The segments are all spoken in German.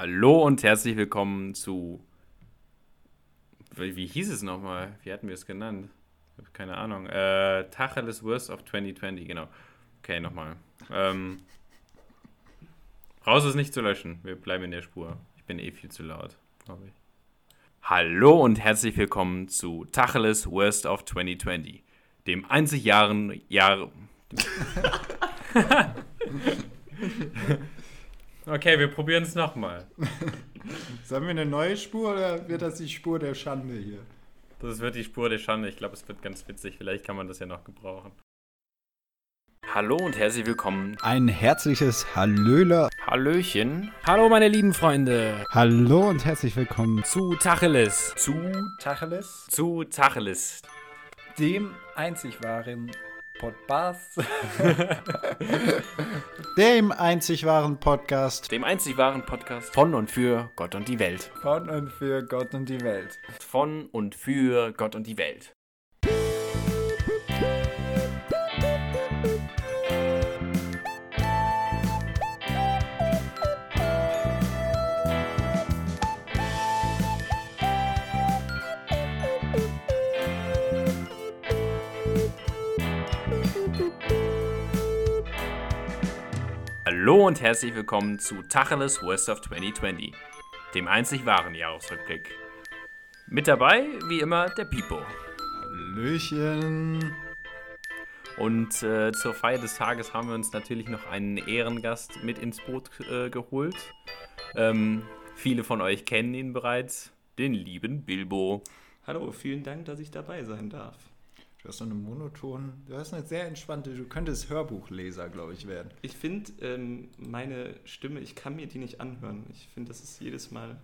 Hallo und herzlich willkommen zu. Wie, wie hieß es nochmal? Wie hatten wir es genannt? Ich habe keine Ahnung. Äh, Tacheles Worst of 2020, genau. Okay, nochmal. Ähm, raus ist nicht zu löschen. Wir bleiben in der Spur. Ich bin eh viel zu laut, glaube ich. Hallo und herzlich willkommen zu Tacheles Worst of 2020, dem einzig Jahren Jahre. okay, wir probieren es nochmal. Sollen wir eine neue Spur oder wird das die Spur der Schande hier? Das wird die Spur der Schande. Ich glaube, es wird ganz witzig. Vielleicht kann man das ja noch gebrauchen. Hallo und herzlich willkommen. Ein herzliches Hallöler. Hallöchen. Hallo, meine lieben Freunde. Hallo und herzlich willkommen Zu Tacheles. zu Tacheles, Zu Tacheles. dem einzig wahren Podcast. dem einzig wahren Podcast. Dem einzig wahren Podcast von und für Gott und die Welt. Von und für Gott und die Welt. Von und für Gott und die Welt. Hallo und herzlich willkommen zu Tacheles Worst of 2020, dem einzig wahren Jahresrückblick. Mit dabei, wie immer, der Pipo. Hallöchen. Und äh, zur Feier des Tages haben wir uns natürlich noch einen Ehrengast mit ins Boot äh, geholt. Ähm, viele von euch kennen ihn bereits, den lieben Bilbo. Hallo, vielen Dank, dass ich dabei sein darf. Du hast so eine monoton, du hast eine sehr entspannte, du könntest Hörbuchleser, glaube ich, werden. Ich finde ähm, meine Stimme, ich kann mir die nicht anhören. Ich finde, das ist jedes Mal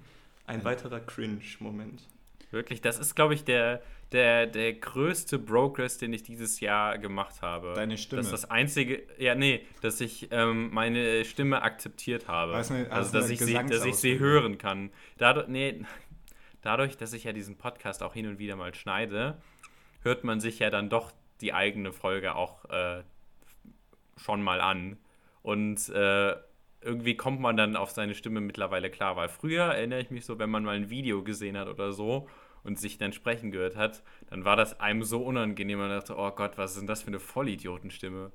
ein weiterer Cringe-Moment. Wirklich, das ist, glaube ich, der, der, der größte Progress, den ich dieses Jahr gemacht habe. Deine Stimme. Das ist das einzige, ja, nee, dass ich ähm, meine Stimme akzeptiert habe. Hast eine- also, dass ich, sie, dass ich sie hören kann. Dadurch, nee, dadurch, dass ich ja diesen Podcast auch hin und wieder mal schneide, hört man sich ja dann doch die eigene Folge auch äh, schon mal an. Und äh, irgendwie kommt man dann auf seine Stimme mittlerweile klar, weil früher erinnere ich mich so, wenn man mal ein Video gesehen hat oder so und sich dann sprechen gehört hat, dann war das einem so unangenehm. Man dachte, oh Gott, was ist denn das für eine Vollidiotenstimme?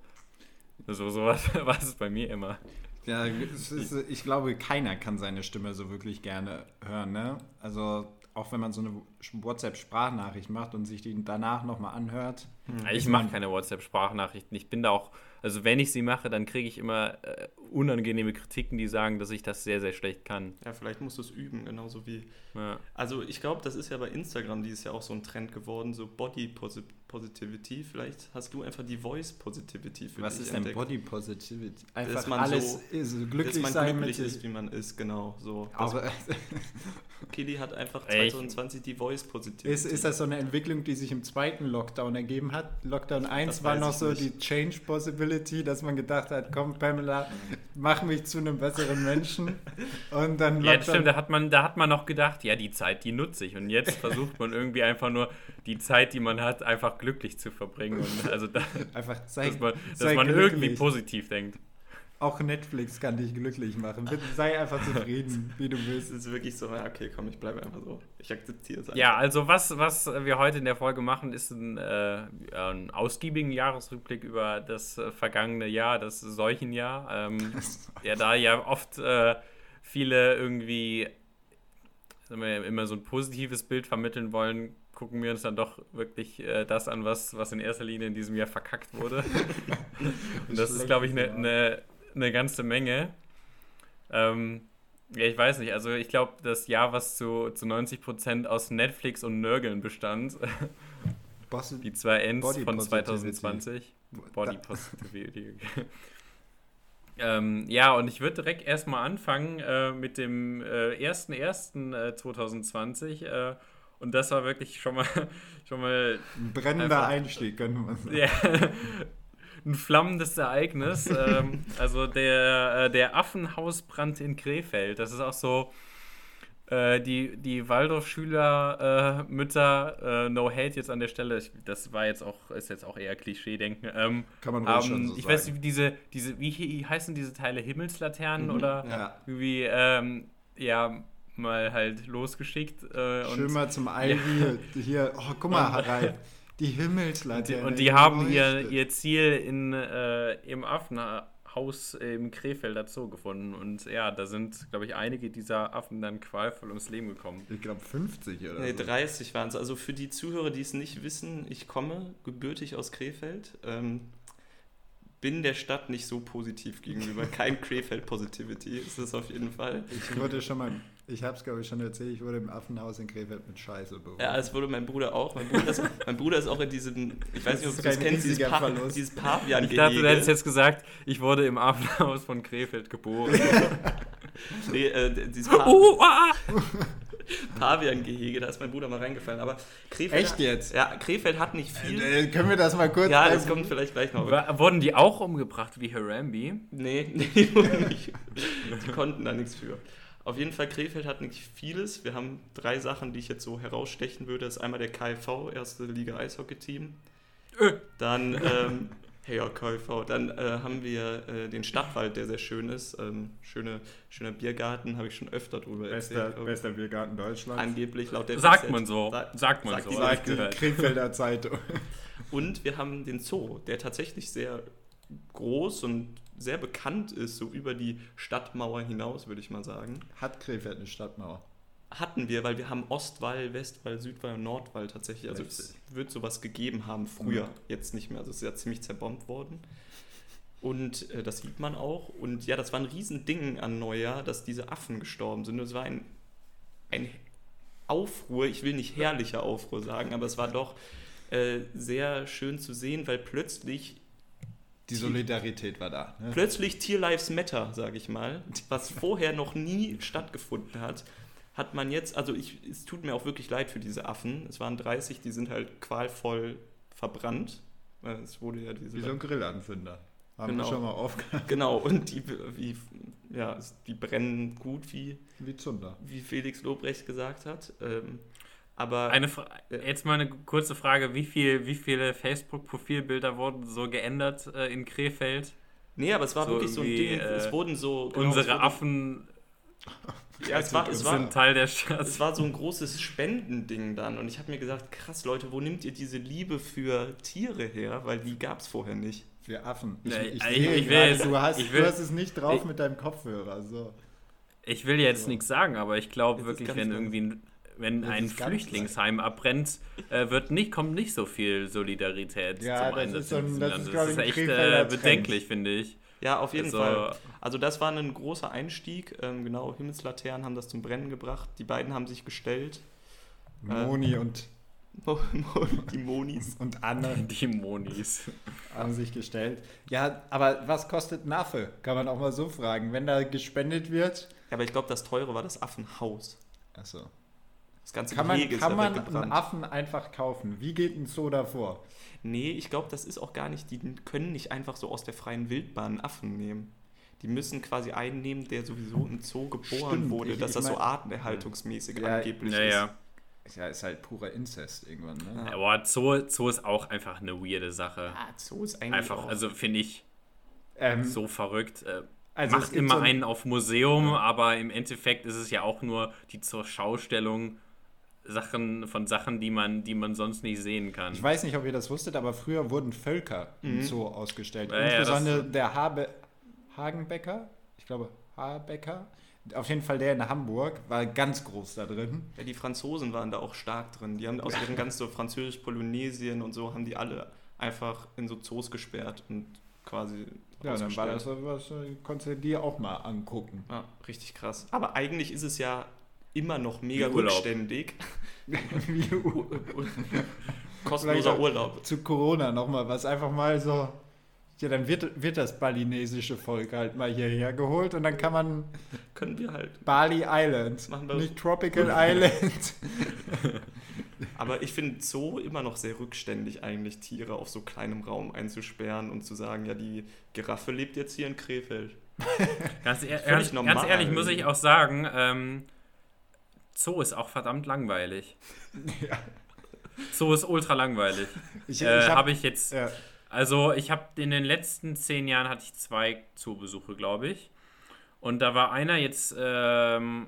So, so was war es bei mir immer. Ja, ist, ich glaube, keiner kann seine Stimme so wirklich gerne hören, ne? Also, auch wenn man so eine WhatsApp-Sprachnachricht macht und sich die danach nochmal anhört. Ich mache keine WhatsApp-Sprachnachrichten. Ich bin da auch, also wenn ich sie mache, dann kriege ich immer äh, unangenehme Kritiken, die sagen, dass ich das sehr, sehr schlecht kann. Ja, vielleicht musst du es üben, genauso wie. Ja. Also, ich glaube, das ist ja bei Instagram dieses Jahr auch so ein Trend geworden, so Body Posi- Positivity. Vielleicht hast du einfach die Voice Positivity für Was dich ist denn entdeckt. Body Positivity? Einfach Dass man alles so- ist, Dass glücklich man sein glücklich ist, wie man ist, genau. So. Aber Kili hat einfach Ey, ich- 2020 die Voice Positivity. ist, ist das so eine Entwicklung, die sich im zweiten Lockdown ergeben hat? Lockdown 1 Das war noch so nicht. die Change Possibility, dass man gedacht hat, komm Pamela, mach mich zu einem besseren Menschen. Und dann Ja, stimmt, da hat, man, da hat man noch gedacht, ja, die Zeit, die nutze ich. Und jetzt versucht man irgendwie einfach nur, die Zeit, die man hat, einfach glücklich zu verbringen. Und also, da, einfach sei, dass man, dass man irgendwie positiv denkt. Auch Netflix kann dich glücklich machen. Bitte sei einfach zufrieden, wie du Es bist. ist wirklich so, ja, okay, komm, ich bleibe einfach so. Ich akzeptiere es einfach. Ja, also was, was wir heute in der Folge machen, ist ein, äh, einen ausgiebigen Jahresrückblick über das äh, vergangene Jahr, das Seuchenjahr. Ähm, ja, da ja oft äh, viele irgendwie immer so ein positives Bild vermitteln wollen, gucken wir uns dann doch wirklich äh, das an, was, was in erster Linie in diesem Jahr verkackt wurde. Und das ist, glaube ich, eine ne, ne ganze Menge. Ähm, ja, ich weiß nicht. Also ich glaube, das Jahr, was zu, zu 90% aus Netflix und Nörgeln bestand, Boss, die zwei Ends von Positivity. 2020. Body Positivity. ähm, ja, und ich würde direkt erstmal anfangen äh, mit dem äh, 1.1.2020. Äh, und das war wirklich schon mal, schon mal ein brennender einfach- Einstieg, könnte man sagen. ja, ein flammendes Ereignis. ähm, also der, äh, der Affenhausbrand in Krefeld. Das ist auch so. Äh, die, die Waldorf-Schüler, äh, äh, no hate jetzt an der Stelle, ich, das war jetzt auch, ist jetzt auch eher Klischee-Denken, ähm, Kann man ruhig haben, schon so ich weiß sagen. nicht, wie diese, diese, wie heißen diese Teile, Himmelslaternen Mhm, oder Ja. irgendwie, ähm, ja mal halt losgeschickt. Äh, Schön und, mal zum Ivy hier. Oh, guck mal, Harald. Die Himmelslaterne. und die haben ihr, ihr Ziel in, äh, im Affenhaus im Krefelder Zoo gefunden. Und ja, da sind, glaube ich, einige dieser Affen dann qualvoll ums Leben gekommen. Ich glaube 50 oder Nee, so. 30 waren es. Also für die Zuhörer, die es nicht wissen, ich komme gebürtig aus Krefeld. Ähm, bin der Stadt nicht so positiv gegenüber. Kein Krefeld-Positivity ist es auf jeden Fall. Ich wurde schon mal, ich habe es glaube ich schon erzählt, ich wurde im Affenhaus in Krefeld mit Scheiße beworfen. Ja, das wurde mein Bruder auch. Mein Bruder ist, mein Bruder ist auch in diesem, ich weiß nicht, ob du kein kennst, dieses, pa dieses pavian Ich dachte, du hättest jetzt gesagt, ich wurde im Affenhaus von Krefeld geboren. Nee, äh, dieses pa oh, ah! Pavian-Gehege, da ist mein Bruder mal reingefallen. Aber Krefeld. Echt jetzt? Ja, Krefeld hat nicht viel. Äh, können wir das mal kurz ja, das kommt vielleicht gleich noch. Wa- Wurden die auch umgebracht wie Harambe? Nee, nee, die wurden nicht. Die konnten da nichts für. Auf jeden Fall, Krefeld hat nicht vieles. Wir haben drei Sachen, die ich jetzt so herausstechen würde. Das ist einmal der KFV, erste Liga Eishockey-Team. Äh. Dann, ähm, hey, ja, KFV. Dann äh, haben wir äh, den Stadtwald, der sehr schön ist. Ähm, schöne, schöner Biergarten, habe ich schon öfter drüber Bester, erzählt. ich. bester Biergarten Deutschlands. Angeblich laut der Sagt man so. Sa- Sagt man sagt so. die- Sagt die. Krefelder Zeitung. Und wir haben den Zoo, der tatsächlich sehr groß und sehr bekannt ist, so über die Stadtmauer hinaus, würde ich mal sagen. Hat Krefeld eine Stadtmauer? Hatten wir, weil wir haben Ostwall, Westwall, Südwall und Nordwall tatsächlich. Also es wird sowas gegeben haben früher, Mhm. jetzt nicht mehr. Also es ist ja ziemlich zerbombt worden. Und äh, das sieht man auch. Und ja, das war ein Riesending an Neujahr, dass diese Affen gestorben sind. Und es war ein, ein Aufruhr, ich will nicht herrlicher Aufruhr sagen, aber es war doch äh, sehr schön zu sehen, weil plötzlich Die Solidarität war da. Ne? Plötzlich Tier Lives Matter, sage ich mal, was vorher noch nie stattgefunden hat, hat man jetzt, also ich, es tut mir auch wirklich leid für diese Affen. Es waren 30, die sind halt qualvoll verbrannt. Äh, Es wurde ja diese. Wie so ein Grillanzünder. Haben Genau. wir schon mal aufgehört. genau, und die, wie, ja, die brennen gut, wie, Wie Zunder. wie Felix Lobrecht gesagt hat. Ähm, aber Eine Fra jetzt mal eine kurze Frage: Wie, viel, wie viele Facebook-Profilbilder wurden so geändert äh, in Krefeld? nee, aber es war so wirklich so ein Ding. es äh, wurden so. genau, es Unsere wurde- Affen Ja, es war, es war, sind Teil der Stadt. Es war so ein großes Spendending dann und ich habe mir gesagt, krass Leute, wo nimmt ihr diese Liebe für Tiere her? Weil die gab es vorher nicht. Für Affen. Nee, ich- ich will gerade, jetzt- du, hast, ich will- du hast es nicht drauf ich- mit deinem Kopfhörer. So. Ich will jetzt So. nichts sagen, aber ich glaube wirklich, wenn irgendwie ein, wenn Jetzt ein Flüchtlingsheim abbrennt, äh, wird nicht, kommt nicht so viel Solidarität Ja, zum das Einsatz ist so ein- in diesem das Land. ist, Das ist echt äh, Trend. bedenklich, finde ich. Ja, auf jeden Also, Fall. Also das war ein großer Einstieg. Ähm, genau, Himmelslaternen haben das zum Brennen gebracht. Die beiden haben sich gestellt. Moni und, die Monis. und Anne Die Monis. haben sich gestellt. Ja, aber was kostet ein Affe? Kann man auch mal so fragen. Wenn da gespendet wird. Ja, aber ich glaube, das teure war das Affenhaus. Achso. Das ganze Kann man, Gehege ist kann ja man weggebrannt. einen Affen einfach kaufen? Wie geht ein Zoo davor? Nee, ich glaube, das ist auch gar nicht, die können nicht einfach so aus der freien Wildbahn einen Affen nehmen. Die müssen quasi einen nehmen, der sowieso im Zoo geboren Stimmt, wurde, ich- dass ich das so mein- artenerhaltungsmäßig Ja, angeblich Ja, ist. ja. Ja, ist halt purer Inzest irgendwann, ne? Ja. Aber Zoo, Zoo ist auch einfach eine weirde Sache. Ah, Zoo ist eigentlich Einfach, auch, also finde ich Ähm, so verrückt. Äh, also macht immer so ein- einen auf Museum, aber im Endeffekt ist es ja auch nur die zur Schaustellung Sachen von Sachen, die man, die man sonst nicht sehen kann. Ich weiß nicht, ob ihr das wusstet, aber früher wurden Völker im Mhm. Zoo ausgestellt. Ja, ja, Insbesondere das- der Habe Hagenbecker, ich glaube Habecker, auf jeden Fall der in Hamburg, war ganz groß da drin. ja, die Franzosen waren da auch stark drin. Die haben aus ihren ganz so Französisch-Polynesien und so, haben die alle einfach in so Zoos gesperrt und quasi Ja, dann war das so was, äh, konntest du dir auch mal angucken. Ja, richtig krass. Aber eigentlich ist es ja immer noch mega Urlaub. rückständig. Wie Kostenloser Vielleicht- Urlaub. Zu Corona nochmal, was einfach mal so. Ja, dann wird, wird das balinesische Volk halt mal hierher geholt und dann kann man Können wir halt. Bali Island, Machen wir- nicht Tropical Island. Aber ich finde Zoo immer noch sehr rückständig, eigentlich Tiere auf so kleinem Raum einzusperren und zu sagen, ja, die Giraffe lebt jetzt hier in Krefeld. Ganz, ehr- Völlig ganz, normal ganz ehrlich muss ich auch sagen, ähm, Zoo ist auch verdammt langweilig. Ja. Zoo ist ultra langweilig. Ich, äh, hab- habe ich jetzt, ja. also ich habe in den letzten zehn Jahren hatte ich zwei Zoobesuche, glaube ich. Und da war einer jetzt ähm,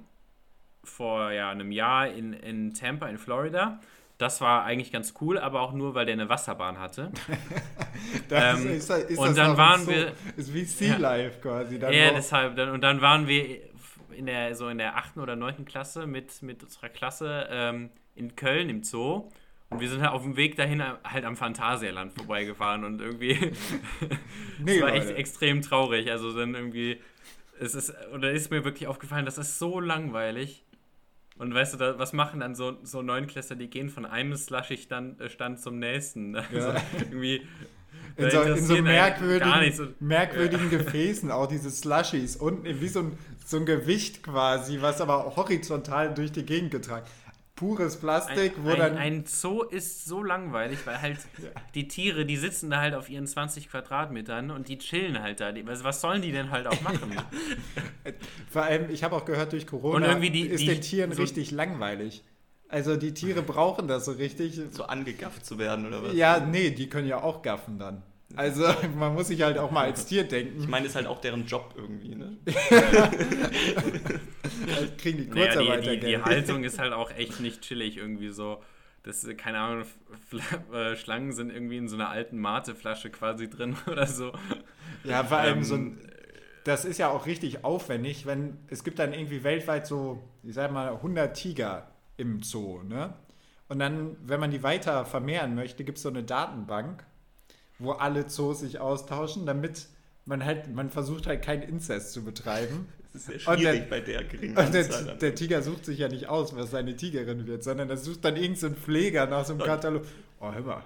vor ja, einem Jahr in, in Tampa in Florida. Das war eigentlich ganz cool, aber auch nur, weil der eine Wasserbahn hatte. Das Ähm, ist, ist und das dann waren so, wir- Ist wie Sea Life quasi. Dann Ja, deshalb. Dann, und dann waren wir in der, so in der achten oder neunten Klasse mit, mit unserer Klasse ähm, in Köln im Zoo. Und wir sind halt auf dem Weg dahin halt am Phantasialand vorbeigefahren und irgendwie. Nee, es war echt Leute. extrem traurig. Also dann irgendwie. Es ist, oder ist mir wirklich aufgefallen, das ist so langweilig. Und weißt du, da, was machen dann so, so Neunklässler, die gehen von einem Slushy-Stand äh, Stand zum nächsten. Also Ja. irgendwie. In so, in so merkwürdigen. Und- merkwürdigen Gefäßen, auch diese Slushies. Unten wie so ein, so ein Gewicht quasi, was aber horizontal durch die Gegend getragen. Pures Plastik, ein, wo ein, dann. ein Zoo ist so langweilig, weil halt die Tiere, die sitzen da halt auf ihren 20 Quadratmetern und die chillen halt da. Die, was, sollen die denn halt auch machen? Vor allem, ich habe auch gehört, durch Corona die- ist die- den Tieren so- richtig langweilig. Also die Tiere brauchen das so richtig. So angegafft zu werden oder was? Ja, nee, die können ja auch gaffen dann. Also man muss sich halt auch mal als Tier Ich denken. meine, ist halt auch deren Job irgendwie, ne? Halt kriegen die naja, die, die, die Haltung ist halt auch echt nicht chillig irgendwie so. Das, keine Ahnung, Fl äh, Schlangen sind irgendwie in so einer alten Mateflasche quasi drin oder so. Ja, vor allem Ähm, so ein. Das ist ja auch richtig aufwendig, wenn es gibt dann irgendwie weltweit so, ich sag mal, 100 Tiger im Zoo, ne? Und dann, wenn man die weiter vermehren möchte, gibt es so eine Datenbank, wo alle Zoos sich austauschen, damit man halt, man versucht halt keinen Inzest zu betreiben. Das ist sehr schwierig der- bei der geringen Und der, Anzahl. an- der Tiger sucht sich ja nicht aus, was seine Tigerin wird, sondern er sucht dann irgendeinen so einen Pfleger nach so einem Katalog. Oh, hör mal.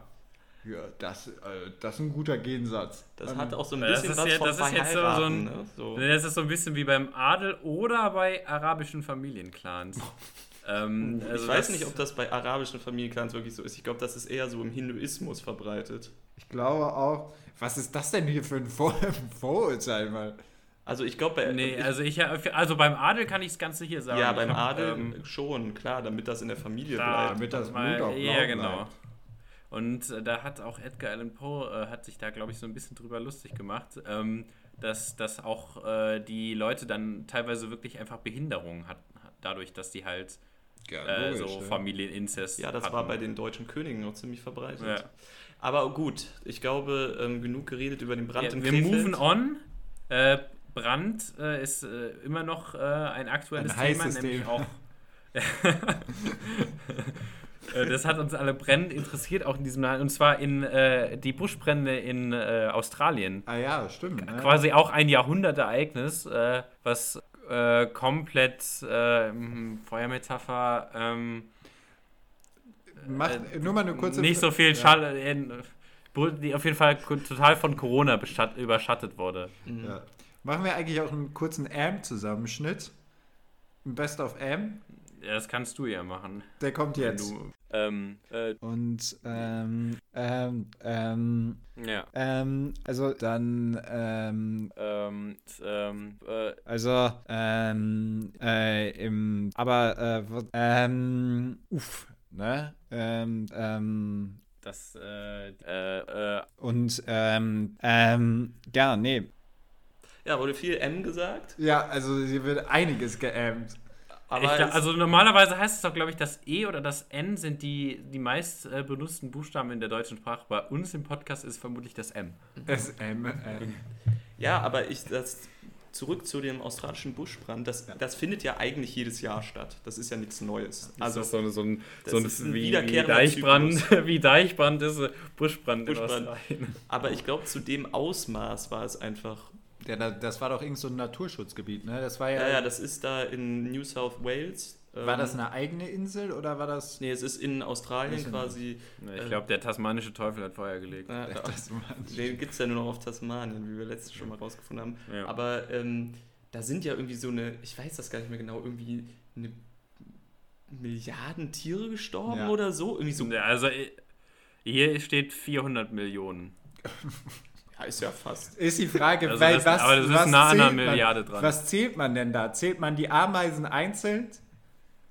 Ja, das, äh, das ist ein guter Gegensatz. Das Ähm, hat auch so ein Das bisschen ist was ja- von das ist jetzt so- so ein- ne? So. Das ist so ein bisschen wie beim Adel oder bei arabischen Familienclans. ähm, also ich weiß das- nicht, ob das bei arabischen Familienclans wirklich so ist. Ich glaube, das ist eher so im Hinduismus verbreitet. Ich glaube auch. Was ist das denn hier für ein Vor Vorurteil, mal? Also ich glaube, bei Nee, ich, also ich also beim Adel kann ich das Ganze hier sagen. ja, beim hab, Adel ähm, schon, klar, damit das in der Familie da, bleibt. damit das mal- Blut auch Ja, genau. bleibt. Und äh, da hat auch Edgar Allan Poe äh, hat sich da, glaube ich, so ein bisschen drüber lustig gemacht, ähm, dass, dass auch äh, die Leute dann teilweise wirklich einfach Behinderungen hatten, dadurch, dass die halt äh, so Familieninzest Ja, das hatten. war bei den deutschen Königen noch ziemlich verbreitet. Ja. Aber gut, ich glaube, ähm, genug geredet über den Brand Ja, in wir Krefeld. moven on. Äh, Brand äh, ist äh, immer noch äh, ein aktuelles Ein Thema, nämlich Thema. auch. Äh, das hat uns alle brennend interessiert, auch in diesem Land. Und zwar in äh, die Buschbrände in äh, Australien. Ah ja, stimmt. Quasi auch ein Jahrhundertereignis, äh, was äh, komplett äh, hm, Feuermetapher ähm, Macht, nur mal eine kurze nicht so viel Ja. Schall, äh, die auf jeden Fall total von Corona überschattet wurde. Mhm. Ja. Machen wir eigentlich auch einen kurzen Am-Zusammenschnitt? Ein Best of Am? Das kannst du ja machen. Der kommt jetzt. Du, ähm, äh, Und ähm, ähm, ähm, ja. ähm, also dann, ähm, Ähm, ähm, äh, also, ähm, äh, im, aber, äh, ähm, uff, ne, ähm, ähm, das, äh, äh, äh, und, ähm, ähm, ja, nee, Ja, wurde viel M gesagt. Ja, also hier wird einiges geammt. Aber ich, glaub- also normalerweise heißt es doch, glaube ich, das E oder das N sind die, die meist äh, benutzten Buchstaben in der deutschen Sprache. Bei uns im Podcast ist vermutlich das M. SM. Äh, ja, aber ich das zurück zu dem australischen Buschbrand. Das, das findet ja eigentlich jedes Jahr statt. Das ist ja nichts Neues. Also Also so, ein- so ein, das so ein, ist ein wie, wie Deichbrand, wie Deichbrand ist äh, Buschbrand, Buschbrand. in Australien. Aber ich glaube, zu dem Ausmaß war es einfach. Ja, da- das war doch irgend so ein Naturschutzgebiet, ne? Das war ja. Ja, ja, das ist da in New South Wales. war Ähm, das eine eigene Insel oder war das. Nee, es ist in Australien Ist in- quasi. Ich Äh, glaube, der tasmanische Teufel hat Feuer gelegt. Ja, war den gibt es ja nur noch auf Tasmanien, wie wir letztes schon mal rausgefunden haben. Ja. Aber ähm, da sind ja irgendwie so eine, ich weiß das gar nicht mehr genau, irgendwie eine Milliarden Tiere gestorben Ja. oder so. Irgendwie so. Ja, also äh, hier steht 400 Millionen. Ja, ist ja fast. Ist die Frage, Also weil das- was, aber das ist was nah an einer zählt man, Milliarde dran. Was zählt man denn da? Zählt man die Ameisen einzeln?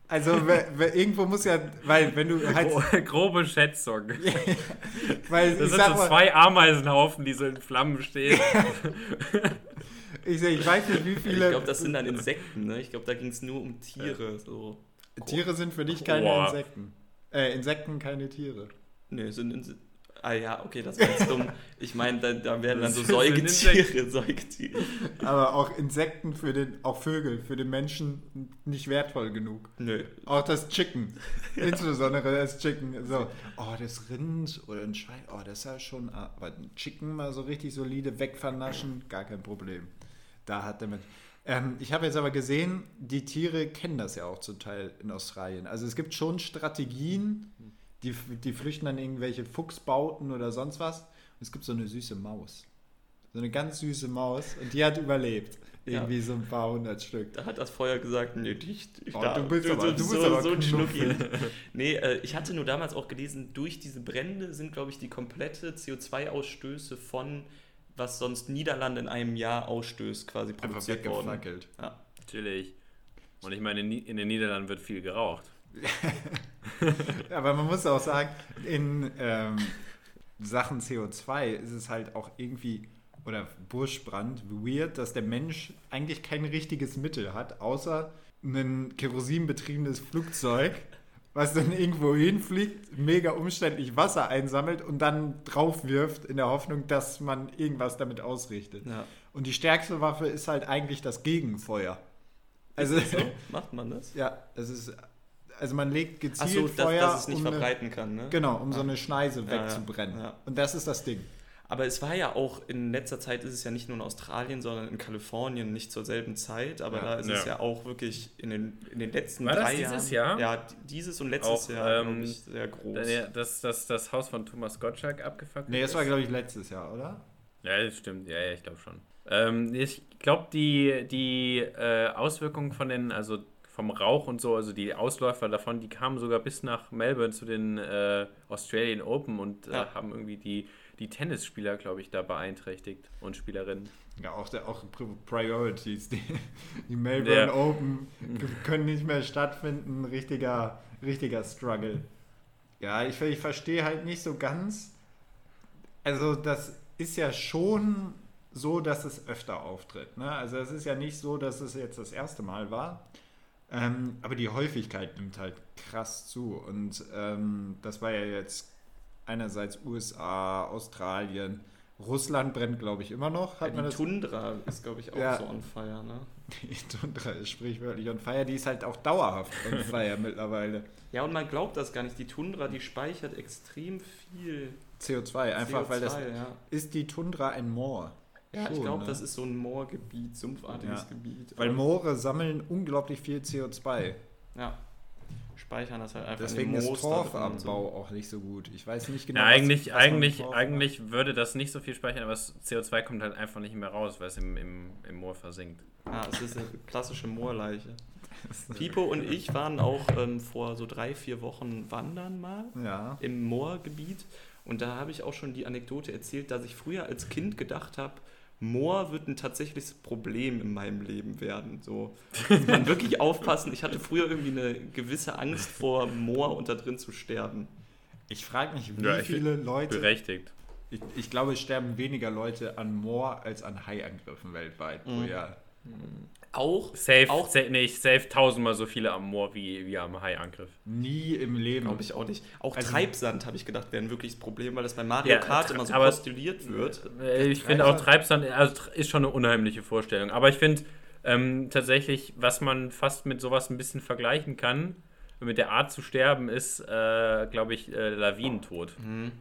Also we- we- irgendwo muss ja, weil wenn du halt, Gro grobe Schätzung. weil Das ich sind so mal, zwei Ameisenhaufen, die so in Flammen stehen. Ich, sag, ich weiß nicht, wie Ich viele. glaube, das sind dann Insekten, ne? Ich glaube, da ging es nur um Tiere. So. Tiere sind für dich keine Boah. Insekten. Äh, Insekten keine Tiere. Nee, sind Inse Ah ja, okay, das war jetzt dumm. Ich meine, da, da werden dann so Säugetiere, Säugetiere. Aber auch Insekten für den, auch Vögel für den Menschen nicht wertvoll genug. Nö. Auch das Chicken. Insbesondere das Chicken. So, oh, das Rind oder ein Schwein, oh, das ist ja schon. Aber ein Chicken mal so richtig solide wegvernaschen, gar kein Problem. Da hat damit. Ähm, ich habe jetzt aber gesehen, die Tiere kennen das ja auch zum Teil in Australien. Also es gibt schon Strategien, die, die flüchten dann irgendwelche Fuchsbauten oder sonst was. Und es gibt so eine süße Maus. So eine ganz süße Maus und die hat überlebt. Ja. Irgendwie so ein paar hundert Stück. Da hat das Feuer gesagt, nee, dich, ich Oh, da, du bist aber- du bist so, aber so ein. Schnucki. nee, äh, ich hatte nur damals auch gelesen, durch diese Brände sind, glaube ich, die komplette CO2-Ausstöße von, was sonst Niederlande in einem Jahr ausstößt, quasi Einfach produziert worden. weggefackelt. Ja. Natürlich. Und ich meine, in den Niederlanden wird viel geraucht. Aber man muss auch sagen, in ähm, Sachen CO2 ist es halt auch irgendwie, oder Buschbrand, weird, dass der Mensch eigentlich kein richtiges Mittel hat, außer ein kerosinbetriebenes Flugzeug, was dann irgendwo hinfliegt, mega umständlich Wasser einsammelt und dann drauf wirft, in der Hoffnung, dass man irgendwas damit ausrichtet. Ja. Und die stärkste Waffe ist halt eigentlich das Gegenfeuer. Also, So, macht man das? ja, es ist, also man legt gezielt Achso, dass, Feuer, dass es nicht um eine- verbreiten kann, ne? Genau, um so Ah. eine Schneise Ja, ja, wegzubrennen. ja. Und das ist das Ding. Aber es war ja auch, in letzter Zeit ist es ja nicht nur in Australien, sondern in Kalifornien nicht zur selben Zeit, aber Ja. da ist es Ja. ja auch wirklich in den, in den letzten War das drei dieses Jahren. Jahr? Ja, dieses und letztes Auch, Jahr, ähm, ich, sehr groß. Dann ja, Das, das, das Haus von Thomas Gottschalk abgefuckt Nee, das ist. war, glaube ich, letztes Jahr, oder? Ja, das stimmt. Ja, ja, ich glaube schon. Ähm, ich glaube, die, die äh, Auswirkungen von den, also vom Rauch und so, also die Ausläufer davon, die kamen sogar bis nach Melbourne zu den äh, Australian Open und äh, Ja. haben irgendwie die, die Tennisspieler, glaube ich, da beeinträchtigt und Spielerinnen. Ja, auch, der, auch Pri- Priorities. Die, die Melbourne Ja. Open können nicht mehr stattfinden. Richtiger, richtiger Struggle. Ja, ich, ich verstehe halt nicht so ganz. Also, das ist ja schon so, dass es öfter auftritt. Ne? Also, es ist ja nicht so, dass es jetzt das erste Mal war. Ähm, aber die Häufigkeit nimmt halt krass zu. Und ähm, das war ja jetzt einerseits USA, Australien. Russland brennt, glaube ich, immer noch. Hat ja, man die das? Tundra ist, glaube ich, auch Ja. so on fire, ne? Die Tundra ist sprichwörtlich on fire. Die ist halt auch dauerhaft on fire mittlerweile. Ja, und man glaubt das gar nicht. Die Tundra, die speichert extrem viel CO2, einfach CO2, weil das. ja. Ist die Tundra ein Moor? Ja, ich Schon, glaube, ne? das ist so ein Moorgebiet, sumpfartiges Ja. Gebiet. Weil Moore sammeln unglaublich viel CO2. Ja. Speichern das halt einfach Deswegen ist Torfabbau auch nicht so gut. Ich weiß nicht genau. Ja, was- eigentlich, was mit eigentlich, eigentlich würde das nicht so viel speichern, aber das CO2 kommt halt einfach nicht mehr raus, weil es im, im, im Moor versinkt. Ah, es ist eine klassische Moorleiche. Pipo und ich waren auch ähm, vor so drei, vier Wochen wandern mal. Ja. im Moorgebiet. Und da habe ich auch schon die Anekdote erzählt, dass ich früher als Kind gedacht habe, Moor wird ein tatsächliches Problem in meinem Leben werden. So, muss man wirklich aufpassen. Ich hatte früher irgendwie eine gewisse Angst vor Moor und da drin zu sterben. Ich frage mich, wie Ja, viele Leute. Berechtigt. Ich, ich glaube, es sterben weniger Leute an Moor als an Haiangriffen weltweit pro Mhm. Jahr. Auch, Safe, Auch- safe, nee, ich safe tausendmal so viele am Moor wie, wie am Haiangriff. Nie im Leben. glaube ich auch nicht. Auch Also- Treibsand, habe ich gedacht, wäre ein wirkliches Problem, weil das bei Mario Ja, Kart immer so aber- postuliert wird. Äh, Ich finde auch Treibsand also, ist schon eine unheimliche Vorstellung. Aber ich finde ähm, tatsächlich, was man fast mit sowas ein bisschen vergleichen kann, mit der Art zu sterben, ist, äh, glaube ich, äh, Lawinentod. Mhm.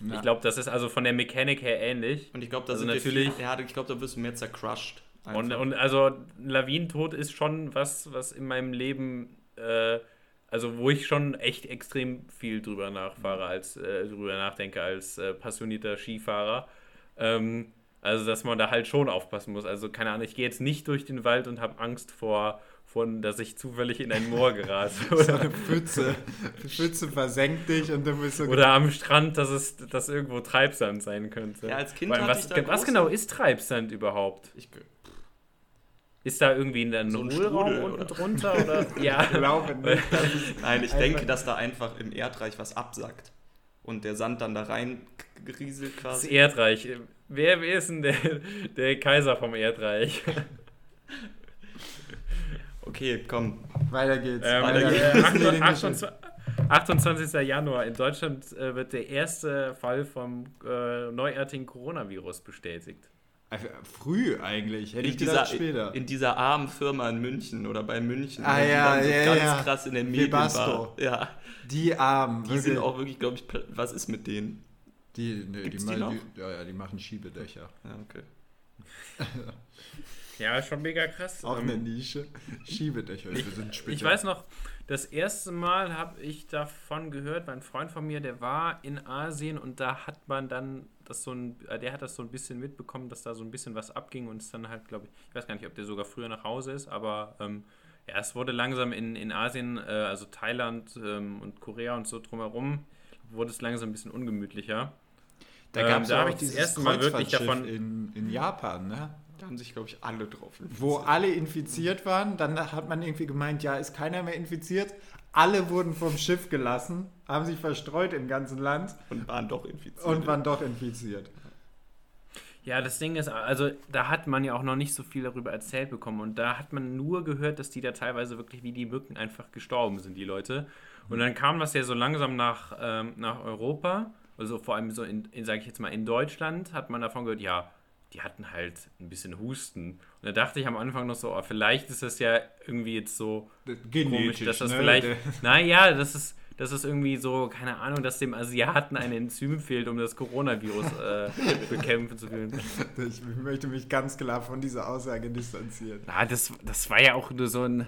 Na, Ich glaube, das ist also von der Mechanik her ähnlich. Und ich glaube, da Also natürlich- Viel, ja, ich glaube, da wirst du mehr zercrushed. Und, und also Lawinentod ist schon was, was in meinem Leben, äh, also wo ich schon echt extrem viel drüber nachfahre, als äh, drüber nachdenke als äh, passionierter Skifahrer. Ähm, also dass man da halt schon aufpassen muss. Also keine Ahnung, ich gehe jetzt nicht durch den Wald und habe Angst vor, von, dass ich zufällig in ein Moor gerate. so Oder, eine Pfütze. Die Pfütze versenkt dich und du bist so. oder am Strand, dass es dass irgendwo Treibsand sein könnte. Ja, als Kind hatte was, was genau ist Treibsand überhaupt? ich, Ist da irgendwie ein So ein Hohlraum Strudel, unten oder? drunter? Oder? Ja. Ich glaube nicht. nein, ich denke, dass da einfach im Erdreich was absackt. Und der Sand dann da rein rieselt Das quasi. Erdreich. wer, wer ist denn der, der Kaiser vom Erdreich? Okay, komm. Weiter geht's. Ähm, Weiter äh, geht's. 28, 28. Januar. In Deutschland äh, wird der erste Fall vom äh, neuartigen Coronavirus bestätigt. Also, Früh eigentlich, hätte In ich dieser, gedacht später. in dieser armen Firma in München oder bei München, Ah, ne, die ja, dann so ja, ganz ja. krass in den Medien war. Ja, die Armen. die sind wirklich. auch wirklich, glaube ich, was ist mit denen? Die, nee, die, die machen- noch? die, ja, ja, die machen Schiebedächer. Ja, okay. Ja, schon mega krass. Auch Ähm, eine Nische. Schiebedächer. wir sind Ich speziell. weiß noch, das erste Mal habe ich davon gehört, mein Freund von mir, der war in Asien und da hat man dann das so ein, äh, der hat das so ein bisschen mitbekommen, dass da so ein bisschen was abging und es dann halt, glaube ich, ich weiß gar nicht, ob der sogar früher nach Hause ist, aber ähm, ja, es wurde langsam in, in Asien, äh, also Thailand ähm, und Korea und so drumherum, wurde es langsam ein bisschen ungemütlicher. Da Ähm, gab es da ja hab auch ich das dieses erste Mal wirklich davon- in, in Japan, ne? Da haben sich, glaube ich, alle drauf Wo alle infiziert waren, dann hat man irgendwie gemeint, ja, ist keiner mehr infiziert. Alle wurden vom Schiff gelassen, haben sich verstreut im ganzen Land und waren doch infiziert. und waren doch infiziert. Ja, das Ding ist, also da hat man ja auch noch nicht so viel darüber erzählt bekommen und da hat man nur gehört, dass die da teilweise wirklich wie die Mücken einfach gestorben sind, die Leute. Und dann kam das ja so langsam nach, ähm, nach Europa, also vor allem so in, in sage ich jetzt mal, in Deutschland hat man davon gehört, ja, die hatten halt ein bisschen Husten. Und da dachte ich am Anfang noch so, oh, vielleicht ist das ja irgendwie jetzt so komisch, dass das ne? vielleicht, naja, das ist, das ist irgendwie so, keine Ahnung, dass dem Asiaten ein Enzym fehlt, um das Coronavirus äh, bekämpfen zu können. Ich möchte mich ganz klar von dieser Aussage distanzieren. Na, das, das war ja auch nur so ein,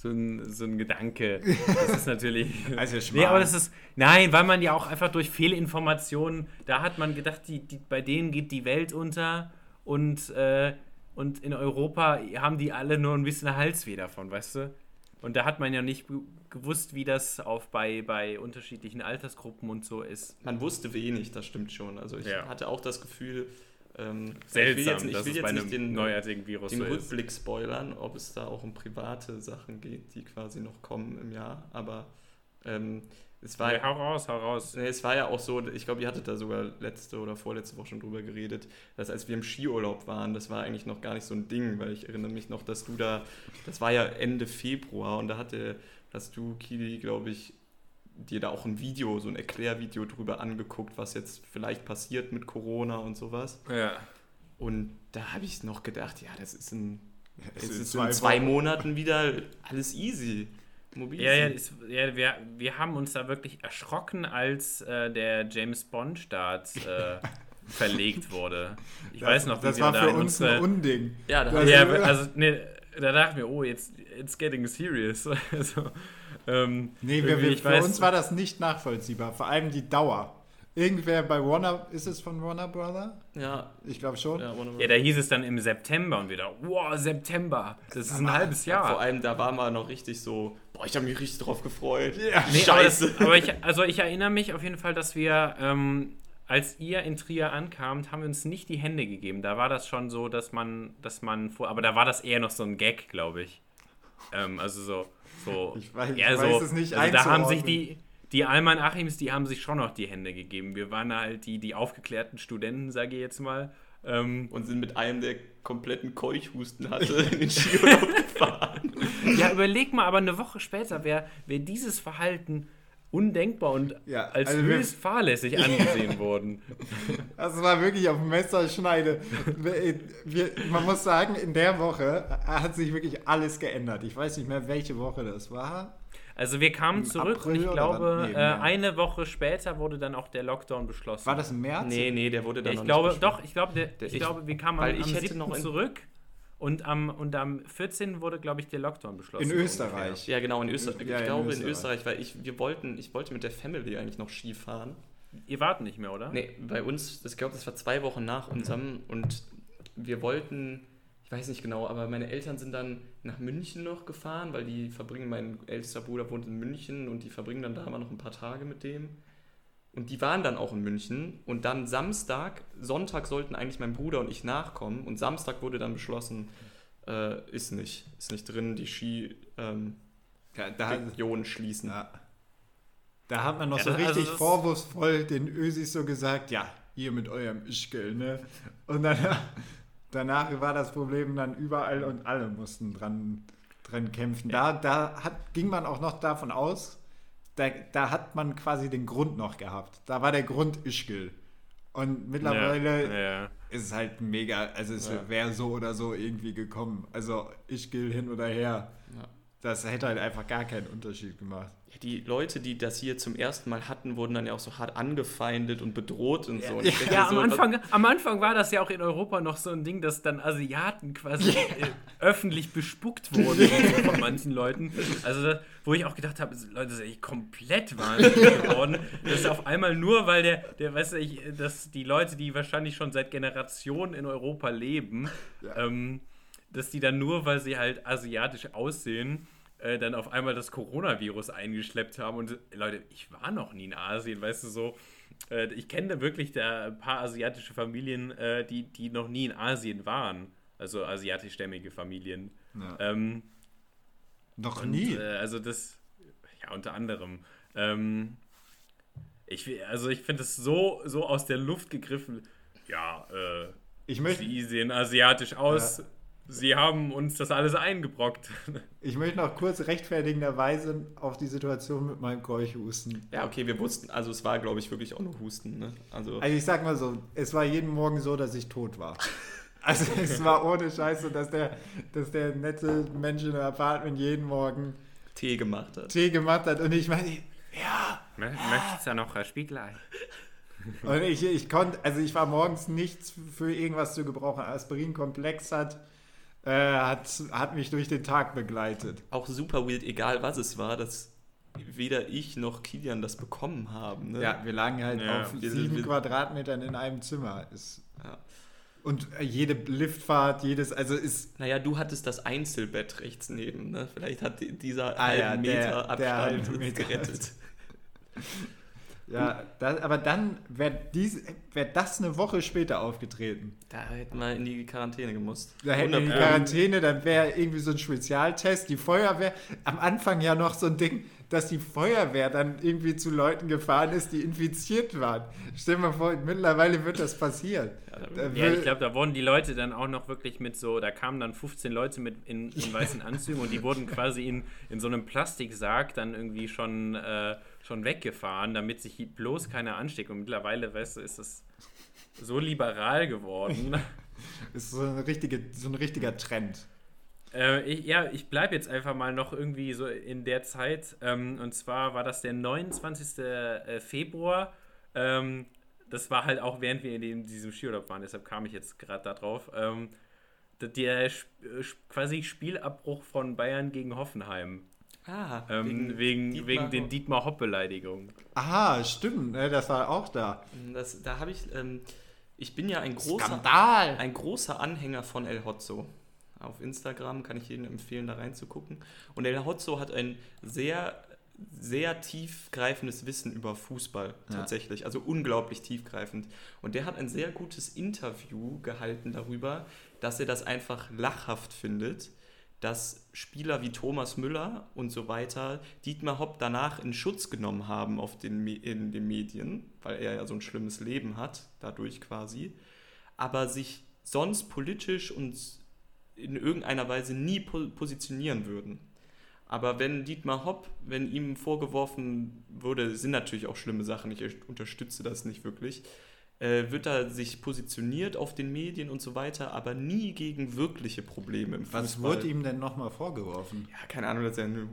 so ein, so ein Gedanke. Das ist natürlich. Also nee, aber das ist. Nein, weil man ja auch einfach durch Fehlinformationen, da hat man gedacht, die, die, bei denen geht die Welt unter und, äh, und in Europa haben die alle nur ein bisschen Halsweh davon, weißt du? Und da hat man ja nicht ge- gewusst, wie das auf bei, bei unterschiedlichen Altersgruppen und so ist. Man wusste wenig, das stimmt schon. Also ich Ja. hatte auch das Gefühl, ähm, Seltsam, ich will jetzt, ich dass will jetzt nicht den, neuartigen Virus den so. Rückblick spoilern, ob es da auch um private Sachen geht, die quasi noch kommen im Jahr. Aber ähm, es war Ja, hau raus, hau raus. Nee, es war ja auch so, ich glaube, ihr hattet da sogar letzte oder vorletzte Woche schon drüber geredet, dass als wir im Skiurlaub waren, das war eigentlich noch gar nicht so ein Ding, weil ich erinnere mich noch, dass du da, das war ja Ende Februar und da hatte, hast du, Kili, glaube ich, dir da auch ein Video, so ein Erklärvideo drüber angeguckt, was jetzt vielleicht passiert mit Corona und sowas. Ja. Und da habe ich noch gedacht, ja, das ist in, sind ist zwei in zwei Wochen. Monaten wieder alles easy. Mobil. Ja, ja, ist, ja wir, wir haben uns da wirklich erschrocken, als äh, der James Bond-Start äh, verlegt wurde. Ich weiß noch, wie das wir war da für uns unsere- ein Unding. ja, da Das- Ja, also, nee, da dachten wir, oh, jetzt it's getting serious. also, ähm, Nee, wir, wir, ich für weiß- uns war das nicht nachvollziehbar. Vor allem die Dauer. Irgendwer bei Warner, ist es von Warner Brother? ja, Ich glaube schon. ja. Ja, da hieß es dann im September und wir dachten, wow, September, das ist ein halbes Ja, vor Jahr. allem, da war man noch richtig so, boah, ich habe mich richtig drauf gefreut. Ja. Nee, Scheiße. aber ich, also ich erinnere mich auf jeden Fall, dass wir, ähm, als ihr in Trier ankamt, haben wir uns nicht die Hände gegeben. Da war das schon so, dass man, dass man vor, aber da war das eher noch so ein Gag, glaube ich. Ähm, also so, so, Ich weiß- ich eher weiß so, es nicht also da haben sich die, die Alman Achims, die haben sich schon noch die Hände gegeben. Wir waren halt die, die aufgeklärten Studenten, sage ich jetzt mal. Ähm, Und sind mit einem, der kompletten Keuchhusten hatte, in den Skiurlaub gefahren. Ja, überleg mal, aber eine Woche später wäre wär dieses Verhalten undenkbar und Ja, als also höchst fahrlässig angesehen worden. Das war wirklich auf Messerschneide. Wir, wir, man muss sagen, in der Woche hat sich wirklich alles geändert. Ich weiß nicht mehr, welche Woche das war. Also wir kamen Im zurück April und ich glaube? Nee, äh, eine Woche später wurde dann auch der Lockdown beschlossen. War das im März? Nee, nee, der wurde Ja, dann ich noch glaube, nicht doch, ich glaube, der, ich, ich- glaube, wir kamen am, ich am hätte 7. noch ein- zurück und am, und am 14. wurde, glaube ich, der Lockdown beschlossen. In Österreich. Ja, genau, in Österreich. Ja, ich in glaube in Österreich. Österreich, weil ich, wir wollten, ich wollte mit der Family eigentlich noch Ski fahren. Ihr wart nicht mehr, oder? Nee, bei uns, ich glaube, das war zwei Wochen nach unserem und wir wollten, ich weiß nicht genau, aber meine Eltern sind dann nach München noch gefahren, weil die verbringen, mein ältester Bruder wohnt in München und die verbringen dann da immer noch ein paar Tage mit dem. Und die waren dann auch in München und dann Samstag, Sonntag sollten eigentlich mein Bruder und ich nachkommen und Samstag wurde dann beschlossen, äh, ist nicht, ist nicht drin, die Ski ähm, Ja, da, Regionen schließen. ja. da hat man noch Ja, so also richtig das- vorwurfsvoll den Ösis so gesagt, ja, ihr mit eurem Ischgl, ne? Und dann, danach war das Problem dann überall und alle mussten dran, dran kämpfen. Da, da hat, ging man auch noch davon aus, da, da hat man quasi den Grund noch gehabt. Da war der Grund Ischgl. Und mittlerweile Ja, ja. ist es halt mega, also es Ja. wäre so oder so irgendwie gekommen. Also Ischgl hin oder her. Ja. Das hätte halt einfach gar keinen Unterschied gemacht. Ja, die Leute, die das hier zum ersten Mal hatten, wurden dann ja auch so hart angefeindet und bedroht und so. Und Ja, am so, Anfang, am Anfang war das ja auch in Europa noch so ein Ding, dass dann Asiaten quasi äh, öffentlich bespuckt wurden von manchen Leuten. Also, wo ich auch gedacht habe, Leute, sind echt komplett wahnsinnig geworden. Das ist auf einmal nur, weil der, der weiß ich, dass die Leute, die wahrscheinlich schon seit Generationen in Europa leben, ähm, dass die dann nur, weil sie halt asiatisch aussehen, äh, dann auf einmal das Coronavirus eingeschleppt haben. Und Leute, ich war noch nie in Asien, weißt du so. Äh, ich kenne da wirklich da ein paar asiatische Familien, äh, die, die noch nie in Asien waren. Also asiatischstämmige Familien. Ja. Ähm, Noch und, nie. Äh, also das, ja, unter anderem. Ähm, ich, also ich finde es so, so aus der Luft gegriffen. Ja, äh, ich, möchte, sie sehen asiatisch aus. Sie haben uns das alles eingebrockt. ich möchte noch kurz rechtfertigenderweise auf die Situation mit meinem Keuchhusten. Ja, okay, wir wussten, also es war, glaube ich, wirklich auch nur Husten. Ne? Also, Also ich sag mal so, es war jeden Morgen so, dass ich tot war. Also es war ohne Scheiße, dass der, dass der nette Mensch in der Apartment jeden Morgen Tee gemacht hat. Tee gemacht hat und ich meine, ja, Möchtest du noch ein Spiegelei? und ich, ich konnte, also ich war morgens nichts für irgendwas zu gebrauchen. Aspirinkomplex hat, äh, hat, hat mich durch den Tag begleitet. Auch super weird, egal was es war, dass weder ich noch Kilian das bekommen haben. Ne? Ja, wir lagen halt Ja, auf wir- sieben wir- Quadratmetern in einem Zimmer. Ist, Ja. Und äh, jede Liftfahrt, jedes, also ist Naja, du hattest das Einzelbett rechts neben, ne? Vielleicht hat die- dieser Ah ja, halben der- Meter der Abstand es Meter. gerettet. Ja, das, aber dann wäre wär das eine Woche später aufgetreten. Da hätten wir in die Quarantäne gemusst. Da hätten wir die 100 Quarantäne, dann wäre irgendwie so ein Spezialtest. Die Feuerwehr, am Anfang ja noch so ein Ding, dass die Feuerwehr dann irgendwie zu Leuten gefahren ist, die infiziert waren. Stell dir mal vor, mittlerweile wird das passieren. Ja, da- Da Ja, ich glaube, da wurden die Leute dann auch noch wirklich mit so, da kamen dann 15 Leute mit in, in weißen Anzügen und die wurden quasi in, in so einem Plastiksarg dann irgendwie schon, äh, schon weggefahren, damit sich bloß keiner ansteckt. Und mittlerweile, weißt du, ist das so liberal geworden. ist so, eine richtige, so ein richtiger Trend. Äh, ich, ja, ich bleibe jetzt einfach mal noch irgendwie so in der Zeit. Ähm, und zwar war das der 29. äh, Februar. Ähm, das war halt auch während wir in dem- diesem Skiurlaub waren, deshalb kam ich jetzt gerade da drauf. Ähm, der Sp- äh, quasi Spielabbruch von Bayern gegen Hoffenheim. Ah, Ähm, wegen, Dietmar wegen den Hopp. Dietmar Hopp-Beleidigungen. Aha, stimmt, ne, das war auch da. Das, da habe ich, ähm, ich bin ja ein großer, Skandal! ein großer Anhänger von El Hotzo. Auf Instagram kann ich jedem empfehlen, da reinzugucken. Und El Hotzo hat ein sehr, sehr tiefgreifendes Wissen über Fußball Ja. tatsächlich. Also unglaublich tiefgreifend. Und der hat ein sehr gutes Interview gehalten darüber, dass er das einfach lachhaft findet, dass Spieler wie Thomas Müller und so weiter Dietmar Hopp danach in Schutz genommen haben auf den, in den Medien, weil er ja so ein schlimmes Leben hat, dadurch quasi, aber sich sonst politisch und in irgendeiner Weise nie po positionieren würden. Aber wenn Dietmar Hopp, wenn ihm vorgeworfen wurde, sind natürlich auch schlimme Sachen, ich unterstütze das nicht wirklich, äh, wird er sich positioniert auf den Medien und so weiter, aber nie gegen wirkliche Probleme im Fußball. Was wurde ihm denn nochmal vorgeworfen? Ja, keine Ahnung, dass seine,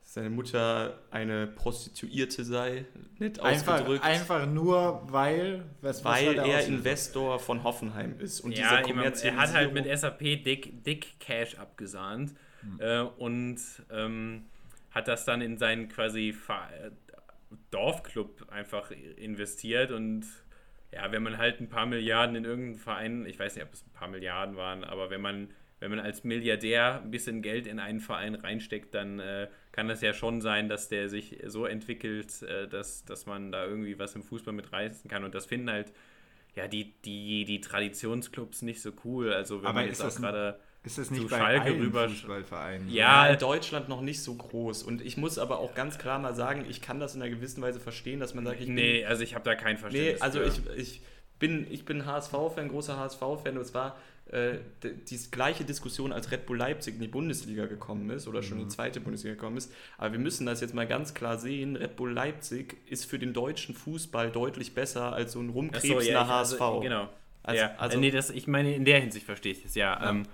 seine Mutter eine Prostituierte sei, nett Einfach, ausgedrückt. einfach nur, weil. Was, was weil der er? Investor von Hoffenheim ist. Und ja, dieser er hat halt mit SAP dick, dick Cash abgesahnt äh, und ähm, hat das dann in seinen quasi äh, Dorfclub einfach investiert und ja, wenn man halt ein paar Milliarden in irgendeinen Verein, ich weiß nicht, ob es ein paar Milliarden waren, aber wenn man wenn man als Milliardär ein bisschen Geld in einen Verein reinsteckt, dann äh, kann das ja schon sein, dass der sich so entwickelt, äh, dass, dass man da irgendwie was im Fußball mit reißen kann. Und das finden halt ja die, die, die Traditionsclubs nicht so cool. Also wenn Aber man ist jetzt auch gerade Ist es nicht zu bei Schalke allen rüber- Fußballvereinen? so? Ja, in Deutschland noch nicht so groß. Und ich muss aber auch ganz klar mal sagen, ich kann das in einer gewissen Weise verstehen, dass man sagt, ich bin nee, also ich habe da kein Verständnis. Nee, also für. ich, ich bin, ich bin HSV-Fan, großer HSV-Fan und es war äh, die gleiche Diskussion, als Red Bull Leipzig in die Bundesliga gekommen ist oder schon in die zweite Bundesliga gekommen ist. Aber wir müssen das jetzt mal ganz klar sehen, Red Bull Leipzig ist für den deutschen Fußball deutlich besser als so ein rumkrebsender so, ja, HSV. Also, genau. Also- ja, also- nee, das, ich meine, in der Hinsicht verstehe ich das, ja. Ja. Ähm, äh,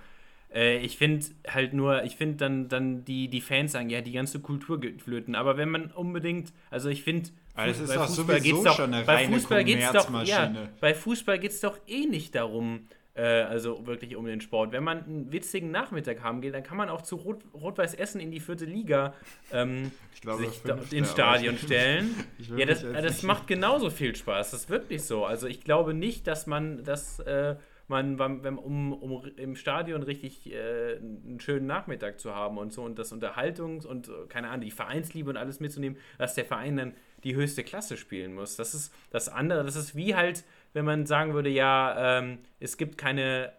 ich finde halt nur, ich finde dann, dann die, die Fans sagen, ja, die ganze Kultur geht flöten. Aber wenn man unbedingt, also ich finde, Aber das ist bei Fußball geht's doch, schon eine bei reine Fußball geht's doch, ja, bei Fußball geht es doch eh nicht darum, äh, also wirklich um den Sport. Wenn man einen witzigen Nachmittag haben will, dann kann man auch zu Rot- Rot-Weiß Essen in die vierte Liga ähm, Ich glaube, sich da, ins Stadion ich- stellen. ich ja, das, das macht genauso viel Spaß. Das ist wirklich so. Also ich glaube nicht, dass man das äh, man, um, um im Stadion richtig äh, einen schönen Nachmittag zu haben und so und das Unterhaltungs- und äh, keine Ahnung, die Vereinsliebe und alles mitzunehmen, dass der Verein dann die höchste Klasse spielen muss. Das ist das andere. Das ist wie halt, wenn man sagen würde, ja, ähm, es gibt keine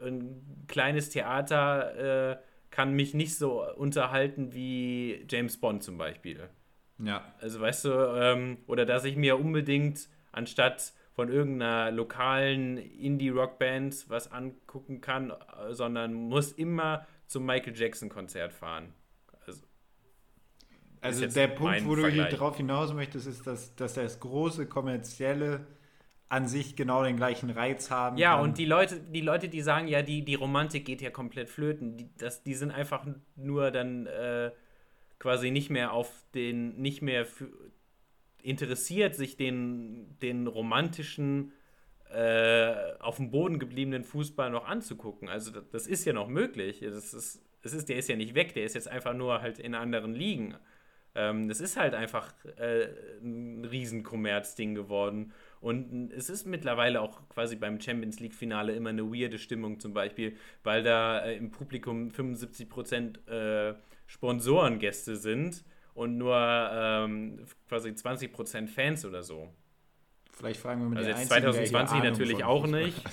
ein kleines Theater äh, kann mich nicht so unterhalten wie James Bond zum Beispiel. Ja, Also weißt du, ähm, oder dass ich mir unbedingt anstatt von irgendeiner lokalen Indie-Rock-Band was angucken kann, äh, sondern muss immer zum Michael Jackson-Konzert fahren. Also, also der Punkt, wo du hier drauf hinaus möchtest, ist, dass, dass das große kommerzielle an sich genau den gleichen Reiz haben ja, kann. und die Leute, die Leute, die sagen, ja, die, die Romantik geht ja komplett flöten, die, das, die sind einfach nur dann äh, quasi nicht mehr auf den, nicht mehr für, interessiert, sich den, den romantischen, äh, auf dem Boden gebliebenen Fußball noch anzugucken. Also das, das ist ja noch möglich. Das ist, das ist, der ist ja nicht weg, der ist jetzt einfach nur halt in anderen Ligen. Ähm, das ist halt einfach äh, ein Riesenkommerzding geworden. Und es ist mittlerweile auch quasi beim Champions League-Finale immer eine weirde Stimmung zum Beispiel, weil da äh, im Publikum 75% äh, Sponsorengäste sind und nur ähm, quasi 20% Fans oder so. Vielleicht fragen wir mit Also der jetzt Einzigen, der hier 2020 Ahnung natürlich auch nicht.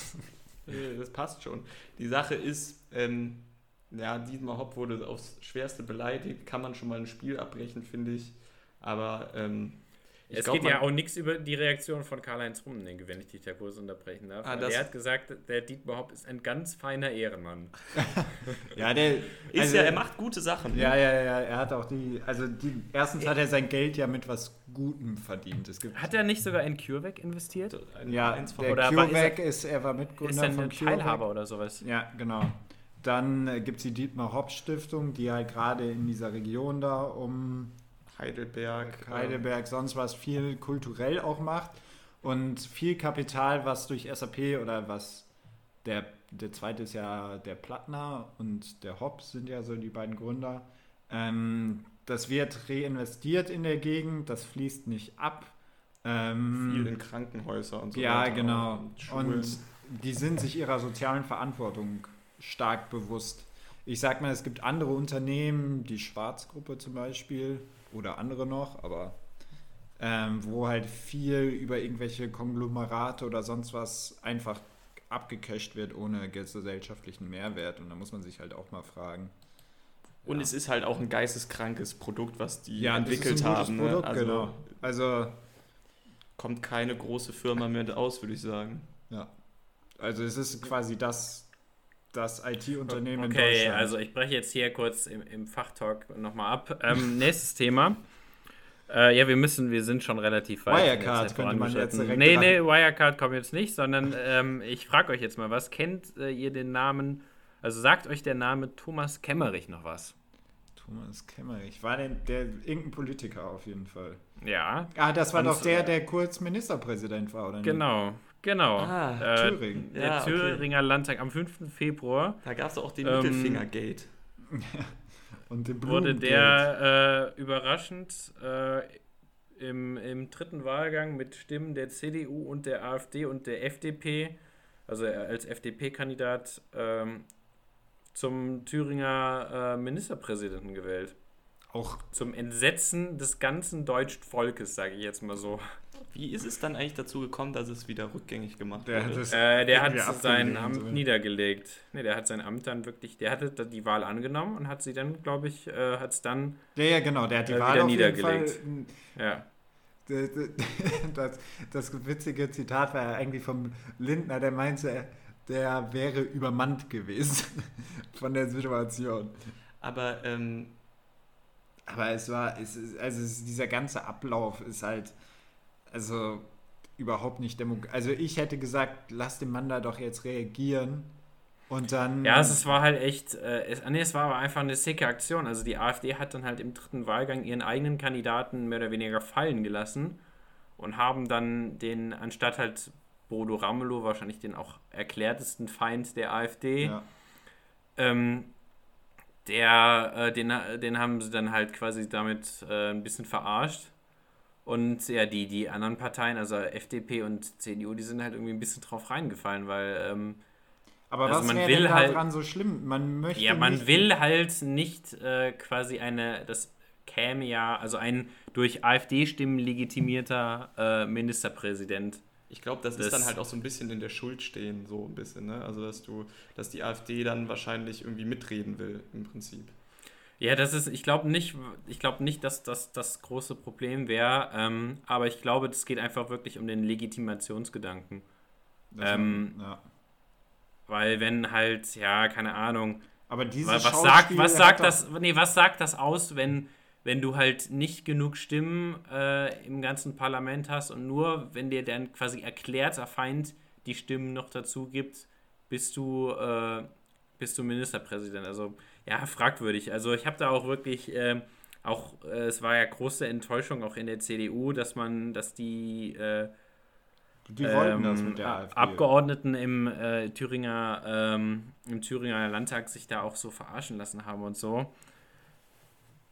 Äh, Das passt schon. Die Sache ist, ähm, ja, Dietmar Hopp wurde aufs Schwerste beleidigt. Kann man schon mal ein Spiel abbrechen, finde ich. Aber ähm, ich es glaub, geht ja auch nichts über die Reaktion von Karl-Heinz Rummenigge, wenn ich dich da kurz unterbrechen darf. Ah, der hat gesagt, der Dietmar Hopp ist ein ganz feiner Ehrenmann. Ja, der Ist also- ja, er macht gute Sachen. Ja, ja, ja, er hat auch die, also die, erstens hat er sein Geld ja mit was Gutem verdient. Es gibt, Hat er nicht sogar in CureVac investiert? Ja, eins von der Oder war- CureVac ist, er war Ist Mitgründer er von ein CureVac. Teilhaber oder sowas? Ja, genau. Dann äh, gibt es die Dietmar Hopp Stiftung, die halt gerade in dieser Region da um Heidelberg. Heidelberg, sonst was viel kulturell auch macht und viel Kapital, was durch SAP oder was der, der zweite ist ja der Plattner und der Hobbs sind ja so die beiden Gründer. Ähm, das wird reinvestiert in der Gegend, das fließt nicht ab. Ähm, Viel in Krankenhäuser und so ja, weiter. genau. Und. Und die sind sich ihrer sozialen Verantwortung stark bewusst. Ich sag mal, es gibt andere Unternehmen, die Schwarzgruppe zum Beispiel oder andere noch, aber ähm, wo halt viel über irgendwelche Konglomerate oder sonst was einfach abgecasht wird ohne gesellschaftlichen Mehrwert. Und da muss man sich halt auch mal fragen. Und Ja. es ist halt auch ein geisteskrankes Produkt, was die Ja, entwickelt haben. Ne? Produkt, Also genau. Also, kommt keine große Firma mehr aus, würde ich sagen. ja. Also es ist quasi das, das IT-Unternehmen in Okay, Deutschland. also ich breche jetzt hier kurz im, im Fachtalk nochmal ab. Ähm, nächstes Thema. Äh, ja, wir müssen, wir sind schon relativ weit. in Wirecard könnte man jetzt direkt Nee, nee, Wirecard kommt jetzt nicht, sondern ähm, ich frage euch jetzt mal, was kennt äh, ihr den Namen, also sagt euch der Name Thomas Kemmerich noch was? Thomas Kemmerich. War denn der irgendein Politiker auf jeden Fall? Ja, Ah, das war doch der, der kurz Ministerpräsident war, oder nicht? genau, genau. Ah, äh, Thüringen. Der Ja, okay. Thüringer Landtag am 5. Februar Da gab es auch den Ähm, Mittelfingergate. Und den wurde der äh, überraschend äh, im, im dritten Wahlgang mit Stimmen der CDU und der AfD und der FDP, also als FDP-Kandidat, ähm, zum Thüringer äh, Ministerpräsidenten gewählt. Auch Zum Entsetzen des ganzen deutschen Volkes, sage ich jetzt mal so. Wie ist es dann eigentlich dazu gekommen, dass es wieder rückgängig gemacht Der wurde? hat Äh, der hat sein Amt so. niedergelegt. Ne, der hat sein Amt dann wirklich, der hatte die Wahl angenommen und hat sie dann, glaube ich, äh, hat es dann, Ja, ja, genau, der hat die Äh, Wahl wieder auf jeden Fall. niedergelegt. ja. Das, das witzige Zitat war ja eigentlich vom Lindner, der meinte, der wäre übermannt gewesen von der Situation. Aber ähm, Aber es war, es ist, also es dieser ganze Ablauf ist halt, also überhaupt nicht demokratisch. Also ich hätte gesagt, lass den Mann da doch jetzt reagieren und dann. Ja, es, es war halt echt, äh, es, nee, es war aber einfach eine sicke Aktion. Also die AfD hat dann halt im dritten Wahlgang ihren eigenen Kandidaten mehr oder weniger fallen gelassen und haben dann den, anstatt halt Bodo Ramelow, wahrscheinlich den auch erklärtesten Feind der AfD, ja. ähm, der, äh, den, den haben sie dann halt quasi damit äh, ein bisschen verarscht. Und ja, die, die anderen Parteien, also FDP und CDU, die sind halt irgendwie ein bisschen drauf reingefallen, weil ähm, Aber Also was man will denn halt- daran so schlimm? Man möchte. Ja, man will halt nicht äh, quasi eine, das käme ja, also ein durch AfD-Stimmen legitimierter äh, Ministerpräsident. Ich glaube, das, Das- ist dann halt auch so ein bisschen in der Schuld stehen, so ein bisschen, ne? Also dass du, dass die AfD dann wahrscheinlich irgendwie mitreden will, im Prinzip. Ja, das ist, ich glaube nicht, ich glaube nicht, dass das das große Problem wäre, ähm, aber ich glaube, es geht einfach wirklich um den Legitimationsgedanken. ähm, ja. Weil wenn halt, ja, keine Ahnung, Aber dieses was, sagt, was sagt das, nee, was sagt das aus, wenn, wenn du halt nicht genug Stimmen äh, im ganzen Parlament hast und nur, wenn dir dann quasi erklärter Feind die Stimmen noch dazu gibt, bist du, äh, bist du Ministerpräsident. Also, ja, fragwürdig. Also, ich habe da auch wirklich, ähm, auch, äh, es war ja große Enttäuschung auch in der CDU, dass man, dass die äh, Die das ähm, AfD. Abgeordneten im äh, Thüringer ähm, im Thüringer Landtag sich da auch so verarschen lassen haben und so.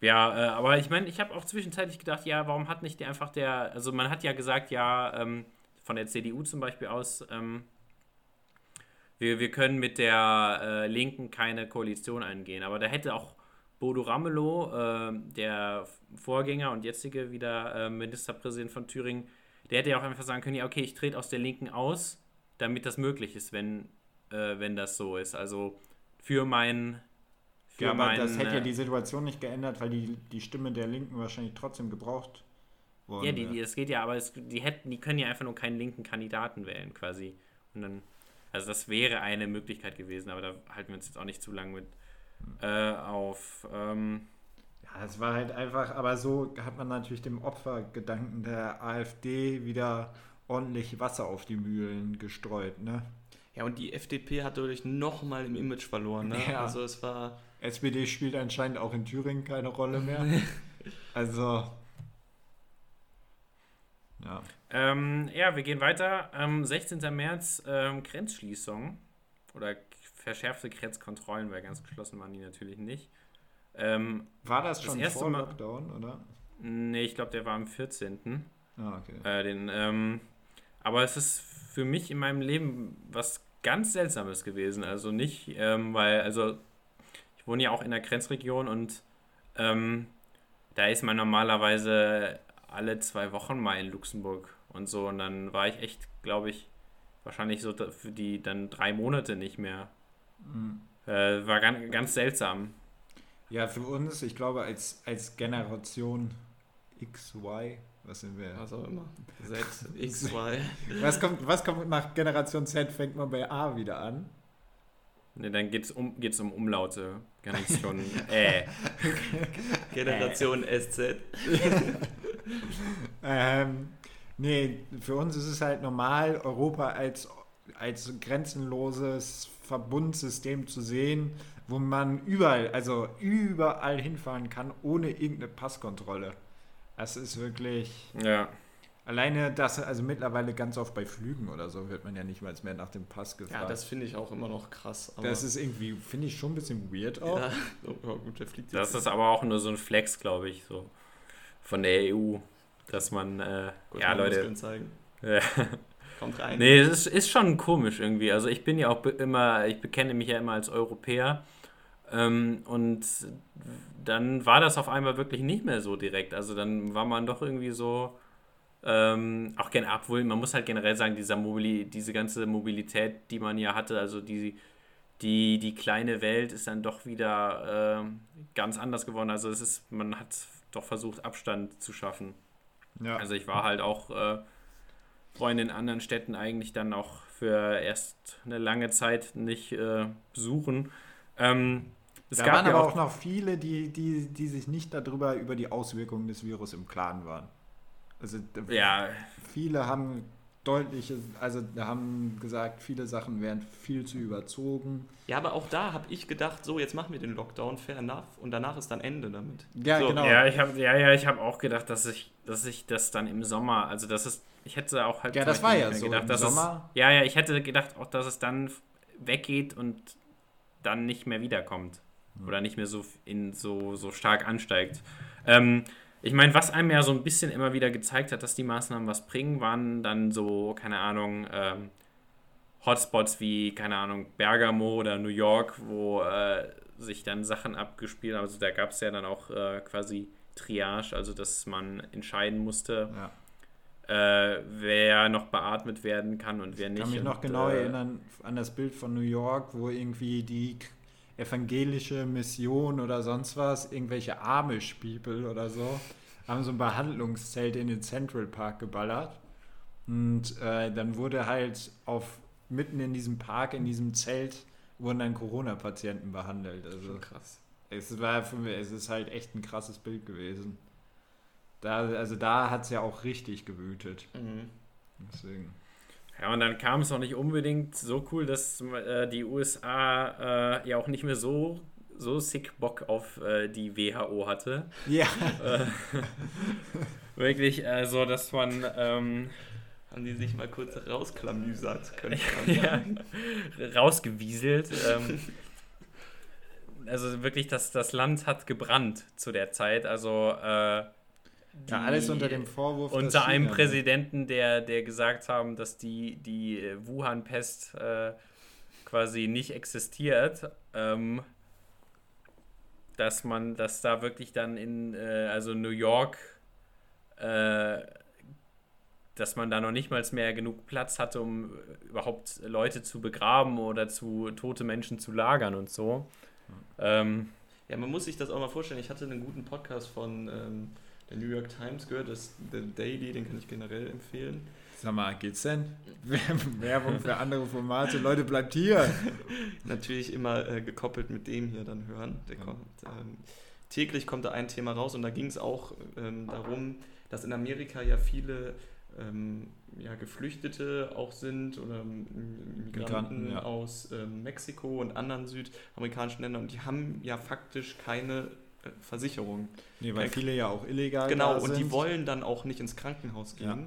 Ja, äh, aber ich meine, ich habe auch zwischenzeitlich gedacht, ja, warum hat nicht der einfach der, also man hat ja gesagt, ja, ähm, von der CDU zum Beispiel aus, ähm, wir, wir können mit der äh, Linken keine Koalition eingehen, aber da hätte auch Bodo Ramelow, äh, der Vorgänger und jetzige wieder äh, Ministerpräsident von Thüringen, der hätte ja auch einfach sagen können, ja, okay, ich trete aus der Linken aus, damit das möglich ist, wenn, äh, wenn das so ist. Also für mein. Für ja, aber mein, das hätte ja äh, die Situation nicht geändert, weil die, die Stimme der Linken wahrscheinlich trotzdem gebraucht worden Ja, die, die, das geht ja, aber es, die hätten, die können ja einfach nur keinen linken Kandidaten wählen, quasi. Und dann, also das wäre eine Möglichkeit gewesen, aber da halten wir uns jetzt auch nicht zu lange mit äh, auf. Ähm, Ja, es war halt einfach, aber so hat man natürlich dem Opfergedanken der AfD wieder ordentlich Wasser auf die Mühlen gestreut, ne? Ja, und die FDP hat dadurch nochmal im Image verloren, ne? Ja. Also es war. SPD spielt anscheinend auch in Thüringen keine Rolle mehr. also. Ja. ähm, ja, wir gehen weiter. Ähm, 16. März, ähm, Grenzschließung oder verschärfte Grenzkontrollen, weil ganz geschlossen waren die natürlich nicht. Ähm, War das Das schon erste vor Mal- Lockdown, oder? nee, ich glaube, der war am 14. Ah, okay. Äh, den, ähm, aber es ist für mich in meinem Leben was ganz Seltsames gewesen. Also nicht, ähm, weil, also ich wohne ja auch in der Grenzregion und ähm, da ist man normalerweise alle zwei Wochen mal in Luxemburg und so. Und dann war ich echt, glaube ich, wahrscheinlich so für die dann drei Monate nicht mehr. Mhm. Äh, war ganz, ganz seltsam. Ja, für uns, ich glaube, als, als Generation XY, was sind wir? Was auch immer. Z, X, Y. Was kommt, was kommt nach Generation Z? Fängt man bei A wieder an? Ne, dann geht es um, geht's um Umlaute. Ganz schon. äh. Generation SZ. Ähm, nee, für uns ist es halt normal, Europa als, als grenzenloses Verbundsystem zu sehen, wo man überall, also überall hinfahren kann, ohne irgendeine Passkontrolle. Das ist wirklich. Ja. Alleine das, also mittlerweile ganz oft bei Flügen oder so, wird man ja nicht mal mehr nach dem Pass gefragt. Ja, das finde ich auch immer noch krass. Aber das ist irgendwie, finde ich schon ein bisschen weird auch. Ja, oh, ja, gut, der fliegt Das ist aber auch nur so ein Flex, glaube ich, so von der EU, dass man, äh, Gut, ja, mal Leute, zeigen. äh, Kommt rein. nee, es ist, ist schon komisch irgendwie. Also ich bin ja auch immer, ich bekenne mich ja immer als Europäer Ähm, und dann war das auf einmal wirklich nicht mehr so direkt. Also dann war man doch irgendwie so, ähm, auch gerne, obwohl man muss halt generell sagen, dieser Mobili diese ganze Mobilität, die man ja hatte, also die, die, die kleine Welt ist dann doch wieder äh, ganz anders geworden. Also es ist, man hat doch versucht, Abstand zu schaffen. Ja. Also ich war halt auch äh, Freunde in anderen Städten eigentlich dann auch für erst eine lange Zeit nicht äh, besuchen. Ähm, es da gab waren ja aber auch, auch noch viele, die, die, die sich nicht darüber über die Auswirkungen des Virus im Klaren waren. Also ja, viele haben deutliche, also haben gesagt, viele Sachen wären viel zu überzogen. Ja, aber auch da habe ich gedacht, so, jetzt machen wir den Lockdown, fair enough. Und danach ist dann Ende damit. Ja, so, genau. ja, ich habe ja, ja, ich habe auch gedacht, dass ich, dass ich das dann im Sommer, also das ist, ich hätte auch halt Ja, das war ja so, mehr im Sommer. Es, ja, ja, ich hätte gedacht auch, dass es dann weggeht und dann nicht mehr wiederkommt oder nicht mehr so in so so stark ansteigt. Ähm, ich meine, was einem ja so ein bisschen immer wieder gezeigt hat, dass die Maßnahmen was bringen, waren dann so, keine Ahnung, ähm, Hotspots wie, keine Ahnung, Bergamo oder New York, wo äh, sich dann Sachen abgespielt haben. Also da gab es ja dann auch äh, quasi Triage, also dass man entscheiden musste, Ja. äh, wer noch beatmet werden kann und wer Ich nicht. kann mich noch und, genau äh, erinnern an das Bild von New York, wo irgendwie die evangelische Mission oder sonst was, irgendwelche Amish-People oder so, haben so ein Behandlungszelt in den Central Park geballert. Und äh, dann wurde halt auf mitten in diesem Park, in diesem Zelt, wurden dann Corona-Patienten behandelt. Also krass. es war für mich, es ist halt echt ein krasses Bild gewesen. Da, also da hat es ja auch richtig gewütet. Mhm. Deswegen. Ja, und dann kam es auch nicht unbedingt so cool, dass äh, die USA äh, ja auch nicht mehr so, so sick Bock auf äh, die WHO hatte. Ja. Wirklich äh, so, dass man ähm, Haben die sich mal kurz rausklamüsert können. ja, rausgewieselt. Ähm, also wirklich, das, das Land hat gebrannt zu der Zeit. Also äh, Ja, alles unter dem Vorwurf. dass unter einem China- Präsidenten, der, der gesagt haben, dass die, die äh, Wuhan-Pest äh, quasi nicht existiert, ähm, dass man, dass da wirklich dann in, äh, also New York, äh, dass man da noch nicht mal mehr genug Platz hatte, um überhaupt Leute zu begraben oder zu tote Menschen zu lagern und so. Ähm, Ja, man muss sich das auch mal vorstellen. Ich hatte einen guten Podcast von ähm, der New York Times gehört, das The Daily, den kann ich generell empfehlen. Sag mal, geht's denn? Werbung für andere Formate. Leute, bleibt hier. Natürlich immer äh, gekoppelt mit dem hier dann hören. Kommt, ähm, täglich kommt da ein Thema raus und da ging es auch ähm, darum, dass in Amerika ja viele ähm, ja, Geflüchtete auch sind oder Migranten, Migranten, ja. aus ähm, Mexiko und anderen südamerikanischen Ländern und die haben ja faktisch keine Versicherung. Nee, weil Ja, viele ja auch illegal Genau, da und die sind. wollen dann auch nicht ins Krankenhaus gehen, Ja.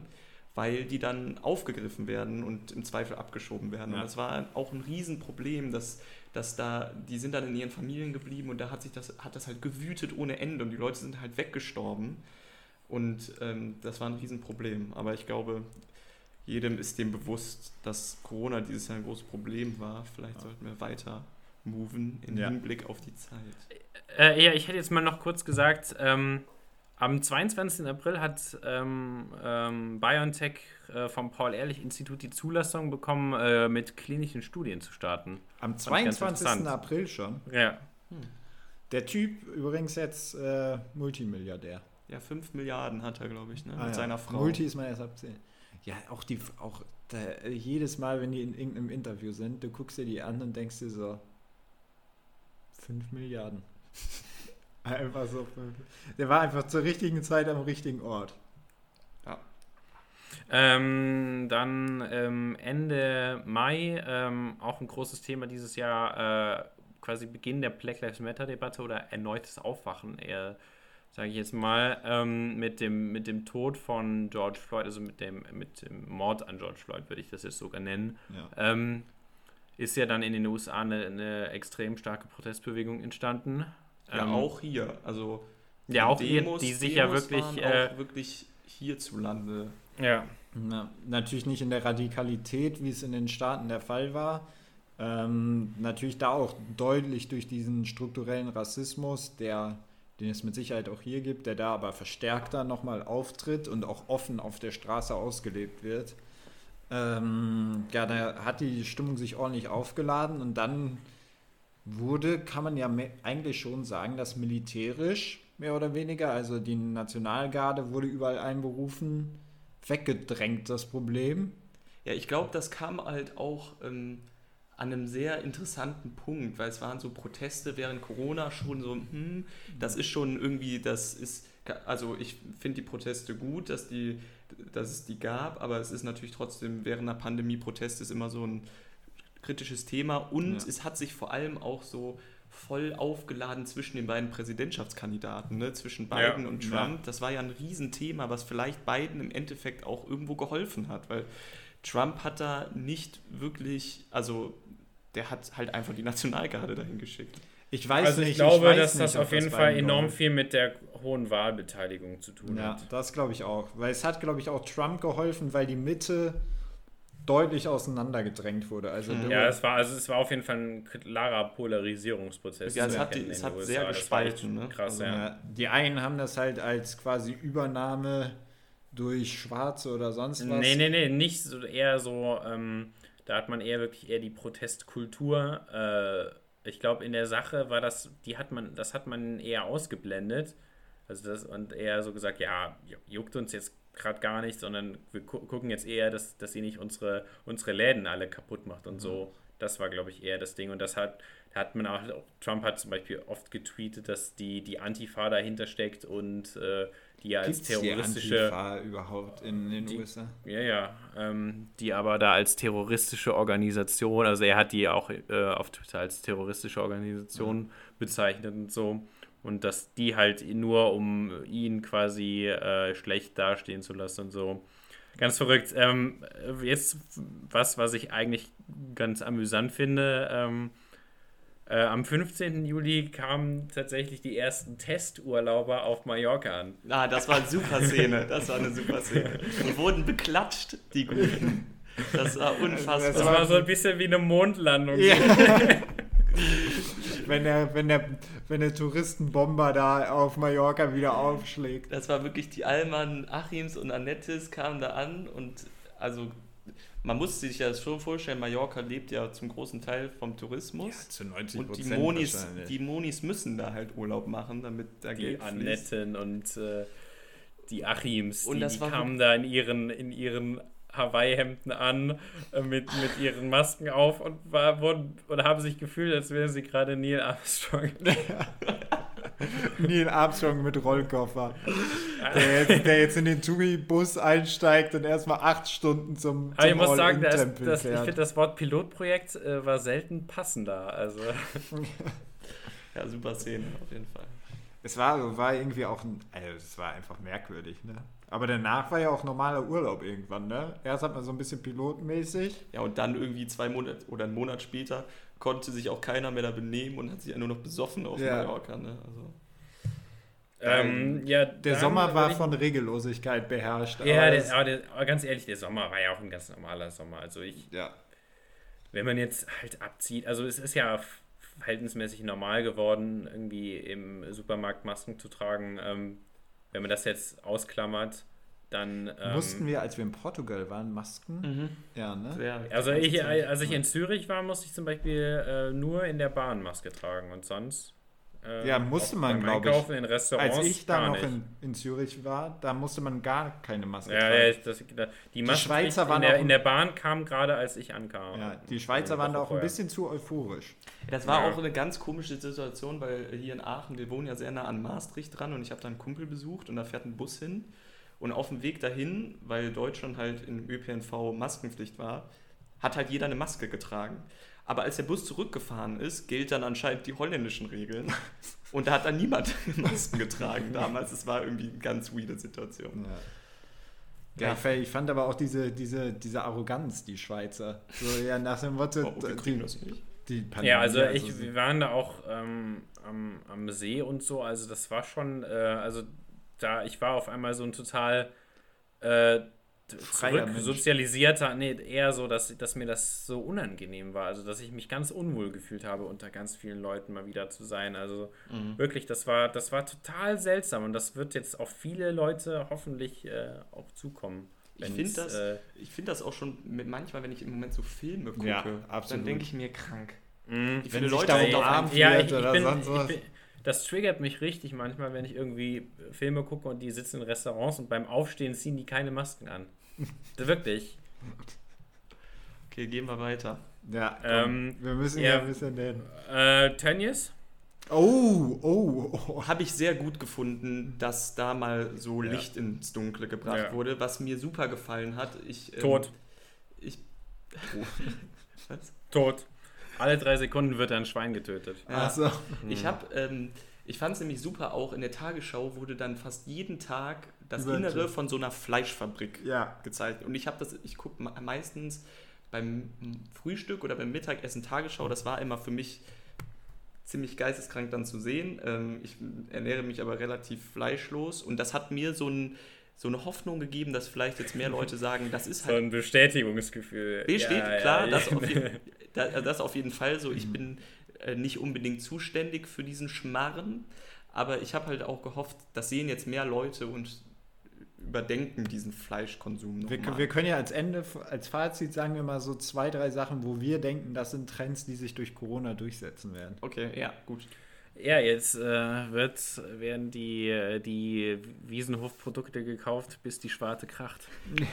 weil die dann aufgegriffen werden und im Zweifel abgeschoben werden. Ja. Und das war auch ein Riesenproblem, dass, dass da, die sind dann in ihren Familien geblieben und da hat sich das, hat das halt gewütet ohne Ende und die Leute sind halt weggestorben. Und ähm, das war ein Riesenproblem. Aber ich glaube, jedem ist dem bewusst, dass Corona dieses Jahr ein großes Problem war. Vielleicht sollten wir weiter moven im Ja. Hinblick auf die Zeit. Äh, ja, ich hätte jetzt mal noch kurz gesagt, ähm, am 22. April hat ähm, ähm, BioNTech äh, vom Paul-Ehrlich-Institut die Zulassung bekommen, äh, mit klinischen Studien zu starten. Am Fand ich ganz 22. interessant. April schon. Ja. Der Typ übrigens jetzt äh, Multimilliardär. Ja, 5 Milliarden hat er, glaube ich, ne? Ah, mit ja. seiner Frau. Multi ist man erst ab 10. Ja, auch die, auch da, jedes Mal, wenn die in irgendeinem Interview sind, du guckst dir die an und denkst dir so, 5 Milliarden. einfach so. Der war einfach zur richtigen Zeit am richtigen Ort. Ähm, dann ähm, Ende Mai ähm, auch ein großes Thema dieses Jahr, äh, quasi Beginn der Black Lives Matter-Debatte oder erneutes Aufwachen, eher, sage ich jetzt mal, ähm, mit, dem, mit dem Tod von George Floyd, also mit dem, mit dem Mord an George Floyd, würde ich das jetzt sogar nennen. Ja. ähm, ist ja dann in den USA eine, eine extrem starke Protestbewegung entstanden. Ja, Ähm, auch hier. Also Ja, auch hier, Demos- die sich ja Demos wirklich. waren Äh, auch wirklich hierzulande. ja. Na, natürlich nicht in der Radikalität, wie es in den Staaten der Fall war. Ähm, natürlich da auch deutlich durch diesen strukturellen Rassismus, der, den es mit Sicherheit auch hier gibt, der da aber verstärkter nochmal auftritt und auch offen auf der Straße ausgelebt wird. Ähm, ja, da hat die Stimmung sich ordentlich aufgeladen und dann wurde, kann man ja eigentlich schon sagen, dass militärisch mehr oder weniger, also die Nationalgarde wurde überall einberufen, weggedrängt das Problem. Ja, ich glaube, das kam halt auch ähm, an einem sehr interessanten Punkt, weil es waren so Proteste während Corona schon so, hm, das ist schon irgendwie, das ist, also ich finde die Proteste gut, dass, die, dass es die gab, aber es ist natürlich trotzdem während einer Pandemie Protest ist immer so ein kritisches Thema und ja. es hat sich vor allem auch so voll aufgeladen zwischen den beiden Präsidentschaftskandidaten, ne? zwischen Biden ja, und Trump. Ja. Das war ja ein Riesenthema, was vielleicht Biden im Endeffekt auch irgendwo geholfen hat, weil Trump hat da nicht wirklich, also der hat halt einfach die Nationalgarde dahin geschickt. Ich weiß also ich nicht. Glaube, ich glaube, dass nicht, das auf jeden Fall enorm viel mit der hohen Wahlbeteiligung zu tun ja, hat. Ja, das glaube ich auch. Weil es hat, glaube ich, auch Trump geholfen, weil die Mitte deutlich auseinandergedrängt wurde. Also mhm. ja, es war, also es war auf jeden Fall ein klarer Polarisierungsprozess. Ja, es hat, die, es hat sehr gespalten. Ne? Krass, also, ja. Die einen haben das halt als quasi Übernahme durch Schwarze oder sonst was. Nee, nee, nee, nicht so, eher so, ähm, da hat man eher wirklich eher die Protestkultur. Äh, ich glaube, in der Sache war das, die hat man, das hat man eher ausgeblendet. Also das und eher so gesagt, ja, juckt uns jetzt gerade gar nicht, sondern wir gu gucken jetzt eher, dass, dass sie nicht unsere, unsere Läden alle kaputt macht und so. Das war, glaube ich, eher das Ding. Und das hat, hat man auch, Trump hat zum Beispiel oft getweetet, dass die, die Antifa dahinter steckt und äh, die ja als terroristische. Die Antifa überhaupt in den die, USA? Ja, ja. Ähm, die aber da als terroristische Organisation, also er hat die auch äh, auf Twitter als terroristische Organisation mhm. bezeichnet und so und dass die halt nur, um ihn quasi äh, schlecht dastehen zu lassen und so. Ganz verrückt. Ähm, jetzt was, was ich eigentlich ganz amüsant finde. Ähm, äh, am 15. Juli kamen tatsächlich die ersten Testurlauber auf Mallorca an. Ah, das war eine super Szene. Das war eine super Szene. Und wurden beklatscht, die Guten. Das war unfassbar. Das war so ein bisschen wie eine Mondlandung. Ja. wenn, der, wenn, der, wenn der Touristenbomber da auf Mallorca wieder aufschlägt. Das war wirklich die Alman Achims und Annettes kamen da an und also man muss sich ja schon vorstellen, Mallorca lebt ja zum großen Teil vom Tourismus. Ja, zu 90 Und die Monis, die Monis müssen da halt Urlaub machen, damit da die Geld Annetten und äh, die Achims, und die, die kamen da in ihren, in ihren Hawaii-Hemden an, äh, mit, mit ihren Masken auf und, war, wurden, und haben sich gefühlt, als wären sie gerade Neil Armstrong. Neil Armstrong mit Rollkoffer. Der jetzt, der jetzt in den Touri-Bus einsteigt und erstmal acht Stunden zum, zum Aber ich muss sagen, das, das, ich finde das Wort Pilotprojekt äh, war selten passender. Also. ja, super Szene auf jeden Fall. Es war, war irgendwie auch ein, also es war einfach merkwürdig, ne? Aber danach war ja auch normaler Urlaub irgendwann, ne? Erst hat man so ein bisschen pilotmäßig. Ja, und dann irgendwie zwei Monate oder einen Monat später konnte sich auch keiner mehr da benehmen und hat sich ja nur noch besoffen auf ja. Mallorca, ne? Also. Ähm, ja, der Sommer war von Regellosigkeit beherrscht. Ja, der, aber, der, aber, ganz ehrlich, der Sommer war ja auch ein ganz normaler Sommer. Also ich, ja. wenn man jetzt halt abzieht, also es ist ja verhältnismäßig normal geworden, irgendwie im Supermarkt Masken zu tragen. Ähm, wenn man das jetzt ausklammert, dann. Ähm, Mussten wir, als wir in Portugal waren, Masken? Mhm. Ja, ne? Ja, also, ich, als ich in Zürich war, musste ich zum Beispiel äh, nur in der Bahn Maske tragen und sonst. Äh, ja, musste man, glaube ich. In Restaurants als ich da noch in, in, Zürich war, da musste man gar keine Maske ja, tragen. Ja, das, die, die Schweizer waren in der, in der Bahn kam gerade, als ich ankam. Ja, die Schweizer waren da auch ein bisschen zu euphorisch. Das war ja. auch eine ganz komische Situation, weil hier in Aachen, wir wohnen ja sehr nah an Maastricht dran und ich habe da einen Kumpel besucht und da fährt ein Bus hin. Und auf dem Weg dahin, weil Deutschland halt im ÖPNV Maskenpflicht war, hat halt jeder eine Maske getragen. Aber als der Bus zurückgefahren ist, gilt dann anscheinend die holländischen Regeln. Und da hat dann niemand Masken getragen damals. Es war irgendwie eine ganz weirde Situation. Ja. Ja, ich fand aber auch diese, diese, diese Arroganz, die Schweizer. So, ja, nach dem Motto, oh, wir kriegen das nicht. ja, also, also ich, wir waren da auch ähm, am, am See und so, also das war schon, äh, also da, ich war auf einmal so ein total äh, freier Mensch. sozialisierter, nee, eher so, dass, dass mir das so unangenehm war. Also, dass ich mich ganz unwohl gefühlt habe, unter ganz vielen Leuten mal wieder zu sein. Also, Mhm. wirklich, das war, das war total seltsam und das wird jetzt auf viele Leute hoffentlich äh, auch zukommen. Ich finde das, Äh, ich find das auch schon mit, manchmal, wenn ich im Moment so Filme gucke, Ja, dann denke ich mir krank. mh. Wie Wenn viele sich Leute da umarmt Ja, ich, ich oder bin, sonst ich was. bin, das triggert mich richtig manchmal, wenn ich irgendwie Filme gucke und die sitzen in Restaurants und beim Aufstehen ziehen die keine Masken an. Wirklich. Okay, gehen wir weiter. Ja, Ähm, wir müssen ja. ja, ein bisschen den. Äh, Tönnies? Oh, oh, oh. Habe ich sehr gut gefunden, dass da mal so Ja. Licht ins Dunkle gebracht Ja. wurde, was mir super gefallen hat. Ich, ähm, Tot. Ich, was? Tot. Alle drei Sekunden wird ein Schwein getötet. Ja. Ach so. Ich habe, ähm, ich fand es nämlich super auch, in der Tagesschau wurde dann fast jeden Tag das Über- Innere von so einer Fleischfabrik Ja. gezeigt. Und ich habe das, ich gucke meistens beim Frühstück oder beim Mittagessen Tagesschau, das war immer für mich ziemlich geisteskrank dann zu sehen. Ähm, ich ernähre mich aber relativ fleischlos und das hat mir so, ein, so eine Hoffnung gegeben, dass vielleicht jetzt mehr Leute sagen, das ist So halt ein Bestätigungsgefühl. Besteht, Ja, ja, klar, ja. das, auf jeden, da- das auf jeden Fall so. Ich bin äh, nicht unbedingt zuständig für diesen Schmarren, aber ich habe halt auch gehofft, das sehen jetzt mehr Leute und überdenken diesen Fleischkonsum Wir, nochmal. wir können ja als Ende, als Fazit sagen wir mal so zwei, drei Sachen, wo wir denken, das sind Trends, die sich durch Corona durchsetzen werden. Okay, ja, gut. Ja, jetzt äh, wird, werden die, äh, die Wiesenhofprodukte gekauft, bis die Schwarte kracht.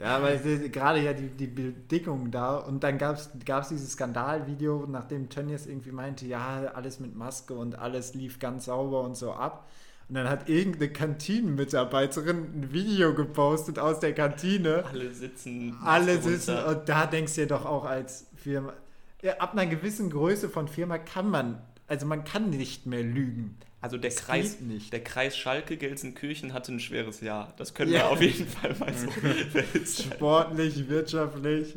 Ja, aber gerade ja die, die Bedingungen da und dann gab es dieses Skandalvideo, nachdem Tönnies irgendwie meinte, ja, alles mit Maske und alles lief ganz sauber und so ab. Und dann hat irgendeine Kantinenmitarbeiterin ein Video gepostet aus der Kantine. Alle sitzen. Alle Maske sitzen runter. und da denkst du dir doch auch als Firma, ab einer gewissen Größe von Firma kann man, also man kann nicht mehr lügen. Also der Das Kreis, der Kreis Schalke Gelsenkirchen hatte ein schweres Jahr. Das können Ja. wir auf jeden Fall mal so. Sportlich, wirtschaftlich.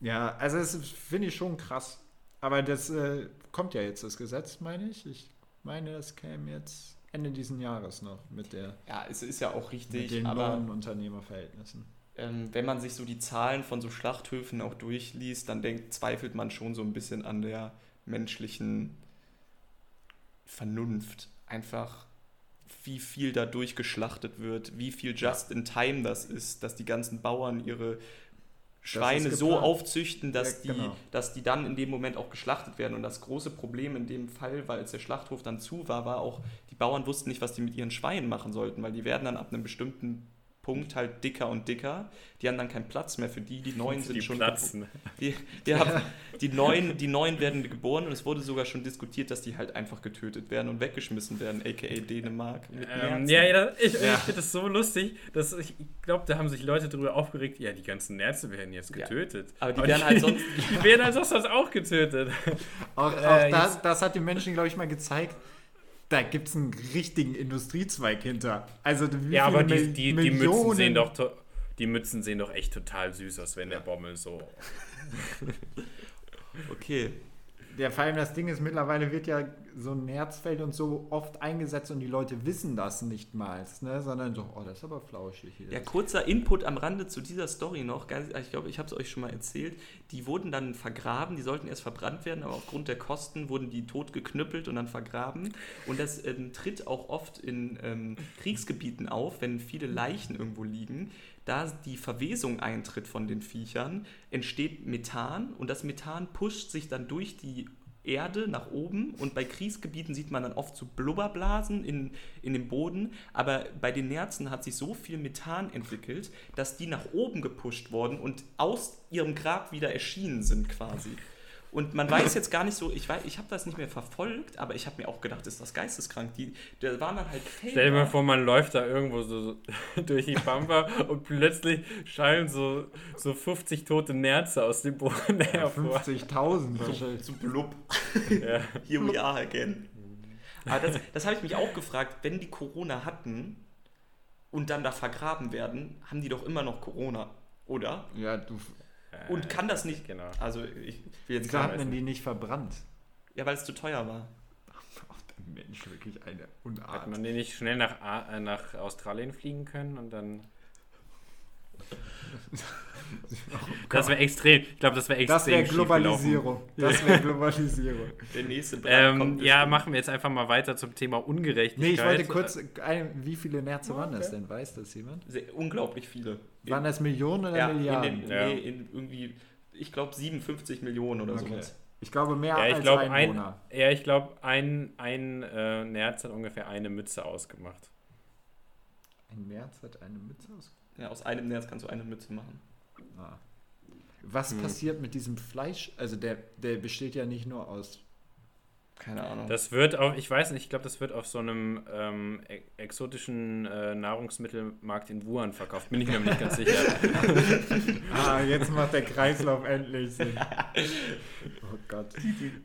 Ja, also das finde ich schon krass. Aber das äh, kommt ja jetzt, das Gesetz, meine ich. Ich meine, das käme jetzt Ende diesen Jahres noch mit, der, Ja, es ist ja auch mit richtig, den aber neuen Unternehmerverhältnissen. Ähm, wenn man sich so die Zahlen von so Schlachthöfen auch durchliest, dann denkt, zweifelt man schon so ein bisschen an der menschlichen Vernunft. Einfach, wie viel da durchgeschlachtet wird, wie viel just in time das ist, dass die ganzen Bauern ihre Schweine so aufzüchten, dass, Ja, die, genau. dass die dann in dem Moment auch geschlachtet werden. Und das große Problem in dem Fall, weil als der Schlachthof dann zu war, war auch, die Bauern wussten nicht, was die mit ihren Schweinen machen sollten, weil die werden dann ab einem bestimmten Punkt halt dicker und dicker. Die haben dann keinen Platz mehr für die, die neuen sind Die schon platzen. die, die, haben, die, neuen, die neuen werden geboren und es wurde sogar schon diskutiert, dass die halt einfach getötet werden und weggeschmissen werden, aka Dänemark. Ähm, ja, ja, ich, ich Ja. finde das so lustig, dass ich, ich glaube, da haben sich Leute darüber aufgeregt, ja, die ganzen Nerze werden jetzt Ja. getötet. Aber die werden halt sonst- Die werden halt sonst auch getötet. Auch, Äh, auch das, jetzt- das hat den Menschen, glaube ich, mal gezeigt. Da gibt es einen richtigen Industriezweig hinter. Also wie Ja, aber die, die, die Mützen sehen doch die Mützen sehen doch echt total süß aus, wenn der Bommel so. Okay. Ja, vor allem das Ding ist, mittlerweile wird ja so ein Nerzfeld und so oft eingesetzt und die Leute wissen das nicht mal, ne? sondern so, oh, das ist aber flauschig hier. Ja, kurzer Input am Rande zu dieser Story noch. Ich glaube, ich habe es euch schon mal erzählt. Die wurden dann vergraben, die sollten erst verbrannt werden, aber aufgrund der Kosten wurden die tot geknüppelt und dann vergraben. Und das ähm, tritt auch oft in ähm, Kriegsgebieten auf, wenn viele Leichen irgendwo liegen. Da die Verwesung eintritt von den Viechern, entsteht Methan und das Methan pusht sich dann durch die Erde nach oben und bei Kriegsgebieten sieht man dann oft so Blubberblasen in, in dem Boden, aber bei den Nerzen hat sich so viel Methan entwickelt, dass die nach oben gepusht worden und aus ihrem Grab wieder erschienen sind quasi. Und man weiß jetzt gar nicht so, ich weiß, ich habe das nicht mehr verfolgt, aber ich habe mir auch gedacht, ist das geisteskrank. Die, da waren dann halt Felder. Stell dir mal vor, man läuft da irgendwo so, so durch die Pampa und plötzlich schallen so, so 50 tote Nerze aus dem Boden hervor. 50.000 wahrscheinlich. so blub. Ja. Here we are again. Aber das, das habe ich mich auch gefragt, wenn die Corona hatten und dann da vergraben werden, haben die doch immer noch Corona, oder? Ja, du, Und kann das nicht. Genau. Also ich will jetzt hat man die nicht verbrannt? Ja, weil es zu teuer war. Mensch, wirklich eine Hat Unart. man den nicht schnell nach, A äh, nach Australien fliegen können und dann. Das wäre extrem. Ich glaube, das wäre extrem. Das wäre. Globalisierung. Das wäre Globalisierung. Der nächste Brand Ähm, kommt. ja, bestimmt. machen wir jetzt einfach mal weiter zum Thema Ungerechtigkeit. Nee, ich wollte kurz, ein, wie viele Nerze waren das denn? Weiß das jemand? Sehr, unglaublich viele. Waren das Millionen oder ja, in Milliarden? den, Ja. nee, in irgendwie, ich glaube 57 Millionen oder Okay. sowas. Ich glaube mehr Ja, ich als glaube, ein, Einwohner. ja, ich glaub, ein, ein äh, Nerz hat ungefähr eine Mütze ausgemacht. Ein Nerz hat eine Mütze aus. Ja, aus einem Nerz kannst du eine Mütze machen. Ah. Was Hm. passiert mit diesem Fleisch? Also der, der besteht ja nicht nur aus. Keine Ahnung. Das wird auf, ich weiß nicht, ich glaube, das wird auf so einem ähm, e exotischen äh, Nahrungsmittelmarkt in Wuhan verkauft. Bin ich mir nicht ganz sicher. Ah, jetzt macht der Kreislauf endlich Sinn. Oh Gott.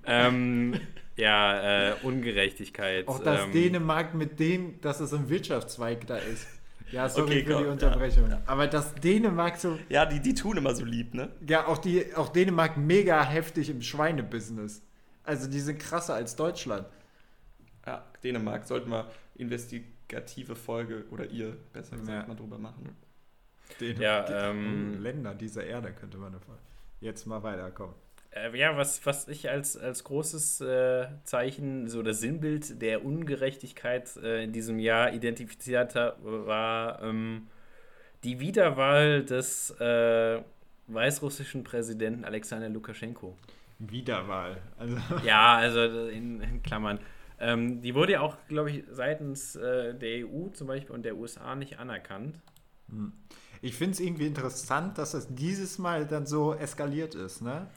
ähm, ja, äh, Ungerechtigkeit. Auch das ähm, Dänemark mit dem, dass es ein Wirtschaftszweig da ist. Ja, sorry Okay, für komm, die ja. Unterbrechung. Aber das Dänemark so, ja, die, die tun immer so lieb, ne? ja, auch, die, auch Dänemark mega heftig im Schweinebusiness. Also die sind krasser als Deutschland. Ja, Dänemark sollten wir investigative Folge oder ihr besser gesagt Ja. mal drüber machen. Dänemark. Ja, ähm, Länder dieser Erde könnte man davon. Jetzt mal weiterkommen. Äh, ja, was, was ich als, als großes äh, Zeichen, so das Sinnbild der Ungerechtigkeit äh, in diesem Jahr identifiziert habe, war ähm, die Wiederwahl des äh, weißrussischen Präsidenten Alexander Lukaschenko. Wiederwahl. Also, Ja, also in, in Klammern. Ähm, die wurde ja auch, glaube ich, seitens äh, der EU zum Beispiel und der USA nicht anerkannt. ich finde es irgendwie interessant, dass das dieses Mal dann so eskaliert ist, ne?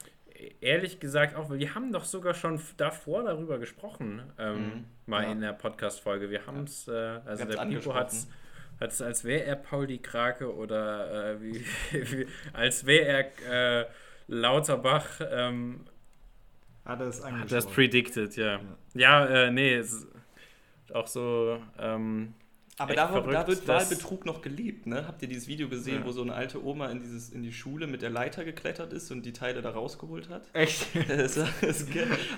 Ehrlich gesagt auch, weil wir haben doch sogar schon davor darüber gesprochen, ähm, Mhm. mal Ja. in der Podcast-Folge. Wir haben es, äh, also der Pipo hat es, als wäre er Paul die Krake oder äh, wie, wie, als wäre er äh, Lauterbach, ähm, Hat er es hat angesprochen. das predicted, ja. Ja, äh, nee, es ist auch so, ähm, Aber da, wird- da verrückt, wird Wahlbetrug noch gelebt, ne? Habt ihr dieses Video gesehen, Ja. wo so eine alte Oma in, dieses, in die Schule mit der Leiter geklettert ist und die Teile da rausgeholt hat? Echt? Das, das,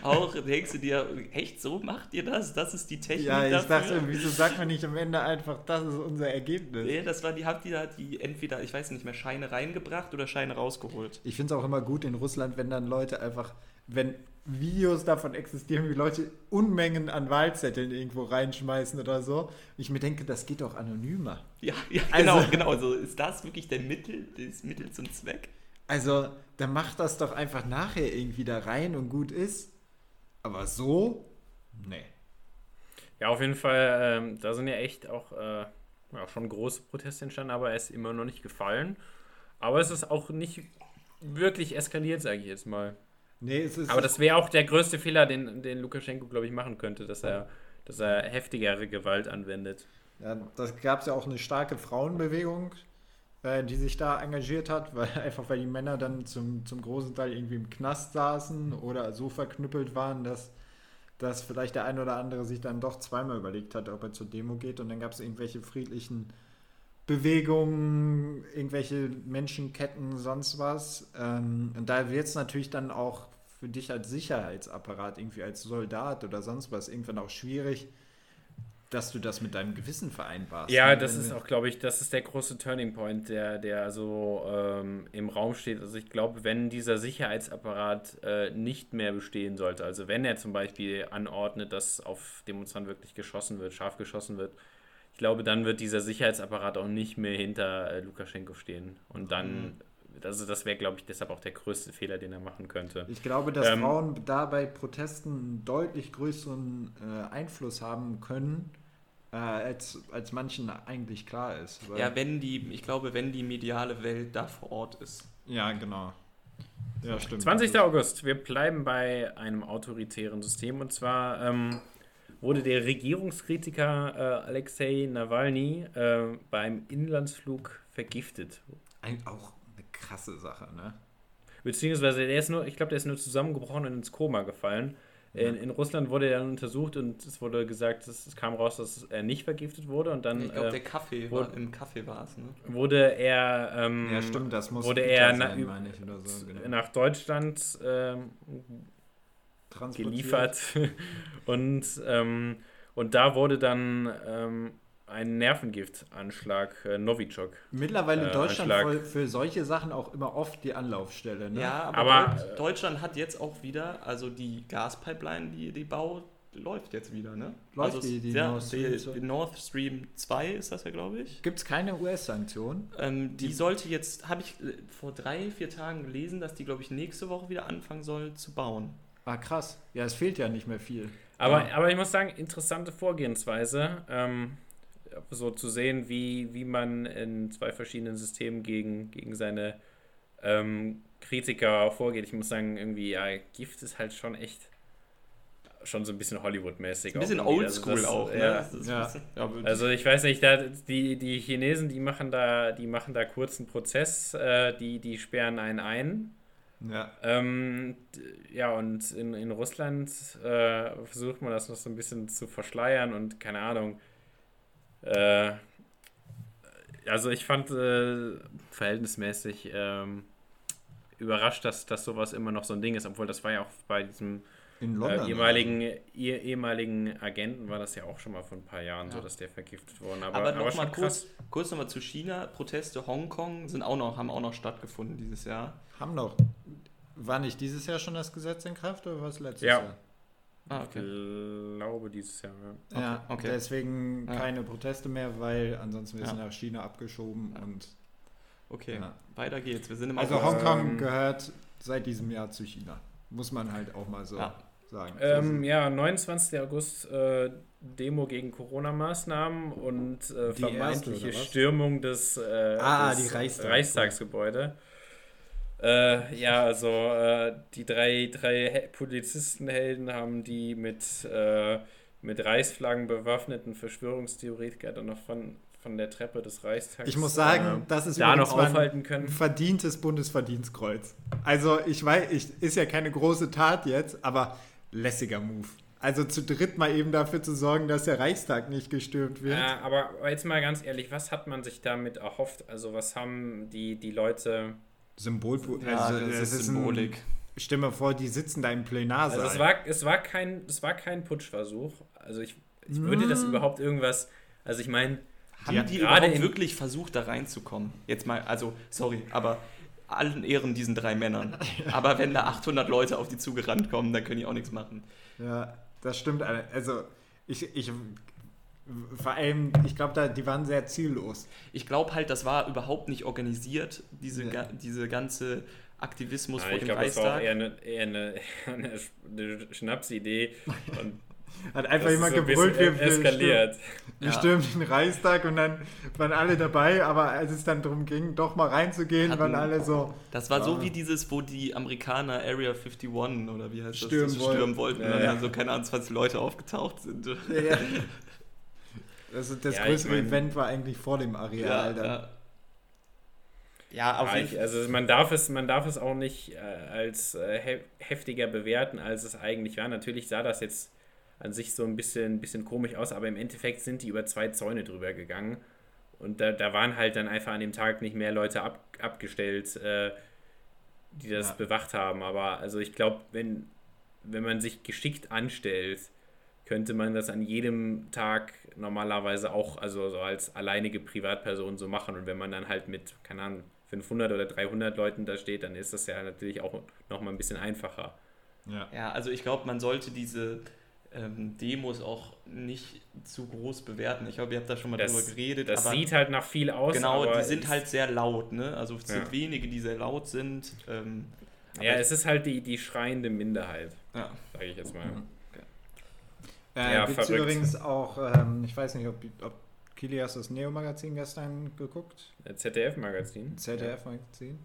auch denkst du dir, echt so macht ihr das? Das ist die Technik Ja, ich dafür? dachte, wieso sagt man nicht am Ende einfach, das ist unser Ergebnis? Nee, das war die, habt ihr da die entweder, ich weiß nicht mehr, Scheine reingebracht oder Scheine rausgeholt? Ich finde es auch immer gut in Russland, wenn dann Leute einfach, wenn Videos davon existieren, wie Leute Unmengen an Wahlzetteln irgendwo reinschmeißen oder so. Ich mir denke, das geht doch anonymer. Ja, ja Also- genau, genau. So ist das wirklich der Mittel, das Mittel zum Zweck? Also, dann macht das doch einfach nachher irgendwie da rein und gut ist. Aber so? Nee. ja, auf jeden Fall, ähm, da sind ja echt auch äh, ja, schon große Proteste entstanden, aber er ist immer noch nicht gefallen. Aber es ist auch nicht wirklich eskaliert, sage ich jetzt mal. Nee, es ist. Aber das wäre auch der größte Fehler, den, den Lukaschenko, glaube ich, machen könnte, dass er, dass er heftigere Gewalt anwendet. Ja, das gab es ja auch eine starke Frauenbewegung, äh, die sich da engagiert hat, weil einfach weil die Männer dann zum, zum großen Teil irgendwie im Knast saßen oder so verknüppelt waren, dass, dass vielleicht der ein oder andere sich dann doch zweimal überlegt hat, ob er zur Demo geht. Und dann gab es irgendwelche friedlichen Bewegungen, irgendwelche Menschenketten, sonst was. Ähm, und da wird es natürlich dann auch für dich als Sicherheitsapparat, irgendwie als Soldat oder sonst was, irgendwann auch schwierig, dass du das mit deinem Gewissen vereinbarst. Ja, ne? das ist auch, glaube ich, das ist der große Turning Point, der, der so ähm, im Raum steht. Also ich glaube, wenn dieser Sicherheitsapparat äh, nicht mehr bestehen sollte, also wenn er zum Beispiel anordnet, dass auf Demonstranten wirklich geschossen wird, scharf geschossen wird, ich glaube, dann wird dieser Sicherheitsapparat auch nicht mehr hinter äh, Lukaschenko stehen. Und dann, also das wäre, glaube ich, deshalb auch der größte Fehler, den er machen könnte. Ich glaube, dass Ähm, Frauen da bei Protesten einen deutlich größeren äh, Einfluss haben können, äh, als, als manchen eigentlich klar ist. Weil- Ja, wenn die, ich glaube, wenn die mediale Welt da vor Ort ist. ja, genau. Ja, stimmt. 20. August, wir bleiben bei einem autoritären System und zwar ähm, wurde der Regierungskritiker äh, Alexei Nawalny äh, beim Inlandsflug vergiftet. Ein, auch krasse Sache, ne? Beziehungsweise der ist nur, ich glaube, der ist nur zusammengebrochen und ins Koma gefallen. In, in Russland wurde er dann untersucht und es wurde gesagt, es, es kam raus, dass er nicht vergiftet wurde und dann Ich glaube, äh, der Kaffee wo- war, im Kaffee war es, ne? wurde er ähm, Ja, stimmt, das muss wurde er sein, meine ich, oder so. Genau. nach Deutschland ähm, geliefert. Und, ähm, und da wurde dann ähm, ein Nervengiftanschlag, äh, Novichok. Mittlerweile Äh, Deutschland Anschlag. voll, für solche Sachen auch immer oft die Anlaufstelle. Ne? Ja, aber, Aber, Deut- Deutschland hat jetzt auch wieder, also die Gaspipeline, die die baut, läuft jetzt wieder, ne? Läuft also, die- die ja, Nord Stream die, so? die Nord Stream 2 ist das ja, glaube ich. Gibt es keine US-Sanktionen? Ähm, die sollte jetzt, habe ich äh, vor drei, vier Tagen gelesen, dass die, glaube ich, nächste Woche wieder anfangen soll zu bauen. Ah, krass. Ja, es fehlt ja nicht mehr viel. Aber, Ja. aber ich muss sagen, interessante Vorgehensweise, ähm, so zu sehen, wie, wie man in zwei verschiedenen Systemen gegen, gegen seine ähm, Kritiker vorgeht. Ich muss sagen, irgendwie, ja, Gift ist halt schon echt schon so ein bisschen Hollywood-mäßig. Ein bisschen. Also oldschool das- auch, ne? Ja. Ja. Also ich weiß nicht, da, die, die Chinesen, die machen da, die machen da kurzen Prozess, äh, die, die sperren einen ein. Ja. Ähm, ja, und in, in Russland äh, versucht man das noch so ein bisschen zu verschleiern und keine Ahnung. Äh, also ich fand äh, verhältnismäßig ähm, überrascht, dass, dass sowas immer noch so ein Ding ist, obwohl das war ja auch bei diesem In London. äh, ehemaligen, eh, ehemaligen Agenten war das ja auch schon mal vor ein paar Jahren so, Ja. dass der vergiftet wurde. Aber, Aber, aber, noch mal schon kurz, kurz nochmal zu China. Proteste Hongkong sind auch noch, haben auch noch stattgefunden dieses Jahr. Haben noch. War nicht dieses Jahr schon das Gesetz in Kraft oder war es letztes Ja. Jahr? Ah, Ich glaube dieses Jahr. Ja. Ja, okay. deswegen Ja. keine Proteste mehr, weil ansonsten wird es Ja. nach China abgeschoben und Okay, Ja. weiter geht's. Wir sind im also August. Hongkong Ähm, gehört seit diesem Jahr zu China. Muss man halt auch mal so Ja. sagen. Ähm, ja, 29. August äh, Demo gegen Corona-Maßnahmen und äh, Die erste, vermeintliche? Stürmung des, äh, Ah, des die Reichstag. Reichstagsgebäude. Äh, ja, also äh, die drei, drei He Polizistenhelden haben die mit, äh, mit Reichsflaggen bewaffneten Verschwörungstheoretiker dann noch von, von der Treppe des Reichstags ich muss sagen, äh, das ist da noch ein aufhalten können. verdientes Bundesverdienstkreuz. Also ich weiß, ich, ist ja keine große Tat jetzt, aber lässiger Move. Also zu dritt mal eben dafür zu sorgen, dass der Reichstag nicht gestürmt wird. Ja, aber jetzt mal ganz ehrlich, was hat man sich damit erhofft? Also was haben die, die Leute... Symbol, ja, also das, ist ein- Symbolik. Stell mir vor, die sitzen da im Plenarsaal. Also es war, es war kein, es war kein Putschversuch. Also ich, ich würde das überhaupt irgendwas. Also ich meine, Haben die gerade überhaupt wirklich versucht, da reinzukommen? Jetzt mal, also, sorry, aber allen Ehren diesen drei Männern. Aber wenn da 800 Leute auf die zugerannt kommen, dann können die auch nichts machen. Ja, das stimmt. Also ich, ich vor allem, ich glaube, da, die waren sehr ziellos. Ich glaube halt, das war überhaupt nicht organisiert, diese, Ja. ga, diese ganze Aktivismus ja, vor ich dem glaube, das war auch Reichstag. eher eine, eher eine, eine, Sch- eine Schnapsidee. Und Hat einfach das jemand so gebrüllt, wir, eskaliert. wir Ja. stürmen den Reichstag und dann waren alle dabei, aber als es dann darum ging, doch mal reinzugehen, Hatten- waren alle so, Das war so Ja. wie dieses, wo die Amerikaner Area 51 oder wie heißt Stürmen das, das wollten. stürmen wollten. Ja, und dann ja. so, keine Ahnung, 20 Leute aufgetaucht sind. ja. Also das Ja, ich größere mein- Event war eigentlich vor dem Areal. dann. ja. ja, auf Ja, jeden ich, Fall. also man darf es, man darf es auch nicht äh, als äh, hef heftiger bewerten, als es eigentlich war. Natürlich sah das jetzt an sich so ein bisschen, bisschen komisch aus, aber im Endeffekt sind die über zwei Zäune drüber gegangen. Und da, da waren halt dann einfach an dem Tag nicht mehr Leute ab, abgestellt, äh, die das Ja. bewacht haben. Aber also ich glaube, wenn, wenn man sich geschickt anstellt, könnte man das an jedem Tag normalerweise auch, also so als alleinige Privatperson so machen. Und wenn man dann halt mit, keine Ahnung, 500 oder 300 Leuten da steht, dann ist das ja natürlich auch nochmal ein bisschen einfacher. Ja. Ja, also ich glaube, man sollte diese ähm, Demos auch nicht zu groß bewerten. Ich glaube, ihr habt da schon mal Das- drüber geredet. Das aber sieht halt nach viel aus. genau, aber die sind halt sehr laut. Ne? Also es sind Ja. wenige, die sehr laut sind. Ähm, Ja, es ist halt die, die schreiende Minderheit, ja. sage ich jetzt mal. Mhm. Äh, Ja, Gibt übrigens auch, ähm, ich weiß nicht, ob, ob Kili hast das Neo-Magazin gestern geguckt? ZDF-Magazin. ZDF-Magazin.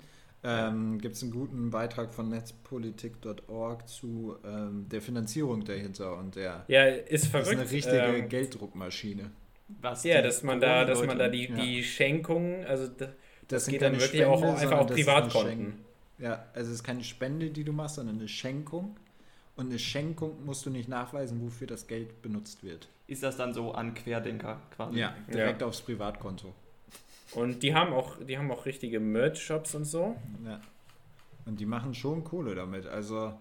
Ähm, Gibt es einen guten Beitrag von netzpolitik.org zu ähm, der Finanzierung dahinter und der Ja, ist das verrückt. ist eine richtige ähm, Gelddruckmaschine. Was ja, dass man da, dass man da die, die Schenkungen, also da- das, sind geht dann wirklich auch Spende, einfach sondern auf das Privatkonten. Ja, also es ist keine Spende, die du machst, sondern eine Schenkung. Und eine Schenkung musst du nicht nachweisen, wofür das Geld benutzt wird. Ist das dann so an Querdenker quasi? direkt aufs Privatkonto. Und die haben auch, die haben auch richtige Merch-Shops und so. Ja. Und die machen schon Kohle damit. Also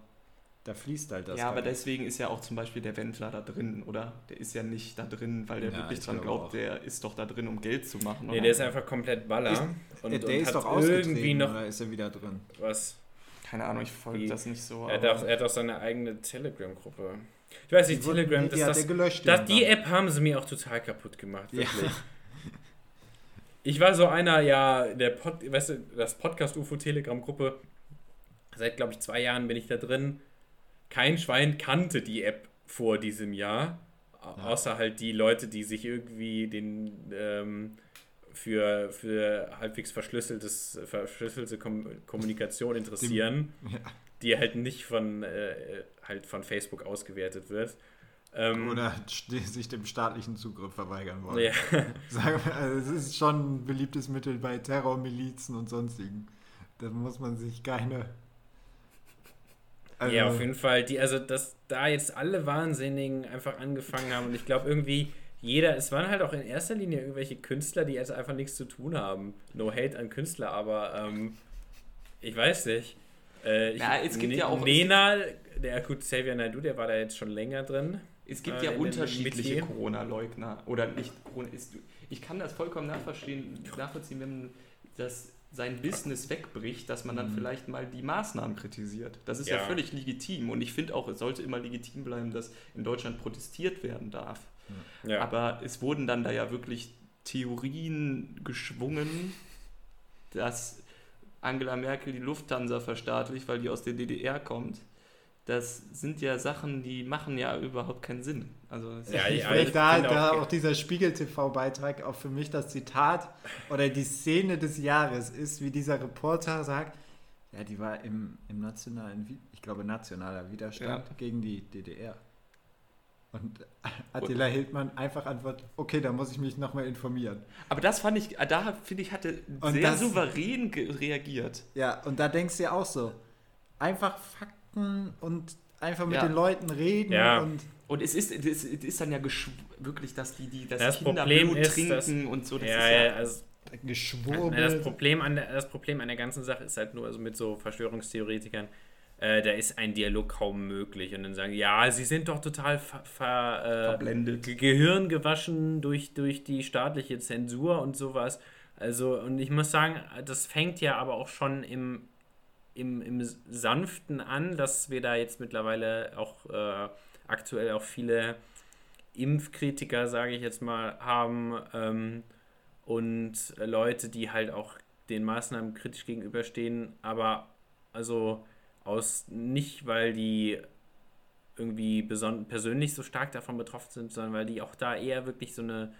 da fließt halt das. ja, aber Geld. deswegen ist ja auch zum Beispiel der Wendler da drin, oder? Der ist ja nicht da drin, weil der Ja, wirklich ich dran glaubt, auch. der ist doch da drin, um Geld zu machen. Nee, oder? der ist einfach komplett Baller. Ist- und, der und ist hat doch irgendwie ausgetreten, noch oder ist er wieder drin? was. Keine Ahnung, ich folge das nicht so. Er hat, auch, er hat auch seine eigene Telegram-Gruppe. Ich weiß nicht, Die Telegram, die, das, hat das, er gelöscht. das, die. App haben sie mir auch total kaputt gemacht, Ja. wirklich. Ich war so einer, ja, der Pod, weißt du, das Podcast-UFO-Telegram-Gruppe, seit, glaube ich, zwei Jahren bin ich da drin. Kein Schwein kannte die App vor diesem Jahr, au- außer halt die Leute, die sich irgendwie den ähm, für, für halbwegs verschlüsseltes, verschlüsselte Kom Kommunikation interessieren, Ja. die halt nicht von, äh, halt von Facebook ausgewertet wird. Ähm, Oder sich dem staatlichen Zugriff verweigern wollen. ja. Sagen wir, also es ist schon ein beliebtes Mittel bei Terrormilizen und sonstigen. Da muss man sich keine. Also, ja, auf jeden Fall. Die, also, dass da jetzt alle Wahnsinnigen einfach angefangen haben und ich glaube irgendwie jeder, es waren halt auch in erster Linie irgendwelche Künstler, die jetzt einfach nichts zu tun haben. No hate an Künstler, aber ähm, ich weiß nicht. Äh, ich, Ja, es gibt ja auch- Nena, der gut, Xavier Naidoo, der war da jetzt schon länger drin. Es gibt äh, ja unterschiedliche. Corona-Leugner oder nicht Corona. Ist, ich kann das vollkommen nachvollziehen, nachvollziehen, wenn das sein Business wegbricht, dass man dann vielleicht mal die Maßnahmen kritisiert. Das ist ja, Ja. völlig legitim und ich finde auch, es sollte immer legitim bleiben, dass in Deutschland protestiert werden darf. Ja. Aber es wurden dann da ja wirklich Theorien geschwungen, dass Angela Merkel die Lufthansa verstaatlicht, weil die aus der DDR kommt. Das sind ja Sachen, die machen ja überhaupt keinen Sinn. Also es- Ja, ich ja, ich da, da auch- auch, dieser Spiegel-TV-Beitrag auch für mich das Zitat oder die Szene des Jahres ist, wie dieser Reporter sagt, ja, die war im, im nationalen, ich glaube, nationaler Widerstand Ja. gegen die DDR. Und Attila Hildmann einfach antwortet, okay, da muss ich mich nochmal informieren. Aber das fand ich, da finde ich, hatte Und sehr das- souverän reagiert. Ja, und da denkst du ja auch so, einfach Fakten und einfach mit Ja. den Leuten reden Ja. und Und es ist, es ist dann ja geschw- wirklich, dass die, die das, Das Kinder Problem Blut ist, trinken dass- und so. Das ja, ist ja, also Geschwurbel. Ja, das, Problem an der, das Problem an der ganzen Sache ist halt nur, also mit so Verschwörungstheoretikern, äh, da ist ein Dialog kaum möglich. Und dann sagen, ja, sie sind doch total ver, ver, äh, Verblendet. Ge- Gehirn gewaschen durch, durch die staatliche Zensur und sowas. Also, und ich muss sagen, das fängt ja aber auch schon im, im, im Sanften an, dass wir da jetzt mittlerweile auch äh, aktuell auch viele Impfkritiker, sage ich jetzt mal, haben ähm, und Leute, die halt auch den Maßnahmen kritisch gegenüberstehen, aber also aus nicht, weil die irgendwie persönlich so stark davon betroffen sind, sondern weil die auch da eher wirklich so eine,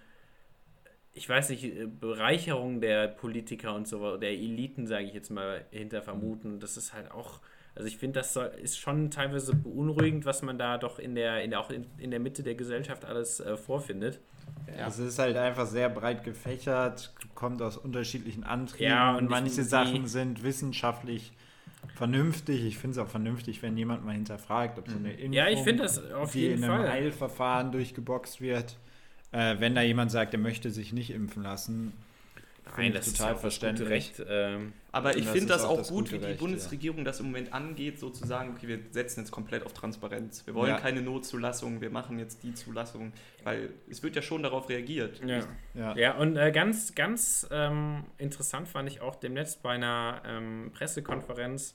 ich weiß nicht, äh, Bereicherung der Politiker und so, der Eliten, sage ich jetzt mal, hinter vermuten. Das ist halt auch, also ich finde, das ist schon teilweise beunruhigend, was man da doch in der, in der auch in, in der Mitte der Gesellschaft alles äh, vorfindet. Ja. Es ist halt einfach sehr breit gefächert, kommt aus unterschiedlichen Antrieben. Ja, und manche Sachen sind wissenschaftlich vernünftig. Ich finde es auch vernünftig, wenn jemand mal hinterfragt, ob so eine Impfung, Mhm. Ja, ich finde das auf die jeden in einem Fall. Eilverfahren durchgeboxt wird. Äh, wenn da jemand sagt, er möchte sich nicht impfen lassen, Nein, finde ich das ist total ja gute verständlich. Recht. Ähm, Aber ich finde ist das auch das gut, wie die Recht, Bundesregierung das im Moment angeht, sozusagen, okay, wir setzen jetzt komplett auf Transparenz. Wir wollen Ja. keine Notzulassung, wir machen jetzt die Zulassung, weil es wird ja schon darauf reagiert. ja. Ja. Ja, und äh, ganz, ganz ähm, interessant fand ich auch demnächst bei einer ähm, Pressekonferenz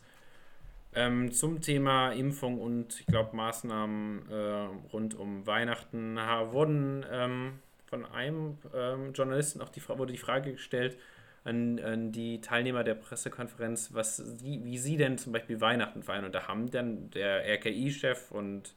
ähm, zum Thema Impfung und ich glaube Maßnahmen äh, rund um Weihnachten wurden ähm, von einem ähm, Journalisten auch die, wurde die Frage gestellt an, an die Teilnehmer der Pressekonferenz, was sie, wie sie denn zum Beispiel Weihnachten feiern. Und da haben dann der RKI-Chef und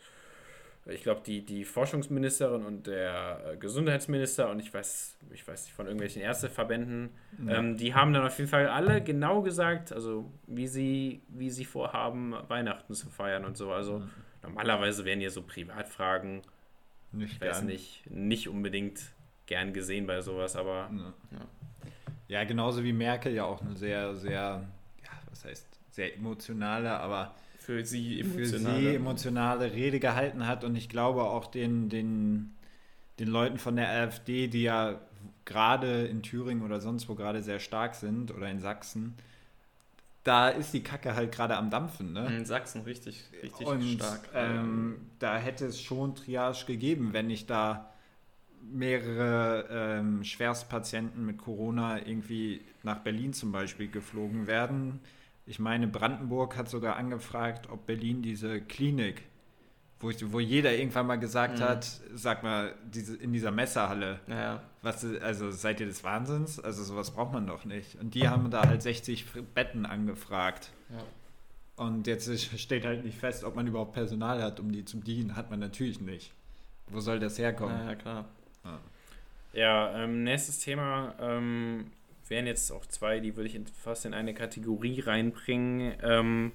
ich glaube, die, die Forschungsministerin und der äh, Gesundheitsminister und ich weiß, ich weiß nicht, von irgendwelchen Ärzteverbänden, ähm, die haben dann auf jeden Fall alle genau gesagt, also wie sie, wie sie vorhaben, Weihnachten zu feiern und so. Also normalerweise wären ja so Privatfragen, Nicht ich weiß gern. nicht, nicht unbedingt gern gesehen bei sowas, aber Ja, genauso wie Merkel ja auch eine sehr, sehr, ja, was heißt, sehr emotionale, aber Für sie für emotional. sie emotionale Rede gehalten hat und ich glaube auch den, den, den Leuten von der AfD, die ja gerade in Thüringen oder sonst wo gerade sehr stark sind oder in Sachsen, da ist die Kacke halt gerade am Dampfen. Ne? In Sachsen richtig, richtig Und stark. ähm, da hätte es schon Triage gegeben, wenn nicht da mehrere ähm, Schwerstpatienten mit Corona irgendwie nach Berlin zum Beispiel geflogen werden. Ich meine, Brandenburg hat sogar angefragt, ob Berlin diese Klinik, wo, ich, wo jeder irgendwann mal gesagt Mhm. hat, sag mal, diese, in dieser Messerhalle, naja, was, also seid ihr des Wahnsinns? Also sowas braucht man doch nicht. Und die haben da halt 60 Betten angefragt. ja. Und jetzt steht halt nicht fest, ob man überhaupt Personal hat, um die zu bedienen. Hat man natürlich nicht. Wo soll das herkommen? naja, klar. Ja, ähm, nächstes Thema ähm, wären jetzt auch zwei, die würde ich in, fast in eine Kategorie reinbringen. Ähm,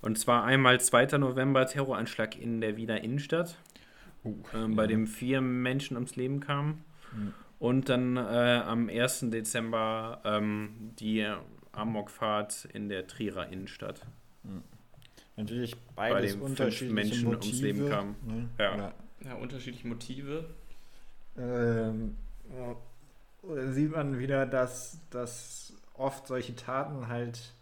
und zwar einmal 2. November Terroranschlag in der Wiener Innenstadt, Oh, ähm, bei dem vier Menschen ums Leben kamen. Mhm. Und dann äh, am 1. Dezember ähm, die Amokfahrt in der Trierer Innenstadt. Natürlich Bei beides dem fünf unterschiedliche Menschen ums Motive, Leben kamen. Ne? Ja. Ja, unterschiedliche Motive. Ähm, ja. Sieht man wieder, dass, dass oft solche Taten halt,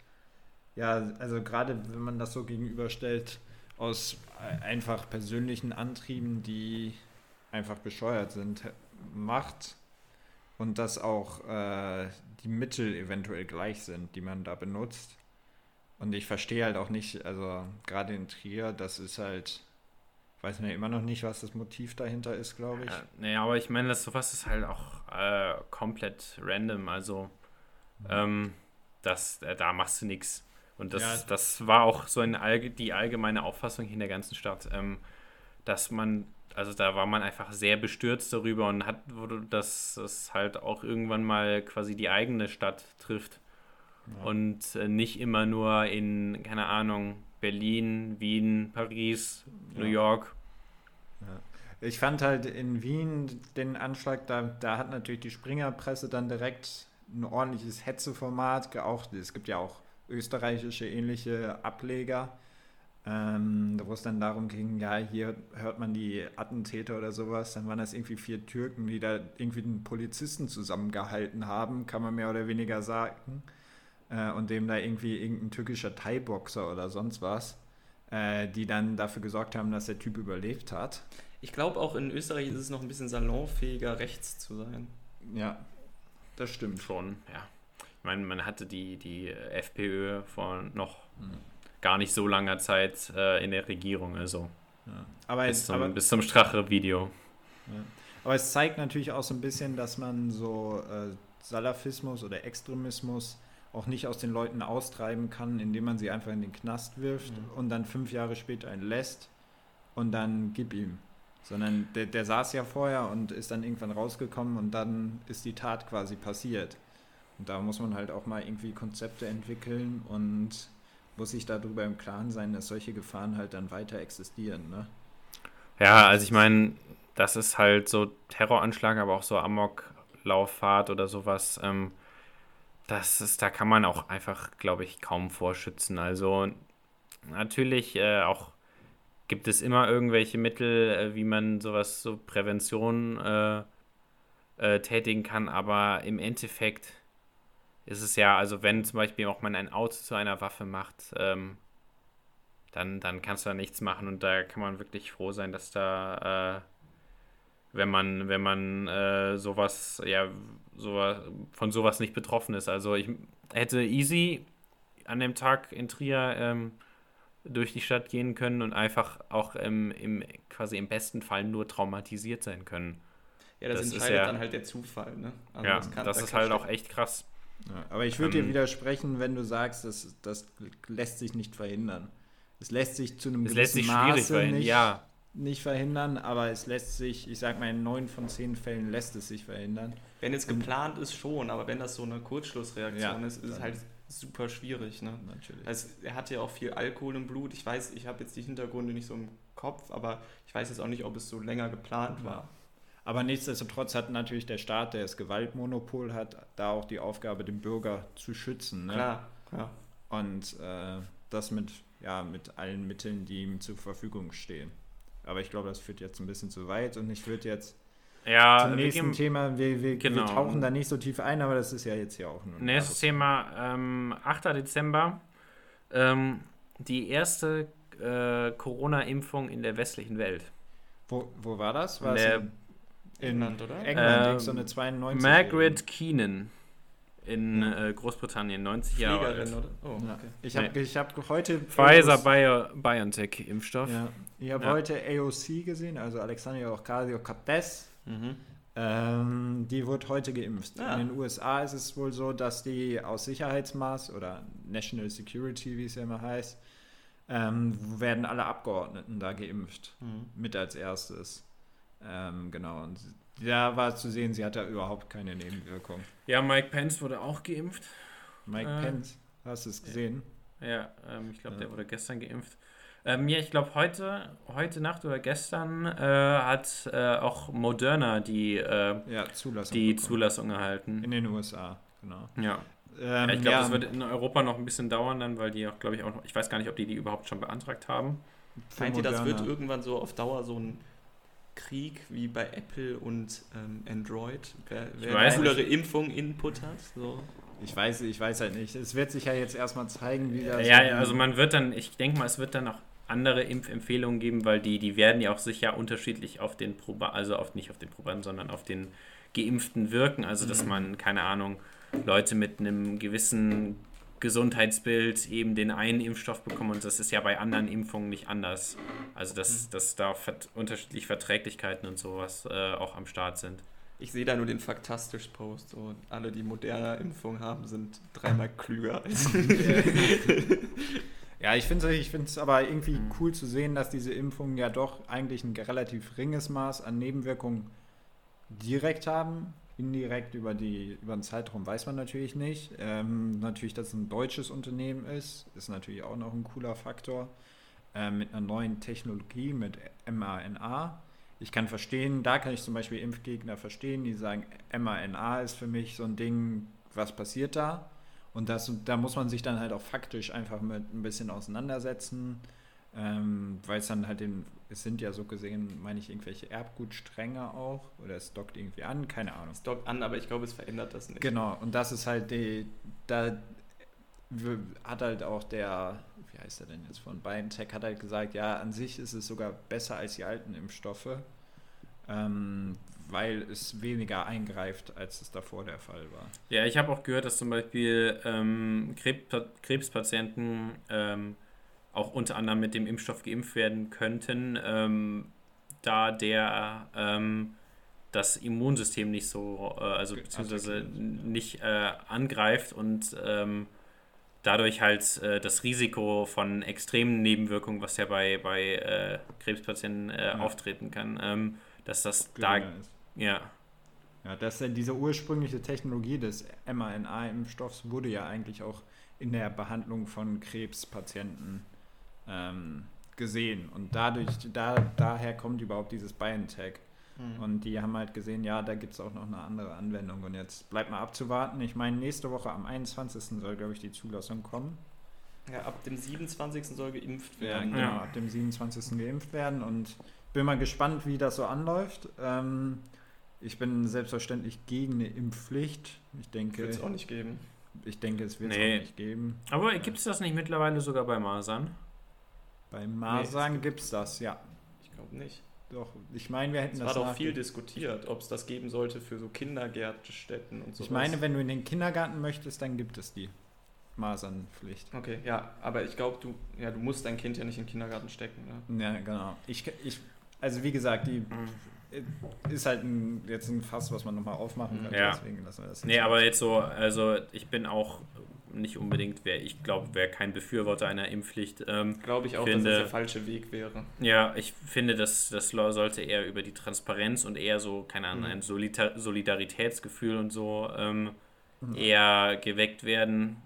ja, also gerade wenn man das so gegenüberstellt, aus einfach persönlichen Antrieben, die einfach bescheuert sind, macht und dass auch äh, die Mittel eventuell gleich sind, die man da benutzt. Und ich verstehe halt auch nicht, also gerade in Trier, das ist halt, weiß man ja immer noch nicht, was das Motiv dahinter ist, glaube ich. Ja, nee, aber ich meine, das sowas ist halt auch äh, komplett random. Also, ähm, das, äh, da machst du nichts. Und das, Ja. das war auch so ein allge die allgemeine Auffassung hier in der ganzen Stadt, ähm, dass man, also da war man einfach sehr bestürzt darüber und hat, wurde, dass es halt auch irgendwann mal quasi die eigene Stadt trifft. Ja. Und äh, nicht immer nur in, keine Ahnung, Berlin, Wien, Paris, New Ja. York. Ich fand halt in Wien den Anschlag, da, da hat natürlich die Springerpresse dann direkt ein ordentliches Hetzeformat, auch es gibt ja auch österreichische ähnliche Ableger, ähm, wo es dann darum ging, ja, hier hört man die Attentäter oder sowas, dann waren das irgendwie vier Türken, die da irgendwie einen Polizisten zusammengehalten haben, kann man mehr oder weniger sagen, äh, und dem da irgendwie irgendein türkischer Thai-Boxer oder sonst was, äh, die dann dafür gesorgt haben, dass der Typ überlebt hat. Ich glaube, auch in Österreich ist es noch ein bisschen salonfähiger, rechts zu sein. Ja, das stimmt. Schon, ja. Ich meine, man hatte die, die FPÖ vor noch gar nicht so langer Zeit äh, in der Regierung, also Ja. Aber, bis es, zum, aber, bis zum Strache-Video. aber es zeigt natürlich auch so ein bisschen, dass man so äh, Salafismus oder Extremismus auch nicht aus den Leuten austreiben kann, indem man sie einfach in den Knast wirft Mhm. und dann fünf Jahre später entlässt und dann gib ihm. Sondern der, der saß ja vorher und ist dann irgendwann rausgekommen und dann ist die Tat quasi passiert. Und da muss man halt auch mal irgendwie Konzepte entwickeln und muss sich darüber im Klaren sein, dass solche Gefahren halt dann weiter existieren. Ne? Ja, also ich meine, das ist halt so Terroranschlag, aber auch so Amoklauffahrt oder sowas. Ähm, das ist, da kann man auch einfach, glaube ich, kaum vorschützen. Also natürlich äh, auch gibt es immer irgendwelche Mittel, äh, wie man sowas, so Prävention äh, äh, tätigen kann, aber im Endeffekt ist es ja, also wenn zum Beispiel auch man ein Auto zu einer Waffe macht, ähm, dann, dann kannst du da nichts machen und da kann man wirklich froh sein, dass da, äh, wenn man, wenn man äh, sowas, ja, sowas, von sowas nicht betroffen ist. Also ich hätte easy an dem Tag in Trier ähm, durch die Stadt gehen können und einfach auch im, im quasi im besten Fall nur traumatisiert sein können. Ja, das, Das ist entscheidet ja- dann halt der Zufall, ne? Also ja, das, kann- da ist kann halt stecken. auch echt krass. Ja, aber ich würde Ähm, dir widersprechen, wenn du sagst, das, das lässt sich nicht verhindern. Es lässt sich zu einem gewissen Maße verhindern. nicht, Ja, nicht verhindern, aber es lässt sich, ich sag mal, in neun von zehn Fällen lässt es sich verhindern. Wenn es geplant ist, schon, aber wenn das so eine Kurzschlussreaktion Ja, ist, ist es halt super schwierig, ne? Natürlich. Also, er hatte ja auch viel Alkohol im Blut. Ich weiß, ich habe jetzt die Hintergründe nicht so im Kopf, aber ich weiß jetzt auch nicht, ob es so länger geplant war. Aber nichtsdestotrotz hat natürlich der Staat, der das Gewaltmonopol hat, da auch die Aufgabe, den Bürger zu schützen. Ne? Klar, klar. Und äh, das mit, ja, mit allen Mitteln, die ihm zur Verfügung stehen. Aber ich glaube, das führt jetzt ein bisschen zu weit und ich würde jetzt ja zum wir nächsten gehen- Thema, wir, wir, Genau. wir tauchen da nicht so tief ein, aber das ist ja jetzt ja auch nur ein Nächstes Thema, ähm, 8. Dezember, ähm, die erste äh, Corona-Impfung in der westlichen Welt. Wo, wo war das? War Der- in, England, oder? England, Ähm, so eine 92 Margaret Keenan in Ja. äh, Großbritannien, 90 Jahre alt. oder? Oh, Ja. okay. Ich habe Nee. hab heute Pfizer AOC Bio BioNTech-Impfstoff. Ja, ich habe Ja. heute AOC gesehen, also Alexandria Ocasio-Cortez. Mhm. Ähm, die wird heute geimpft. Ah. In den USA ist es wohl so, dass die aus Sicherheitsmaß oder National Security, wie es ja immer heißt, ähm, werden alle Abgeordneten da geimpft. Mhm. Mit als erstes. Ähm, genau. Und da war zu sehen, sie hat da überhaupt keine Nebenwirkung. Ja, Mike Pence wurde auch geimpft. Mike Äh, Pence, hast du es gesehen? Ja, ähm, ich glaube, der Ja. wurde gestern geimpft. Ähm, ja, ich glaube, heute, heute Nacht oder gestern äh, hat äh, auch Moderna die, äh, Ja, Zulassung. die bekommen. Zulassung erhalten. In den USA, genau. Ja. Ähm, ja ich glaube, ja, das wird in Europa noch ein bisschen dauern dann, weil die auch, glaube ich, auch noch, ich weiß gar nicht, ob die die überhaupt schon beantragt haben. Meint ihr, das wird irgendwann so auf Dauer so ein Krieg wie bei Apple und ähm, Android? Wer, wer eine coolere Impfung Input hat? So. Ich weiß, ich weiß halt nicht. Es wird sich ja jetzt erstmal zeigen, wie das. Ja, ja, also man wird dann, ich denke mal, es wird dann auch andere Impfempfehlungen geben, weil die, die werden ja auch sicher unterschiedlich auf den Probanden, also auf, nicht auf den Probanden, sondern auf den Geimpften wirken. Also dass man, keine Ahnung, Leute mit einem gewissen Gesundheitsbild eben den einen Impfstoff bekommen und das ist ja bei anderen Impfungen nicht anders. Also dass, dass da unterschiedliche Verträglichkeiten und sowas äh, auch am Start sind. Ich sehe da nur den Faktastisch-Post. So, alle, die moderne Impfung haben, sind dreimal klüger als Ja, ich finde es aber irgendwie Mhm. cool zu sehen, dass diese Impfungen ja doch eigentlich ein relativ geringes Maß an Nebenwirkungen direkt haben. Indirekt über, die, über den Zeitraum weiß man natürlich nicht. Ähm, natürlich, dass es ein deutsches Unternehmen ist, ist natürlich auch noch ein cooler Faktor. Ähm, mit einer neuen Technologie, mit mRNA. Ich kann verstehen, da kann ich zum Beispiel Impfgegner verstehen, die sagen, mRNA ist für mich so ein Ding, was passiert da? Und das, da muss man sich dann halt auch faktisch einfach mit ein bisschen auseinandersetzen, ähm, weil es dann halt den, es sind ja so gesehen, meine ich, irgendwelche Erbgutstränge auch oder es dockt irgendwie an, keine Ahnung. Es dockt an, aber ich glaube, es verändert das nicht. Genau, und das ist halt die, da hat halt auch der, wie heißt er denn jetzt von BioNTech, hat halt gesagt, ja, an sich ist es sogar besser als die alten Impfstoffe, ähm, weil es weniger eingreift, als es davor der Fall war. Ja, ich habe auch gehört, dass zum Beispiel ähm, Krebs Krebspatienten ähm, auch unter anderem mit dem Impfstoff geimpft werden könnten, ähm, da der ähm, das Immunsystem nicht so, äh, also beziehungsweise nicht äh, angreift und ähm, dadurch halt äh, das Risiko von extremen Nebenwirkungen, was ja bei, bei äh, Krebspatienten äh, Ja. auftreten kann, ähm, dass das da, ist. Ja, Ja, das, diese ursprüngliche Technologie des mRNA-Impfstoffs wurde ja eigentlich auch in der Behandlung von Krebspatienten ähm, gesehen. Und dadurch, da, daher kommt überhaupt dieses BioNTech. Mhm. Und die haben halt gesehen, ja, da gibt es auch noch eine andere Anwendung. Und jetzt bleibt mal abzuwarten. Ich meine, nächste Woche am 21. soll, glaube ich, die Zulassung kommen. Ja, ab dem 27. soll geimpft Ja, werden. genau, Ja. ab dem 27. geimpft werden. Und bin mal gespannt, wie das so anläuft. Ähm, ich bin selbstverständlich gegen eine Impfpflicht. Ich denke, Wird es auch nicht geben. ich denke, es wird es Nee. auch nicht geben. aber gibt es das nicht mittlerweile sogar bei Masern? Bei es Masern gibt- gibt es das, ja. Ich glaube nicht. Doch, ich meine, wir hätten Es das war doch viel diskutiert, ob es das geben sollte für so Kindergärtenstätten und so. Ich meine, wenn du in den Kindergarten möchtest, dann gibt es die Masernpflicht. Okay, ja, aber ich glaube, du, ja, du musst dein Kind ja nicht in den Kindergarten stecken. Ne? Ja, genau. Ich, ich, also wie gesagt, die ist halt ein, jetzt ein Fass, was man nochmal aufmachen könnte. Ja. Deswegen lassen wir das Nee, aber jetzt so, also ich bin auch nicht unbedingt, wer ich glaube, wäre kein Befürworter einer Impfpflicht. Ähm, Glaube ich auch, Finde- dass das der falsche Weg wäre. ja, ich finde, dass das sollte eher über die Transparenz und eher so, keine Ahnung, Mhm. ein Solidaritätsgefühl und so ähm, Mhm. eher geweckt werden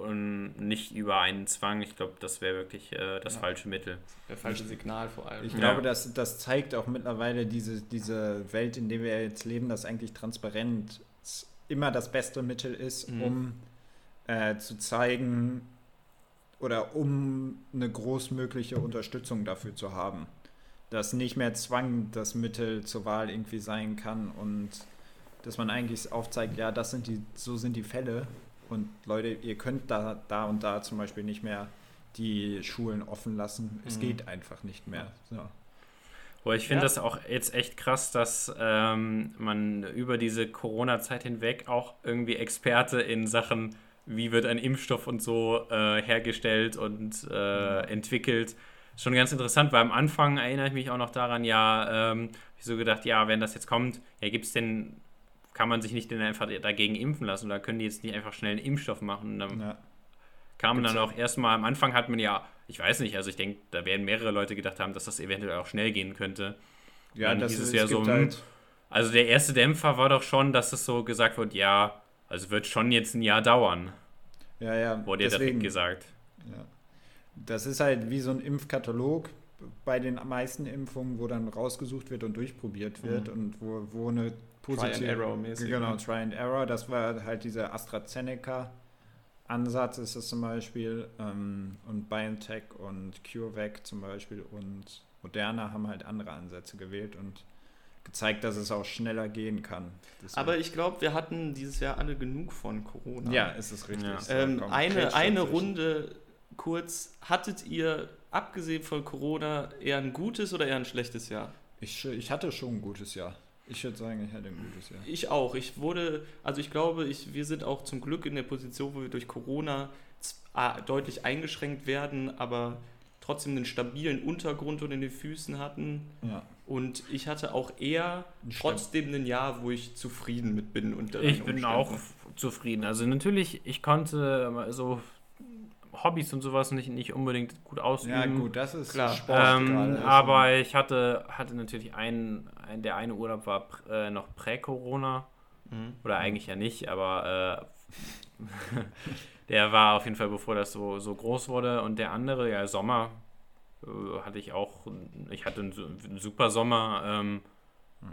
und nicht über einen Zwang. Ich glaube, das wäre wirklich äh, das Ja. falsche Mittel. Der falsche Signal vor allem. Ich Ja. glaube, das, das zeigt auch mittlerweile diese, diese Welt, in der wir jetzt leben, dass eigentlich Transparenz immer das beste Mittel ist, Mhm. um äh, zu zeigen oder um eine großmögliche Unterstützung dafür zu haben. Dass nicht mehr Zwang das Mittel zur Wahl irgendwie sein kann und dass man eigentlich aufzeigt, ja, das sind die, so sind die Fälle und Leute, ihr könnt da, da und da zum Beispiel nicht mehr die Schulen offen lassen. Es Mhm. geht einfach nicht mehr. So. Boah, ich finde Ja. das auch jetzt echt krass, dass ähm, man über diese Corona-Zeit hinweg auch irgendwie Experte in Sachen, wie wird ein Impfstoff und so äh, hergestellt und äh, entwickelt. Schon ganz interessant, weil am Anfang erinnere ich mich auch noch daran, ja, ähm, ich so gedacht, ja, wenn das jetzt kommt, ja, gibt es denn, kann man sich nicht denn einfach dagegen impfen lassen oder können die jetzt nicht einfach schnell einen Impfstoff machen? Und dann Ja. kam Gibt's dann auch erstmal, am Anfang hat man ja, ich weiß nicht, also ich denke, da werden mehrere Leute gedacht haben, dass das eventuell auch schnell gehen könnte. Ja, Dann das ist ja so, hm, halt, Also der erste Dämpfer war doch schon, dass es so gesagt wird, ja, also wird schon jetzt ein Jahr dauern, ja, ja, wurde ja direkt gesagt. ja. Das ist halt wie so ein Impfkatalog bei den meisten Impfungen, wo dann rausgesucht wird und durchprobiert wird Mhm. und wo, wo eine Try and positive Error mäßig. Genau, ne? Try and Error. Das war halt dieser AstraZeneca-Ansatz ist es zum Beispiel. Ähm, und BioNTech und CureVac zum Beispiel und Moderna haben halt andere Ansätze gewählt und gezeigt, dass es auch schneller gehen kann. Deswegen- Aber ich glaube, wir hatten dieses Jahr alle genug von Corona. ja, ist es richtig. Ja. Ähm, eine eine. Runde kurz. Hattet ihr, abgesehen von Corona, eher ein gutes oder eher ein schlechtes Jahr? Ich, ich hatte schon ein gutes Jahr. Ich würde sagen, ich hatte ein gutes Jahr. Ich auch. Ich wurde, also ich glaube, ich, wir sind auch zum Glück in der Position, wo wir durch Corona deutlich eingeschränkt werden, aber trotzdem einen stabilen Untergrund unter den Füßen hatten. Ja. Und ich hatte auch eher Stab- trotzdem ein Jahr, wo ich zufrieden mit bin. Unter Ich bin Umständen. auch zufrieden. Also natürlich, ich konnte so Hobbys und sowas nicht, nicht unbedingt gut ausüben. ja, gut, das ist Klar. Sport Ähm, aber ich hatte, hatte natürlich einen, ein, der eine Urlaub war pr- äh, noch prä-Corona. Mhm. Oder eigentlich ja nicht, aber äh, der war auf jeden Fall, bevor das so, so groß wurde. Und der andere, ja, Sommer, äh, hatte ich auch, ich hatte einen, einen super Sommer. Ähm,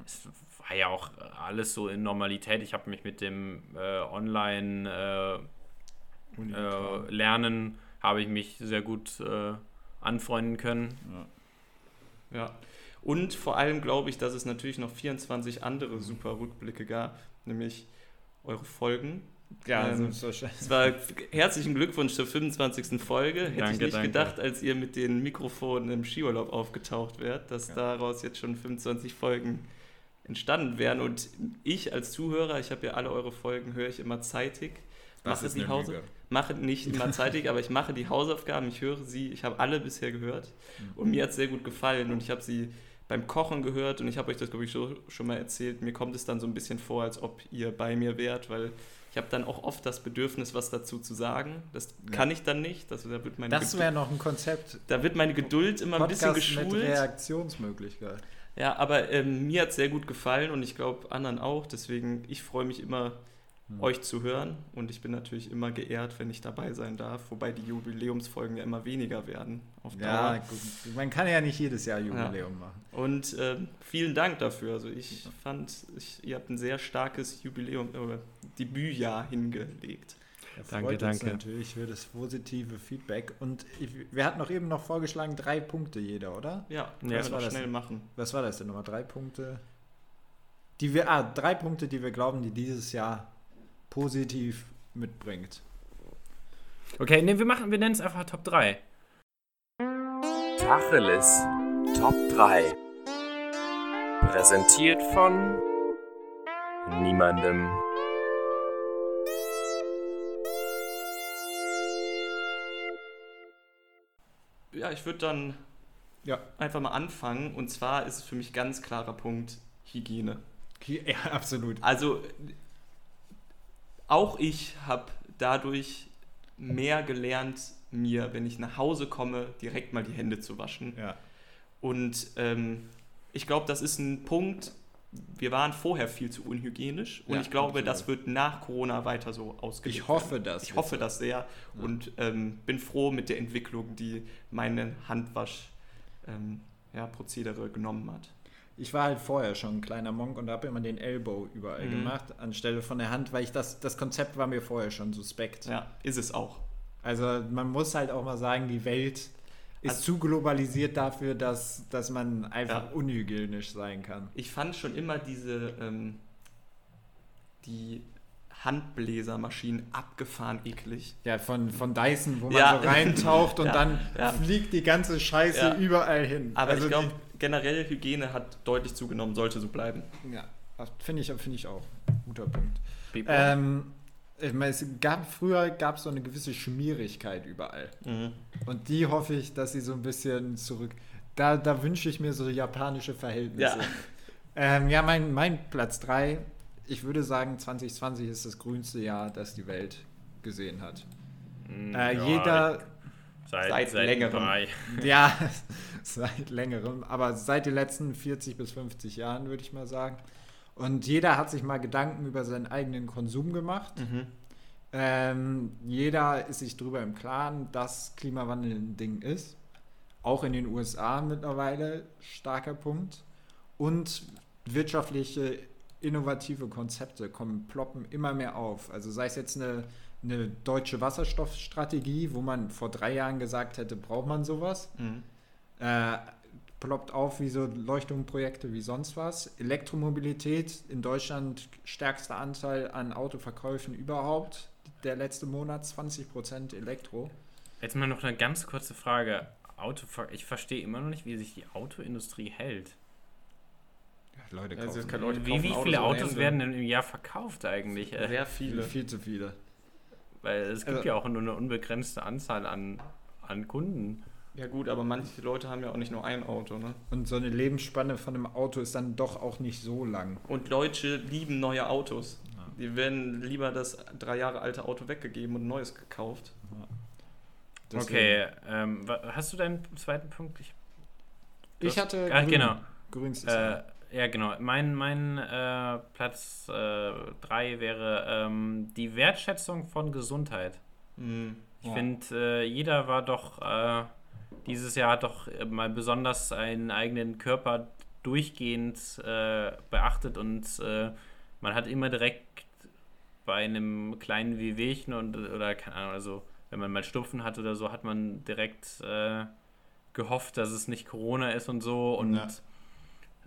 Es war ja auch alles so in Normalität. Ich habe mich mit dem äh, Online äh, äh, Lernen, habe ich mich sehr gut äh, anfreunden können. Ja. Und vor allem glaube ich, dass es natürlich noch 24 andere super Rückblicke gab, nämlich eure Folgen. ja, ähm, so, so Es war herzlichen Glückwunsch zur 25. Folge. Hätte ich Danke, nicht danke. gedacht, als ihr mit den Mikrofonen im Skiurlaub aufgetaucht wärt, dass Ja. daraus jetzt schon 25 Folgen entstanden wären. Und ich als Zuhörer, ich habe ja alle eure Folgen, höre ich immer zeitig. Mache die Lüge. mache nicht immer zeitig, aber ich mache die Hausaufgaben, ich höre sie, ich habe alle bisher gehört und mir hat es sehr gut gefallen und ich habe sie beim Kochen gehört und ich habe euch das, glaube ich, so, schon mal erzählt. Mir kommt es dann so ein bisschen vor, als ob ihr bei mir wärt, weil ich habe dann auch oft das Bedürfnis, was dazu zu sagen. Das Ja. kann ich dann nicht. Das, da, wird meine Das Geduld, wäre noch ein Konzept. da wird meine Geduld immer ein bisschen Podcast mit geschult. Reaktionsmöglichkeit. Ja, aber ähm, mir hat es sehr gut gefallen und ich glaube anderen auch. Deswegen, ich freue mich immer, Hm. euch zu hören und ich bin natürlich immer geehrt, wenn ich dabei sein darf, wobei die Jubiläumsfolgen ja immer weniger werden auf Ja, Dauer. gut. Man kann ja nicht jedes Jahr Jubiläum machen. Und ähm, vielen Dank dafür. Also ich fand, ich, ihr habt ein sehr starkes Jubiläum, äh, Debütjahr hingelegt. Ja, Danke, freut uns danke. natürlich für das positive Feedback. Und ich, wir hatten noch eben noch vorgeschlagen, drei Punkte jeder, oder? Ja, können Ja, wir das schnell machen. Was war das denn nochmal? Drei Punkte? Die wir, ah, drei Punkte, die wir glauben, die dieses Jahr positiv mitbringt. Okay, ne, wir machen, wir nennen es einfach Top 3. Tacheles Top 3. Präsentiert von niemandem. Ja, ich würde dann Ja. einfach mal anfangen. Und zwar ist es für mich ganz klarer Punkt Hygiene. Ja, absolut. Also auch ich habe dadurch mehr gelernt, mir, wenn ich nach Hause komme, direkt mal die Hände zu waschen. Ja. Und ähm, ich glaube, das ist ein Punkt, wir waren vorher viel zu unhygienisch und Ja, ich glaube, absolut. das wird nach Corona weiter so ausgelegt. Ich hoffe das. Ich hoffe das sehr und ähm, bin froh mit der Entwicklung, die meine Handwasch ähm, ja, Prozedere genommen hat. Ich war halt vorher schon ein kleiner Monk und habe immer den Elbow überall Mhm. gemacht, anstelle von der Hand, weil ich das, das Konzept war mir vorher schon suspekt. Ja, ist es auch. Also man muss halt auch mal sagen, die Welt ist Also- zu globalisiert dafür, dass, dass man einfach Ja. unhygienisch sein kann. Ich fand schon immer diese, ähm, die Handbläsermaschinen abgefahren eklig. Ja, von, von Dyson, wo man Ja. so reintaucht und Ja, dann fliegt die ganze Scheiße überall hin. Aber Also ich glaube, generell Hygiene hat deutlich zugenommen, sollte so bleiben. Ja, finde ich, finde ich auch. Guter Punkt. Ähm, ich meine, es gab, früher gab es so eine gewisse Schmierigkeit überall. Mhm. Und die hoffe ich, dass sie so ein bisschen zurück. Da, da wünsche ich mir so japanische Verhältnisse. Ja. Ähm, ja, mein, mein Platz 3, ich würde sagen, 2020 ist das grünste Jahr, das die Welt gesehen hat. Mm, Äh, ja, jeder, seit, seit seit längerem. drei. ja, seit längerem, aber seit den letzten 40 bis 50 Jahren, würde ich mal sagen. Und jeder hat sich mal Gedanken über seinen eigenen Konsum gemacht. Mhm. Ähm, jeder ist sich darüber im Klaren, dass Klimawandel ein Ding ist. Auch in den USA mittlerweile starker Punkt. Und wirtschaftliche, innovative Konzepte kommen, ploppen immer mehr auf. Also sei es jetzt eine, eine deutsche Wasserstoffstrategie, wo man vor drei Jahren gesagt hätte, braucht man sowas. Mhm. Äh, ploppt auf wie so Leuchtturmprojekte wie sonst was. Elektromobilität in Deutschland stärkster Anteil an Autoverkäufen überhaupt. Der letzte Monat 20% Elektro. Jetzt mal noch eine ganz kurze Frage. Auto, ich verstehe immer noch nicht, wie sich die Autoindustrie hält. Leute, Also kaufen kann Leute wie kaufen wie Autos viele Autos Ende. werden denn im Jahr verkauft eigentlich? Sehr viele. viel zu viele. Weil es gibt Also- ja auch nur eine unbegrenzte Anzahl an, an Kunden. Ja gut, aber manche Leute haben ja auch nicht nur ein Auto, ne? Und so eine Lebensspanne von einem Auto ist dann doch auch nicht so lang. Und Leute lieben neue Autos. Die werden lieber das drei Jahre alte Auto weggegeben und ein neues gekauft. Deswegen- Okay, ähm, hast du deinen zweiten Punkt? Ich, Ich hatte Ah, grün. genau. grünstes Äh, Jahr. Ja, genau. Mein, mein äh, Platz 3 wäre ähm, die Wertschätzung von Gesundheit. Mhm. Ich Ja. finde, äh, jeder war doch, äh, dieses Jahr hat doch äh, mal besonders seinen eigenen Körper durchgehend äh, beachtet und äh, man hat immer direkt bei einem kleinen Wehwehchen und, oder keine Ahnung, also wenn man mal Stupfen hat oder so, hat man direkt äh, gehofft, dass es nicht Corona ist und so und Ja.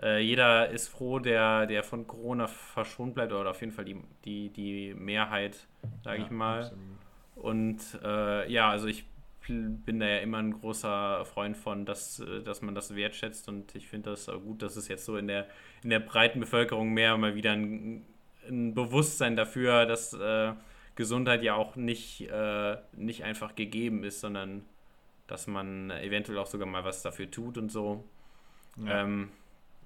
Äh, jeder ist froh, der, der von Corona verschont bleibt oder auf jeden Fall die, die, die Mehrheit, sage ich Ja, mal. absolut. Und äh, ja, also ich bin da ja immer ein großer Freund von, dass, dass man das wertschätzt und ich finde das auch gut, dass es jetzt so in der, in der breiten Bevölkerung mehr mal wieder ein, ein Bewusstsein dafür, dass äh, Gesundheit ja auch nicht, äh, nicht einfach gegeben ist, sondern dass man eventuell auch sogar mal was dafür tut und so. Ja, Ähm,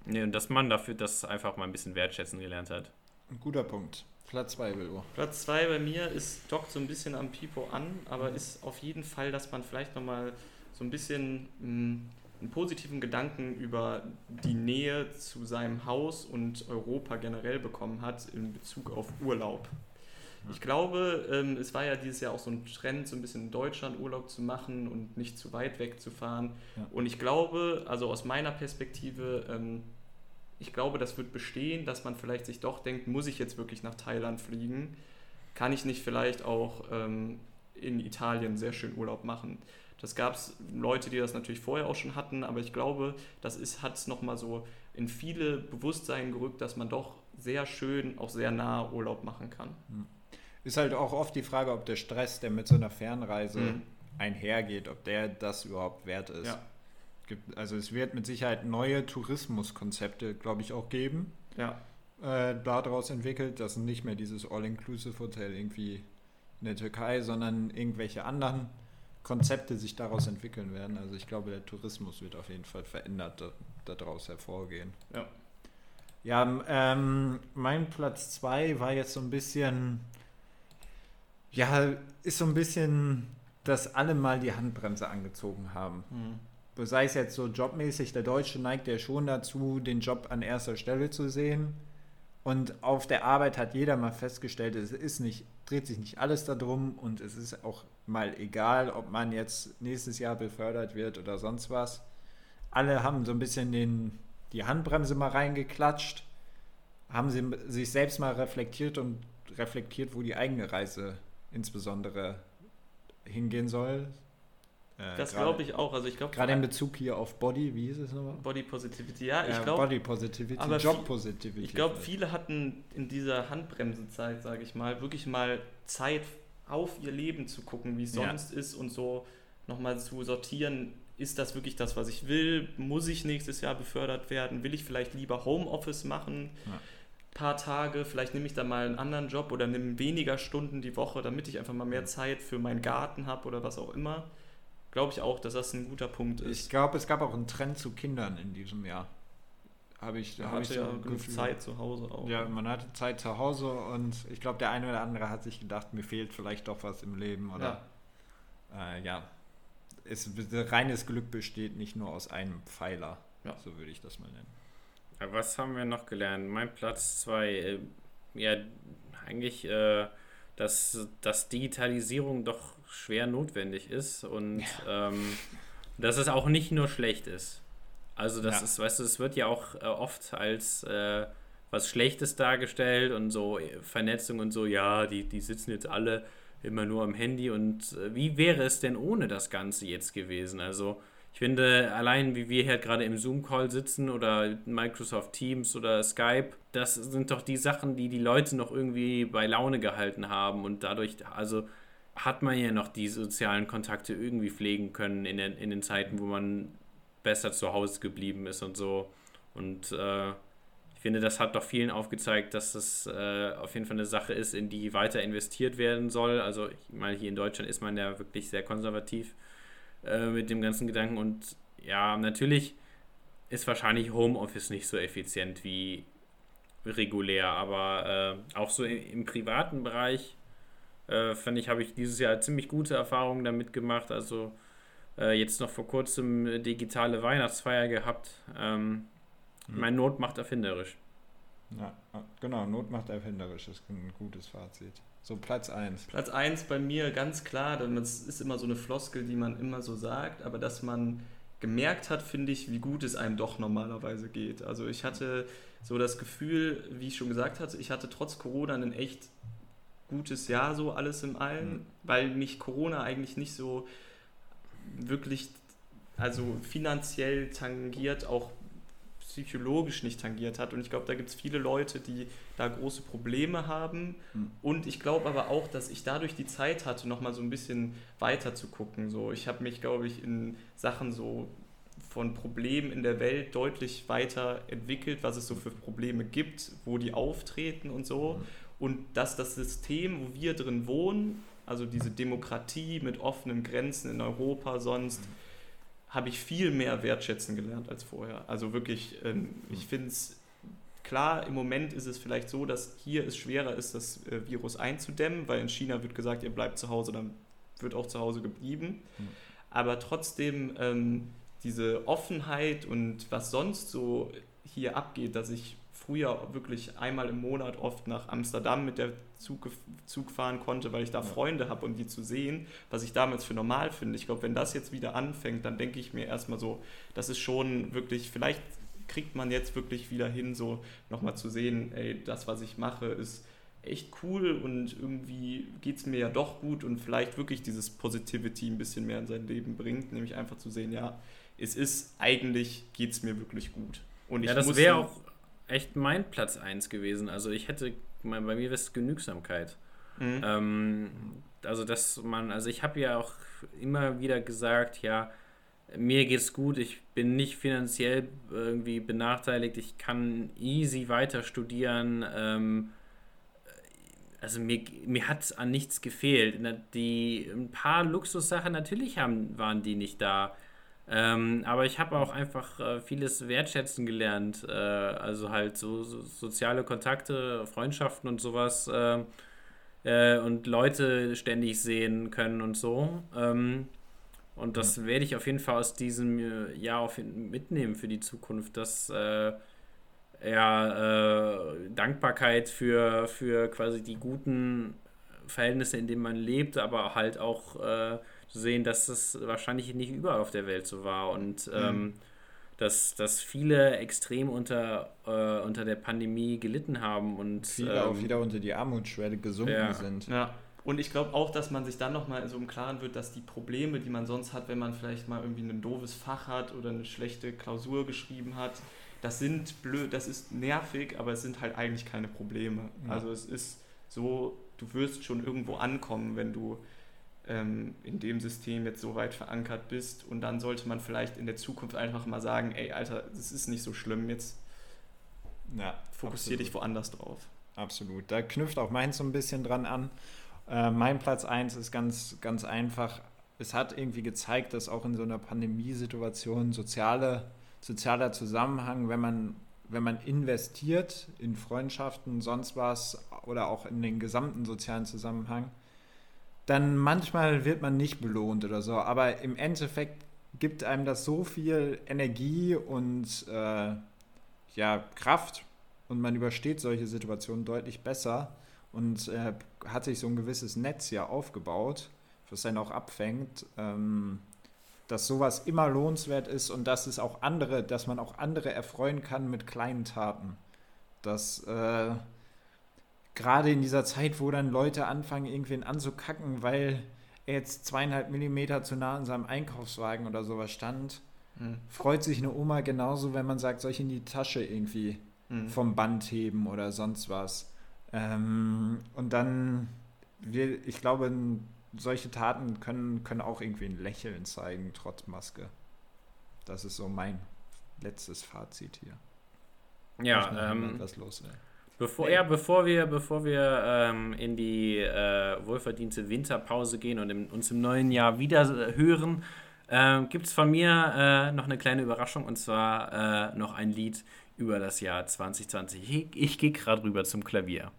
nee, und dass man dafür das einfach mal ein bisschen wertschätzen gelernt hat. ein guter Punkt. Platz 2, Bilbo. Platz 2 bei mir ist dockt so ein bisschen am Pipo an, aber ist auf jeden Fall, dass man vielleicht nochmal so ein bisschen mh, einen positiven Gedanken über die Nähe zu seinem Haus und Europa generell bekommen hat in Bezug auf Urlaub. Ich glaube, ähm, es war ja dieses Jahr auch so ein Trend, so ein bisschen in Deutschland Urlaub zu machen und nicht zu weit weg zu fahren. Ja. Und ich glaube, also aus meiner Perspektive, ähm, ich glaube, das wird bestehen, dass man vielleicht sich doch denkt, muss ich jetzt wirklich nach Thailand fliegen? Kann ich nicht vielleicht auch ähm, in Italien sehr schön Urlaub machen? Das gab es Leute, die das natürlich vorher auch schon hatten, aber ich glaube, das hat es nochmal so in viele Bewusstsein gerückt, dass man doch sehr schön, auch sehr nah Urlaub machen kann. Ist halt auch oft die Frage, ob der Stress, der mit so einer Fernreise Mhm. einhergeht, ob der das überhaupt wert ist. Ja. Also es wird mit Sicherheit neue Tourismuskonzepte, glaube ich, auch geben, Ja, äh, daraus entwickelt. Das sind nicht mehr dieses All-Inclusive-Hotel irgendwie in der Türkei, sondern irgendwelche anderen Konzepte sich daraus entwickeln werden. Also ich glaube, der Tourismus wird auf jeden Fall verändert da- daraus hervorgehen. Ja. Ja, ähm, mein Platz 2 war jetzt so ein bisschen, ja, ist so ein bisschen, dass alle mal die Handbremse angezogen haben. Mhm. Sei es jetzt so jobmäßig, der Deutsche neigt ja schon dazu, den Job an erster Stelle zu sehen. Und auf der Arbeit hat jeder mal festgestellt, es ist nicht, dreht sich nicht alles darum und es ist auch mal egal, ob man jetzt nächstes Jahr befördert wird oder sonst was. Alle haben so ein bisschen den, die Handbremse mal reingeklatscht, haben sie sich selbst mal reflektiert und reflektiert, wo die eigene Reise insbesondere hingehen soll. Äh, Das glaube ich auch. Also ich glaube Gerade in Bezug hier auf Body, wie hieß es nochmal? Body Positivity. Ja, ich Ja, glaube, Body Positivity, Job Positivity. Ich glaube, viele hatten in dieser Handbremsezeit, sage ich mal, wirklich mal Zeit auf ihr Leben zu gucken, wie es Ja. sonst ist und so nochmal zu sortieren, ist das wirklich das, was ich will? Muss ich nächstes Jahr befördert werden? Will ich vielleicht lieber Homeoffice machen? Ja. Paar Tage, vielleicht nehme ich dann mal einen anderen Job oder nehme weniger Stunden die Woche, damit ich einfach mal mehr Zeit für meinen Garten habe oder was auch immer. Glaube ich auch, dass das ein guter Punkt Ich ist. glaube, es gab auch einen Trend zu Kindern in diesem Jahr. Habe ich, Man hab ich so ja ein genug Gefühl. Zeit zu Hause auch. Ja, man hatte Zeit zu Hause und ich glaube, der eine oder andere hat sich gedacht, mir fehlt vielleicht doch was im Leben oder ja. Äh, ja. Es, reines Glück besteht nicht nur aus einem Pfeiler. Ja. So würde ich das mal nennen. Ja, Was haben wir noch gelernt? Mein Platz 2, äh, ja, eigentlich, äh, dass, dass Digitalisierung doch schwer notwendig ist und ähm, dass es auch nicht nur schlecht ist. Also das Ja. ist, weißt du, es wird ja auch äh, oft als äh, was Schlechtes dargestellt und so äh, Vernetzung und so, ja, die, die sitzen jetzt alle immer nur am Handy und äh, wie wäre es denn ohne das Ganze jetzt gewesen? Also ich finde, allein wie wir hier gerade im Zoom-Call sitzen oder Microsoft Teams oder Skype, das sind doch die Sachen, die die Leute noch irgendwie bei Laune gehalten haben und dadurch, also hat man ja noch die sozialen Kontakte irgendwie pflegen können in den, in den Zeiten, wo man besser zu Hause geblieben ist und so. Und äh, ich finde, das hat doch vielen aufgezeigt, dass es äh, auf jeden Fall eine Sache ist, in die weiter investiert werden soll. Also ich meine, hier in Deutschland ist man ja wirklich sehr konservativ äh, mit dem ganzen Gedanken. Und ja, natürlich ist wahrscheinlich Homeoffice nicht so effizient wie regulär, aber äh, auch so im, im privaten Bereich, äh, finde ich, habe ich dieses Jahr ziemlich gute Erfahrungen damit gemacht. Also äh, jetzt noch vor kurzem digitale Weihnachtsfeier gehabt. Ähm, Mhm. Mein Not macht erfinderisch. Ja, genau, Not macht erfinderisch, ist ein gutes Fazit. So, Platz 1. Platz 1 bei mir ganz klar, denn es ist immer so eine Floskel, die man immer so sagt, aber dass man gemerkt hat, finde ich, wie gut es einem doch normalerweise geht. Also ich hatte so das Gefühl, wie ich schon gesagt hatte, ich hatte trotz Corona ein echt gutes Jahr so alles im Allen, Mhm. weil mich Corona eigentlich nicht so wirklich, also finanziell tangiert, auch psychologisch nicht tangiert hat. Und ich glaube, da gibt es viele Leute, die da große Probleme haben. Mhm. Und ich glaube aber auch, dass ich dadurch die Zeit hatte, nochmal so ein bisschen weiter zu gucken. So, ich habe mich, glaube ich, in Sachen so von Problemen in der Welt deutlich weiter entwickelt, was es so für Probleme gibt, wo die auftreten und so. Und dass das System, wo wir drin wohnen, also diese Demokratie mit offenen Grenzen in Europa sonst, habe ich viel mehr wertschätzen gelernt als vorher. Also wirklich, ähm, ich finde es klar, im Moment ist es vielleicht so, dass hier es schwerer ist, das äh, Virus einzudämmen, weil in China wird gesagt, ihr bleibt zu Hause, dann wird auch zu Hause geblieben. Mhm. Aber trotzdem ähm, diese Offenheit und was sonst so hier abgeht, dass ich früher wirklich einmal im Monat oft nach Amsterdam mit der Zug, Zug fahren konnte, weil ich da Ja. Freunde habe und die zu sehen, was ich damals für normal finde. Ich glaube, wenn das jetzt wieder anfängt, dann denke ich mir erstmal so, das ist schon wirklich, vielleicht kriegt man jetzt wirklich wieder hin, so nochmal zu sehen, ey, das, was ich mache, ist echt cool und irgendwie geht es mir ja doch gut und vielleicht wirklich dieses Positivity ein bisschen mehr in sein Leben bringt, nämlich einfach zu sehen, ja, es ist eigentlich, geht es mir wirklich gut. Und ich ja, das muss wäre auch echt mein Platz 1 gewesen. Also ich hätte, bei mir wäre es Genügsamkeit. Mhm. Ähm, also dass man, also ich habe ja auch immer wieder gesagt, ja, mir geht's gut, ich bin nicht finanziell irgendwie benachteiligt, ich kann easy weiter studieren. Ähm, also mir, mir hat an nichts gefehlt. Die ein paar Luxussachen natürlich haben, waren die nicht da. Ähm, aber ich habe auch einfach äh, vieles wertschätzen gelernt. Äh, also halt so, so soziale Kontakte, Freundschaften und sowas. Äh, äh, und Leute ständig sehen können und so. Ähm, und das werde ich auf jeden Fall aus diesem äh, Jahr auf, mitnehmen für die Zukunft, dass äh, ja, Dankbarkeit für, für quasi die guten Verhältnisse, in denen man lebt, aber halt auch sehen, dass das wahrscheinlich nicht überall auf der Welt so war und ähm, dass, dass viele extrem unter, äh, unter der Pandemie gelitten haben und Viele ähm, auch wieder unter die Armutsschwelle gesunken ja. sind. Ja, Und ich glaube auch, dass man sich dann nochmal so im Klaren wird, dass die Probleme, die man sonst hat, wenn man vielleicht mal irgendwie ein doofes Fach hat oder eine schlechte Klausur geschrieben hat, das sind blöd, das ist nervig, aber es sind halt eigentlich keine Probleme. Ja. Also es ist so, du wirst schon irgendwo ankommen, wenn du ähm, in dem System jetzt so weit verankert bist. Und dann sollte man vielleicht in der Zukunft einfach mal sagen, ey Alter, das ist nicht so schlimm, jetzt Ja, fokussier dich woanders drauf. Absolut. Da knüpft auch meins so ein bisschen dran an. Äh, mein Platz 1 ist ganz, ganz einfach. Es hat irgendwie gezeigt, dass auch in so einer Pandemiesituation soziale, sozialer Zusammenhang, wenn man, wenn man investiert in Freundschaften, sonst was oder auch in den gesamten sozialen Zusammenhang, dann manchmal wird man nicht belohnt oder so. Aber im Endeffekt gibt einem das so viel Energie und äh, ja, Kraft und man übersteht solche Situationen deutlich besser und äh, hat sich so ein gewisses Netz ja aufgebaut, was dann auch abfängt, ähm, dass sowas immer lohnenswert ist und dass es auch andere, dass man auch andere erfreuen kann mit kleinen Taten. Dass äh, gerade in dieser Zeit, wo dann Leute anfangen, irgendwen anzukacken, weil er jetzt zweieinhalb Millimeter zu nah an seinem Einkaufswagen oder sowas stand, Hm. freut sich eine Oma genauso, wenn man sagt, soll ich in die Tasche irgendwie Hm. vom Band heben oder sonst was. Ähm, und dann, wir, ich glaube, solche Taten können, können auch irgendwie ein Lächeln zeigen, trotz Maske. Das ist so mein letztes Fazit hier. Ich Ja, ähm, was loswerden. Bevor, ja, bevor wir, bevor wir ähm, in die äh, wohlverdiente Winterpause gehen und im, uns im neuen Jahr wieder äh, hören, äh, gibt es von mir äh, noch eine kleine Überraschung und zwar äh, noch ein Lied über das Jahr 2020. Ich, ich gehe gerade rüber zum Klavier.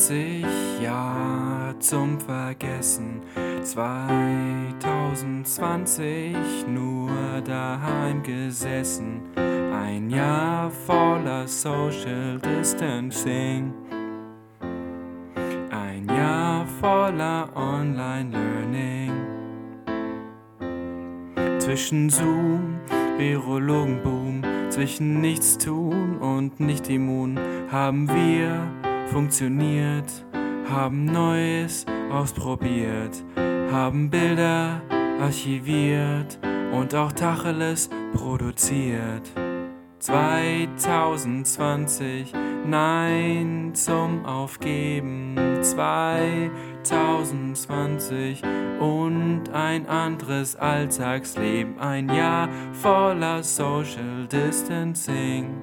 ...2020, Jahr zum Vergessen. 2020, nur daheim gesessen. Ein Jahr voller Social Distancing. Ein Jahr voller Online-Learning. Zwischen Zoom, Virologenboom, zwischen Nichtstun und Nicht-Immun haben wir funktioniert, haben Neues ausprobiert, haben Bilder archiviert und auch Tacheles produziert. 2020, nein zum Aufgeben. 2020 und ein anderes Alltagsleben. Ein Jahr voller Social Distancing.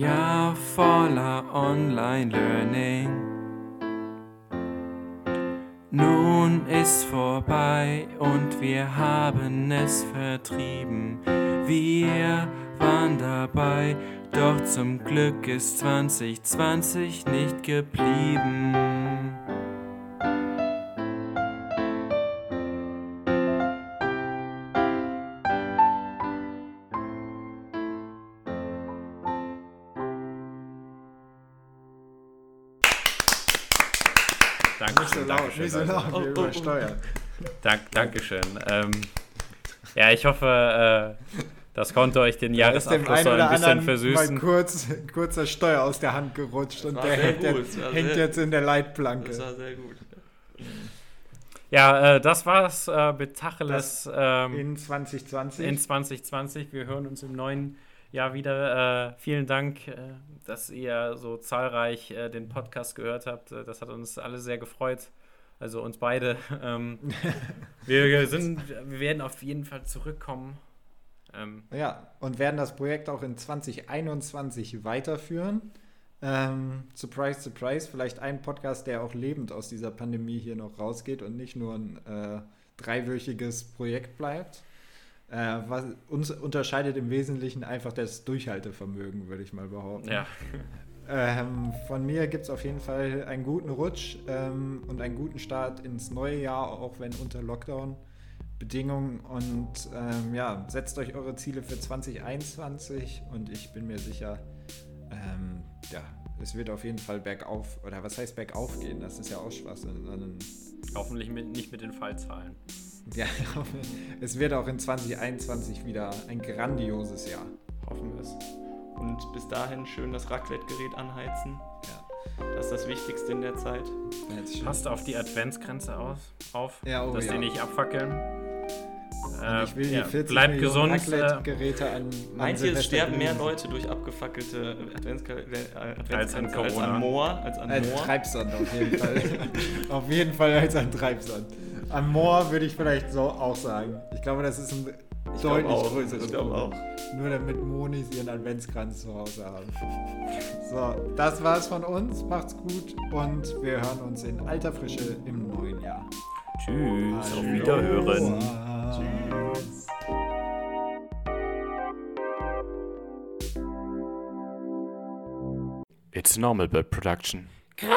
Jahr voller Online-Learning. Nun ist vorbei und wir haben es vertrieben. Wir waren dabei, doch zum Glück ist 2020 nicht geblieben. Dankeschön, nicht so laut, Oh, wir oh, oh. übersteuern. Dank, Dankeschön. Ähm, ja, ich hoffe, äh, das konnte euch den Jahresabschluss so ein bisschen anderen mal versüßen. kurz, kurzer Steuer aus der Hand gerutscht und der hängt, gut, jetzt, hängt jetzt in der Leitplanke. Das war sehr gut. Ja, äh, das war's äh, mit Tacheles ähm, In 2020. in 2020. Wir hören uns im neuen Jahr wieder. Äh, vielen Dank, äh, dass ihr so zahlreich äh, den Podcast gehört habt. Äh, Das hat uns alle sehr gefreut. Also uns beide. Ähm, wir, sind, wir werden auf jeden Fall zurückkommen. Ähm, Ja, und werden das Projekt auch in 2021 weiterführen. Ähm, surprise, surprise, vielleicht ein Podcast, der auch lebend aus dieser Pandemie hier noch rausgeht und nicht nur ein äh, dreiwöchiges Projekt bleibt. Äh, was uns unterscheidet im Wesentlichen einfach das Durchhaltevermögen, würde ich mal behaupten. ja. Ähm, von mir gibt es auf jeden Fall einen guten Rutsch ähm, und einen guten Start ins neue Jahr, auch wenn unter Lockdown. Bedingungen und ähm, ja, setzt euch eure Ziele für 2021 und ich bin mir sicher, ähm, ja, es wird auf jeden Fall bergauf, oder was heißt bergauf gehen? Das ist ja auch Schwachsinn. sondern- Hoffentlich mit, nicht mit den Fallzahlen. Ja, es wird auch in 2021 wieder ein grandioses Jahr. Hoffen wir es. Und bis dahin schön das Raclette-Gerät anheizen. Ja. Das ist das Wichtigste in der Zeit. Jetzt Passt auf die Adventsgrenze aus, auf, Ja, oh dass ja. die nicht abfackeln. Äh, ich will die ja, 40 bleibt Millionen gesund. Äh, Raclette-Geräte an, an Meint ihr, es sterben mehr. Leute durch abgefackelte Adventska- äh, Adventsgrenze Als an als Corona. an Moor? Als an Als Moor? Treibsand auf jeden Fall. auf jeden Fall als ein Treibsand. Am Moor würde ich vielleicht so auch sagen. Ich glaube, das ist ein Ich deutlich auch, größeres ich Problem. Nur damit Monis ihren Adventskranz zu Hause haben. So, das war's von uns. Macht's gut und wir hören uns in alter Frische im neuen Jahr. Tschüss, auf. Wiederhören. Tschüss. It's normal bird production. Krass.